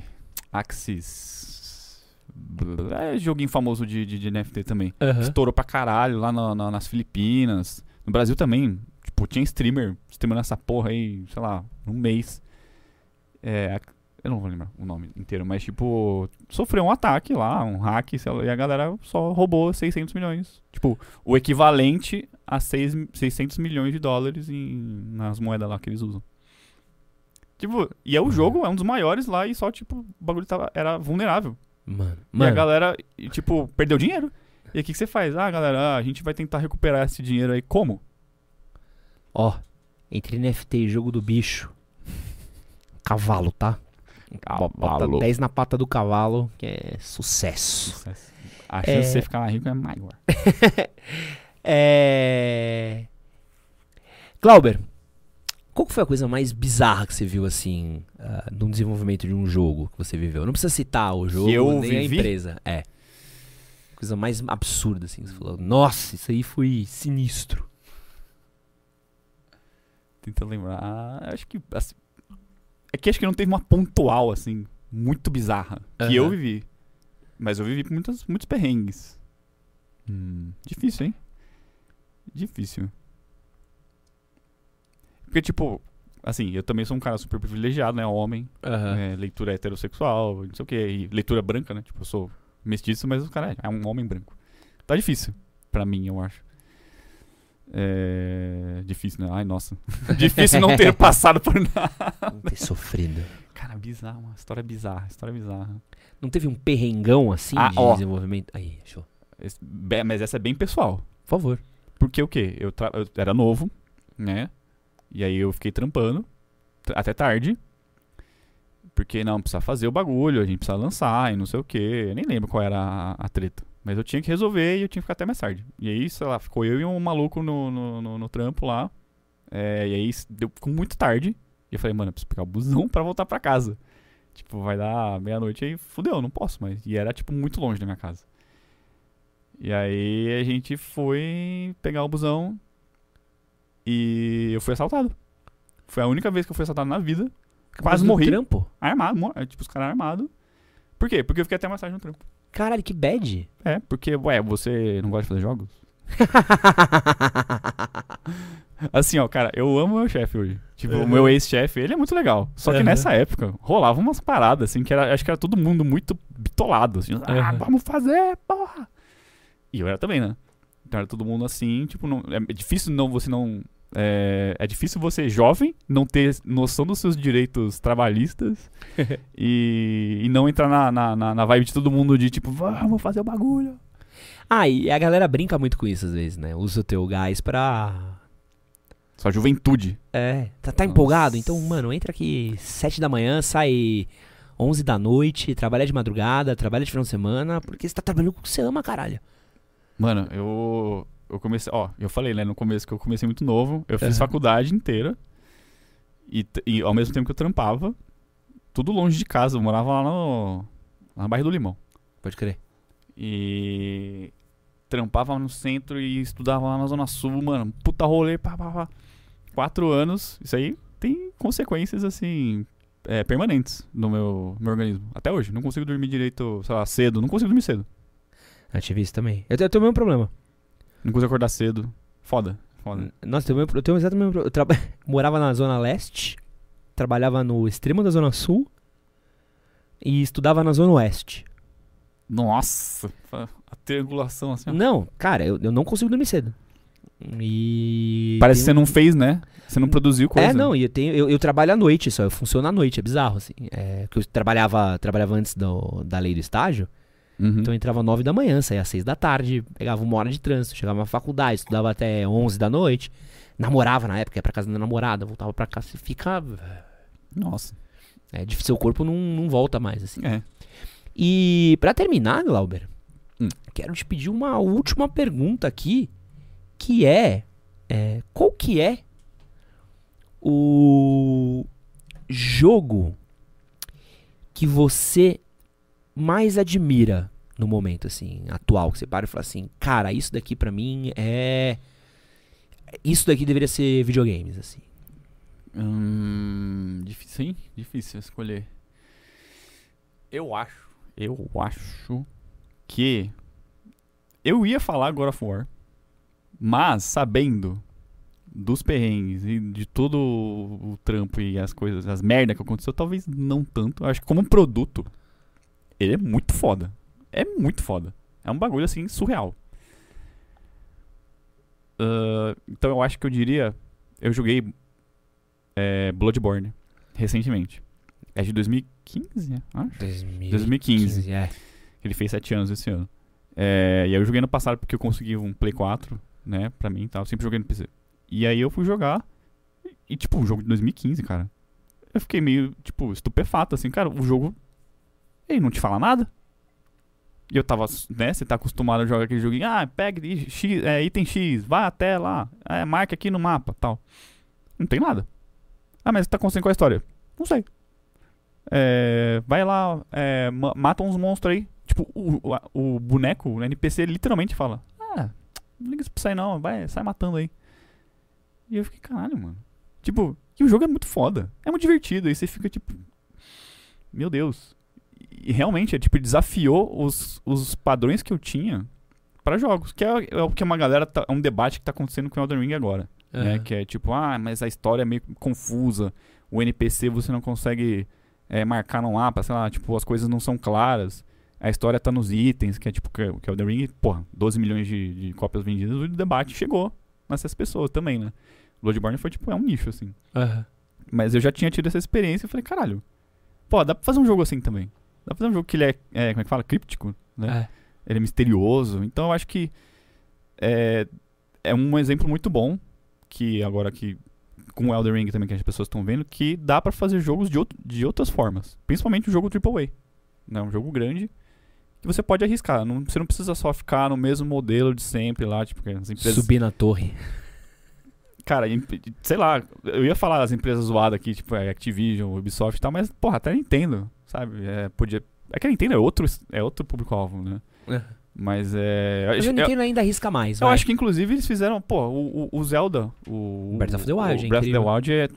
Axis. É joguinho famoso de, de, de NFT também. Aham. Estourou pra caralho lá na- na- nas Filipinas. No Brasil também. Tipo, tinha streamer streamando essa porra aí, sei lá, um mês. É. Eu não vou lembrar o nome inteiro, mas tipo, sofreu um ataque lá, um hack, sei lá, e a galera só roubou 600 milhões. Tipo, o equivalente a seis, 600 milhões de dólares em, nas moedas lá que eles usam. Tipo, e é o jogo, é um dos maiores lá e só, tipo, o bagulho tava, era vulnerável. Mano, E a mano. galera, tipo, perdeu dinheiro. E aí o que, que você faz? Ah, galera, ah, a gente vai tentar recuperar esse dinheiro aí. Como? Ó, entre NFT e jogo do bicho. Cavalo, tá? Bota Cavalo. 10 na pata do cavalo, que é sucesso. A chance É. de você ficar mais rico é maior. <laughs> é. Glauber, qual foi a coisa mais bizarra que você viu, assim, ah, no desenvolvimento de um jogo que você viveu? Não precisa citar o jogo, eu nem a vivi? empresa. É. Coisa mais absurda, assim, que você falou. Nossa, isso aí foi sinistro. Tentando lembrar. Ah, acho que. assim, é que acho que não teve uma pontual, assim, muito bizarra. Que eu Aham. vivi. Mas eu vivi por muitas, muitos perrengues. Hum, difícil, hein? Difícil. Porque, tipo, assim, eu também sou um cara super privilegiado, né? Homem. Aham. é, leitura heterossexual, não sei o que, e leitura branca, né? Tipo, eu sou mestiço, mas o cara é, é um homem branco. Tá difícil, pra mim, eu acho. É. Difícil, né? Ai, nossa. <laughs> difícil não ter passado por nada. Não ter sofrido. Cara, bizarro, uma história bizarra, história bizarra. Não teve um perrengão, assim, Ah, de ó. desenvolvimento? Aí, show. Esse- mas essa é bem pessoal. Por favor. Porque o quê? Eu, tra- eu era novo, né? E aí eu fiquei trampando até tarde. Porque não, precisa fazer o bagulho, a gente precisa lançar e não sei o quê. Eu nem lembro qual era a, a treta. Mas eu tinha que resolver e eu tinha que ficar até mais tarde. E aí, sei lá, ficou eu e um maluco no, no, no- no trampo lá. É, e aí deu, ficou muito tarde. E eu falei, mano, eu preciso pegar o busão <laughs> pra voltar pra casa. Tipo, vai dar meia-noite aí, fudeu, não posso mais. E era, tipo, muito longe da minha casa. E aí a gente foi pegar o busão e eu fui assaltado. Foi a única vez que eu fui assaltado na vida. Quase morri. Trampo? Armado, mor- tipo, os caras armados. Por quê? Porque eu fiquei até mais tarde no trampo. Caralho, que bad. É, porque, ué, você não gosta de fazer jogos? <laughs> Assim, ó, cara, eu amo meu chefe hoje. Tipo, o Uhum. meu ex-chefe, ele é muito legal. Só que Uhum. nessa época, rolava umas paradas, assim, que era, acho que era todo mundo muito bitolado, assim. Ah, Uhum. vamos fazer, porra! E eu era também, né? Então era todo mundo assim, tipo, não, é difícil não, você não... É, é difícil você, jovem, não ter noção dos seus direitos trabalhistas <laughs> e, e não entrar na, na, na, na vibe de todo mundo de, tipo, vamos fazer o bagulho. ah, e a galera brinca muito com isso às vezes, né? Usa o teu gás pra. Sua juventude. É. Tá, tá empolgado? Então, mano, entra aqui 7 da manhã, sai 11 da noite, trabalha de madrugada, trabalha de final de semana, porque você tá trabalhando com o que você ama, caralho. Mano, eu, eu comecei. Ó, eu falei, né, no começo que eu comecei muito novo. Eu fiz Aham. faculdade inteira. E, e ao mesmo tempo que eu trampava, tudo longe de casa. Eu morava lá no. Na Bairro do Limão. Pode crer. E. Trampava no centro e estudava lá na Zona Sul, mano. Puta rolê, pá, pá, pá. Quatro anos. Isso aí tem consequências, assim. é, permanentes no meu, meu organismo. Até hoje. Não consigo dormir direito, sei lá, cedo. Não consigo dormir cedo. Tive isso também. Eu tenho, eu tenho o mesmo problema. Não consigo acordar cedo. Foda. Foda. Nossa, eu tenho, eu tenho exatamente o mesmo problema. Eu traba- <laughs> morava na Zona Leste, trabalhava no extremo da Zona Sul e estudava na Zona Oeste. Nossa, a triangulação assim. ó. Não, cara, eu, eu não consigo dormir cedo. E. Parece que você não fez, né? Você não produziu coisa. É, não, e eu, tenho, eu, eu trabalho à noite só, eu funciono à noite, é bizarro, assim. É, que eu trabalhava, trabalhava antes do, da lei do estágio, Uhum. então eu entrava às 9 da manhã, saía às 6 da tarde, pegava uma hora de trânsito, chegava na faculdade, estudava até 11 da noite, namorava na época, ia pra casa da namorada, voltava pra casa, você fica. Nossa. É, seu corpo não, não volta mais, assim. É. E pra terminar, Glauber, Hum. quero te pedir uma última pergunta aqui, que é, é, qual que é o jogo que você mais admira no momento assim atual que você para e fala assim, cara, isso daqui pra mim é isso daqui deveria ser videogames assim. Hum, difícil, hein? Difícil escolher. Eu acho. Eu acho que. Eu ia falar God of War. Mas, sabendo dos perrengues e de todo o trampo e as coisas, as merdas que aconteceu, talvez não tanto. Acho que como produto, ele é muito foda. É muito foda. É um bagulho assim surreal. Ah, então eu acho que eu diria. Eu joguei é, Bloodborne recentemente. É de 2015, acho. 2015. é. Ele fez 7 anos esse ano. É, e aí eu joguei no passado porque eu consegui um Play 4, né, pra mim e tal. Eu sempre joguei no PC. E aí eu fui jogar. E, tipo, um jogo de 2015, cara. Eu fiquei meio, tipo, estupefato, assim, cara, o jogo. Ele não te fala nada. E eu tava, né, você tá acostumado a jogar aquele joguinho. Ah, pega X, é, item X, vai até lá. É, marca aqui no mapa, tal. Não tem nada. Ah, mas tá acontecendo com a história? Não sei. É, vai lá, é, ma- mata uns monstros aí. Tipo, o, o, o boneco, o NPC, literalmente fala: Ah, não liga pra isso aí não, vai, sai matando aí. E eu fiquei, caralho, mano. Tipo, e o jogo é muito foda. É muito divertido. Aí você fica tipo. Meu Deus. E realmente, é, tipo, desafiou os, os padrões que eu tinha pra jogos. Que é, é o que uma galera. Tá, é um debate que tá acontecendo com Elden Ring agora. Né? Que é tipo, ah, mas a história é meio confusa. O NPC você não consegue é, marcar no mapa, sei lá, tipo, as coisas não são claras. A história tá nos itens, que é tipo, que, que é o The Ring, porra, 12 milhões de, de cópias vendidas, o debate chegou nessas pessoas também, né? Bloodborne foi tipo, é um nicho, assim. Aham. Mas eu já tinha tido essa experiência e falei, caralho, pô, dá pra fazer um jogo assim também. Dá pra fazer um jogo que ele é, é, como é que fala? Críptico, né? É. Ele é misterioso. Então eu acho que é, é um exemplo muito bom que agora que com o Elden Ring também que as pessoas estão vendo que dá pra fazer jogos de, outro- de outras formas, principalmente o jogo AAA. Né? Um jogo grande que você pode arriscar, não, você não precisa só ficar no mesmo modelo de sempre lá, tipo, as empresas Subir na torre. Cara, sei lá, eu ia falar as empresas zoadas aqui, tipo é, Activision, Ubisoft e tal, mas, porra, até Nintendo, sabe? É, podia... é que a Nintendo é outro, é outro público-alvo, né? Mas é. Mas eu- o Nintendo ainda arrisca mais. Eu vai. acho que inclusive eles fizeram, pô, o, o- Zelda, o Breath of the Wild, o é Breath of the. Wild é,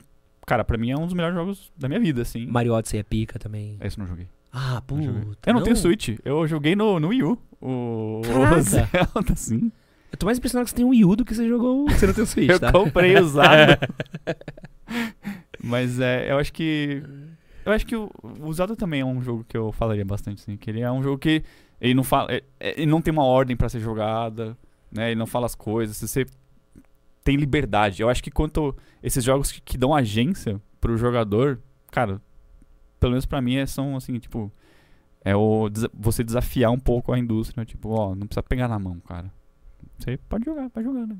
cara, pra mim é um dos melhores jogos da minha vida, assim. Mario Odyssey é pica também. Esse eu não joguei. Ah, Não joguei. puta. Eu não, tenho Switch, eu joguei no, no Wii U. O, Caraca. o Zelda, sim. Eu tô mais impressionado que você tem um Wii U do que você jogou. Você não tem o <laughs> Switch, Eu tá? comprei usado. <laughs> Mas é, eu acho que. Eu acho que o, o Zelda também é um jogo que eu falaria bastante, assim. Que ele é um jogo que. Ele não fala. é- é- Ele não tem uma ordem pra ser jogada, né? Ele não fala as coisas. Você tem liberdade. Eu acho que quanto. Esses jogos que, que dão agência pro jogador, cara, pelo menos pra mim, é- são assim, tipo. É o, você desafiar um pouco a indústria. Tipo, ó, não precisa pegar na mão, cara. Você pode jogar, vai jogando.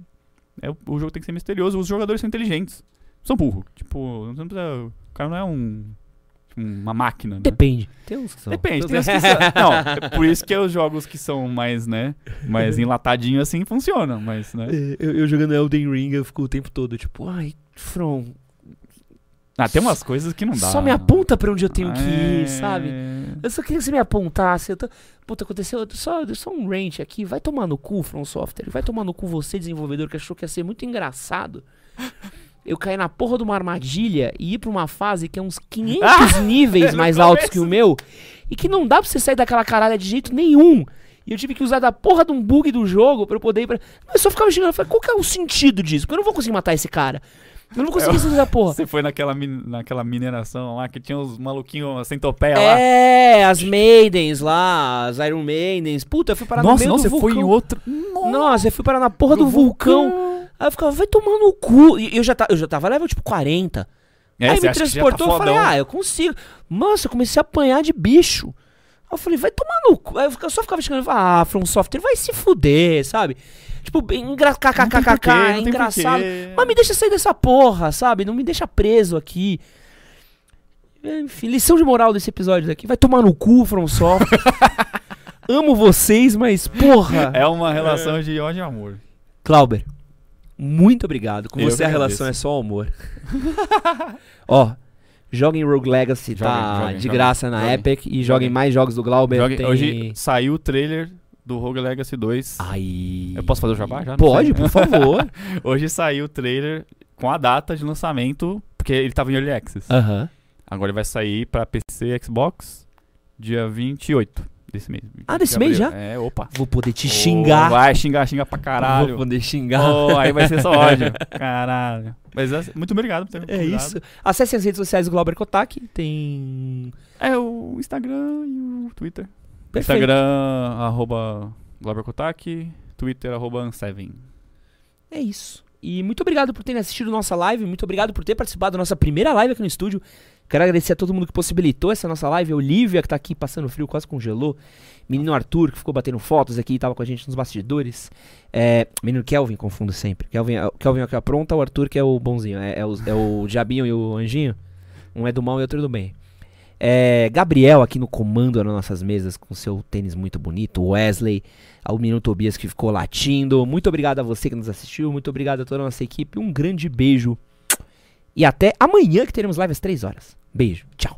É, o- o jogo tem que ser misterioso. Os jogadores são inteligentes. São burro. Tipo, não precisa, o cara não é um uma máquina, né? Depende. Tem uns que são. Depende, tem uns que <laughs> são. Não, é por isso que os jogos que são mais, né, mais <laughs> enlatadinhos assim funcionam, mas, né? Eu, eu jogando Elden Ring, eu fico o tempo todo, tipo, ai, From, Ah, tem umas coisas que não dá. só me aponta pra onde eu tenho que ir, É. sabe? Eu só queria que você me apontasse. Eu tô... Puta, aconteceu só, só um rant aqui. Vai tomar no cu, From Software. Vai tomar no cu você, desenvolvedor, que achou que ia ser muito engraçado. Eu caí na porra de uma armadilha e ir pra uma fase que é uns <laughs> 500 níveis no mais altos que o meu. E que não dá pra você sair daquela caralha de jeito nenhum. E eu tive que usar da porra de um bug do jogo pra eu poder ir pra. Mas eu só ficava xingando. Eu falei, qual que é o sentido disso? Porque eu não vou conseguir matar esse cara. Eu não vou conseguir sair da porra. Você foi naquela, min- naquela mineração lá que tinha os maluquinhos, a centopeia lá. É, as Maidens lá, as Iron Maidens. Puta, eu fui parar no Nossa, meio não, do você vulcão. foi em outro. Nossa, eu fui parar na porra do, vulcão. Aí eu ficava, vai tomar no cu. E eu já, eu já tava level tipo 40. É, Aí me tá transportou, eu falei, ah, eu consigo. Nossa, eu comecei a apanhar de bicho. Aí eu falei, vai tomar no cu. Aí eu só ficava xingando, ah, From Software, vai se fuder, sabe? Tipo, engra... Kkkk, engraçado. Mas me deixa sair dessa porra, sabe? Não me deixa preso aqui. Enfim, lição de moral desse episódio daqui. Vai tomar no cu, From Software. <laughs> Amo vocês, mas porra. É uma relação de ódio e amor. Clauber, muito obrigado. Com Eu você a relação é só amor. <laughs> Ó, joguem Rogue Legacy, tá Joguem, joguem, de joguem, graça na joguem, Epic. E joguem joguem. mais jogos do Glauber. Jogue- tem... Hoje saiu o trailer do Rogue Legacy 2. Ai. Eu posso fazer o jabá já? Não Pode, sei. por favor. <laughs> Hoje saiu o trailer com a data de lançamento, porque ele tava em Early Access. Aham. Agora ele vai sair pra PC e Xbox dia 28 desse mês. Ah, desse de mês abril. É, opa. Vou poder te Oh, xingar. vai xingar, xingar pra caralho. Vou poder xingar. Oh, aí vai ser só <laughs> ódio. Caralho. Mas é- muito obrigado por ter me É isso. Acesse as redes sociais do Glauber Kotak. Tem. É o Instagram e o Twitter. Perfeito. Instagram, arroba GloberKotak, Twitter, arroba Anseven. É isso. E muito obrigado por terem assistido nossa live. Muito obrigado por ter participado da nossa primeira live aqui no estúdio. Quero agradecer a todo mundo que possibilitou essa nossa live. Olivia, que tá aqui passando frio, quase congelou. Menino Arthur, que ficou batendo fotos aqui e tava com a gente nos bastidores. É, menino Kelvin, confundo sempre. Kelvin, é- Kelvin é o que apronta, o Arthur que é o bonzinho. É, é o, é o <laughs> diabinho e o anjinho. Um é do mal e outro é do bem. É, Gabriel aqui no comando nas nossas mesas com seu tênis muito bonito. Wesley, ao menino Tobias que ficou latindo. Muito obrigado a você que nos assistiu. Muito obrigado a toda a nossa equipe. Um grande beijo. E até amanhã que teremos live às 3 horas. Beijo, tchau.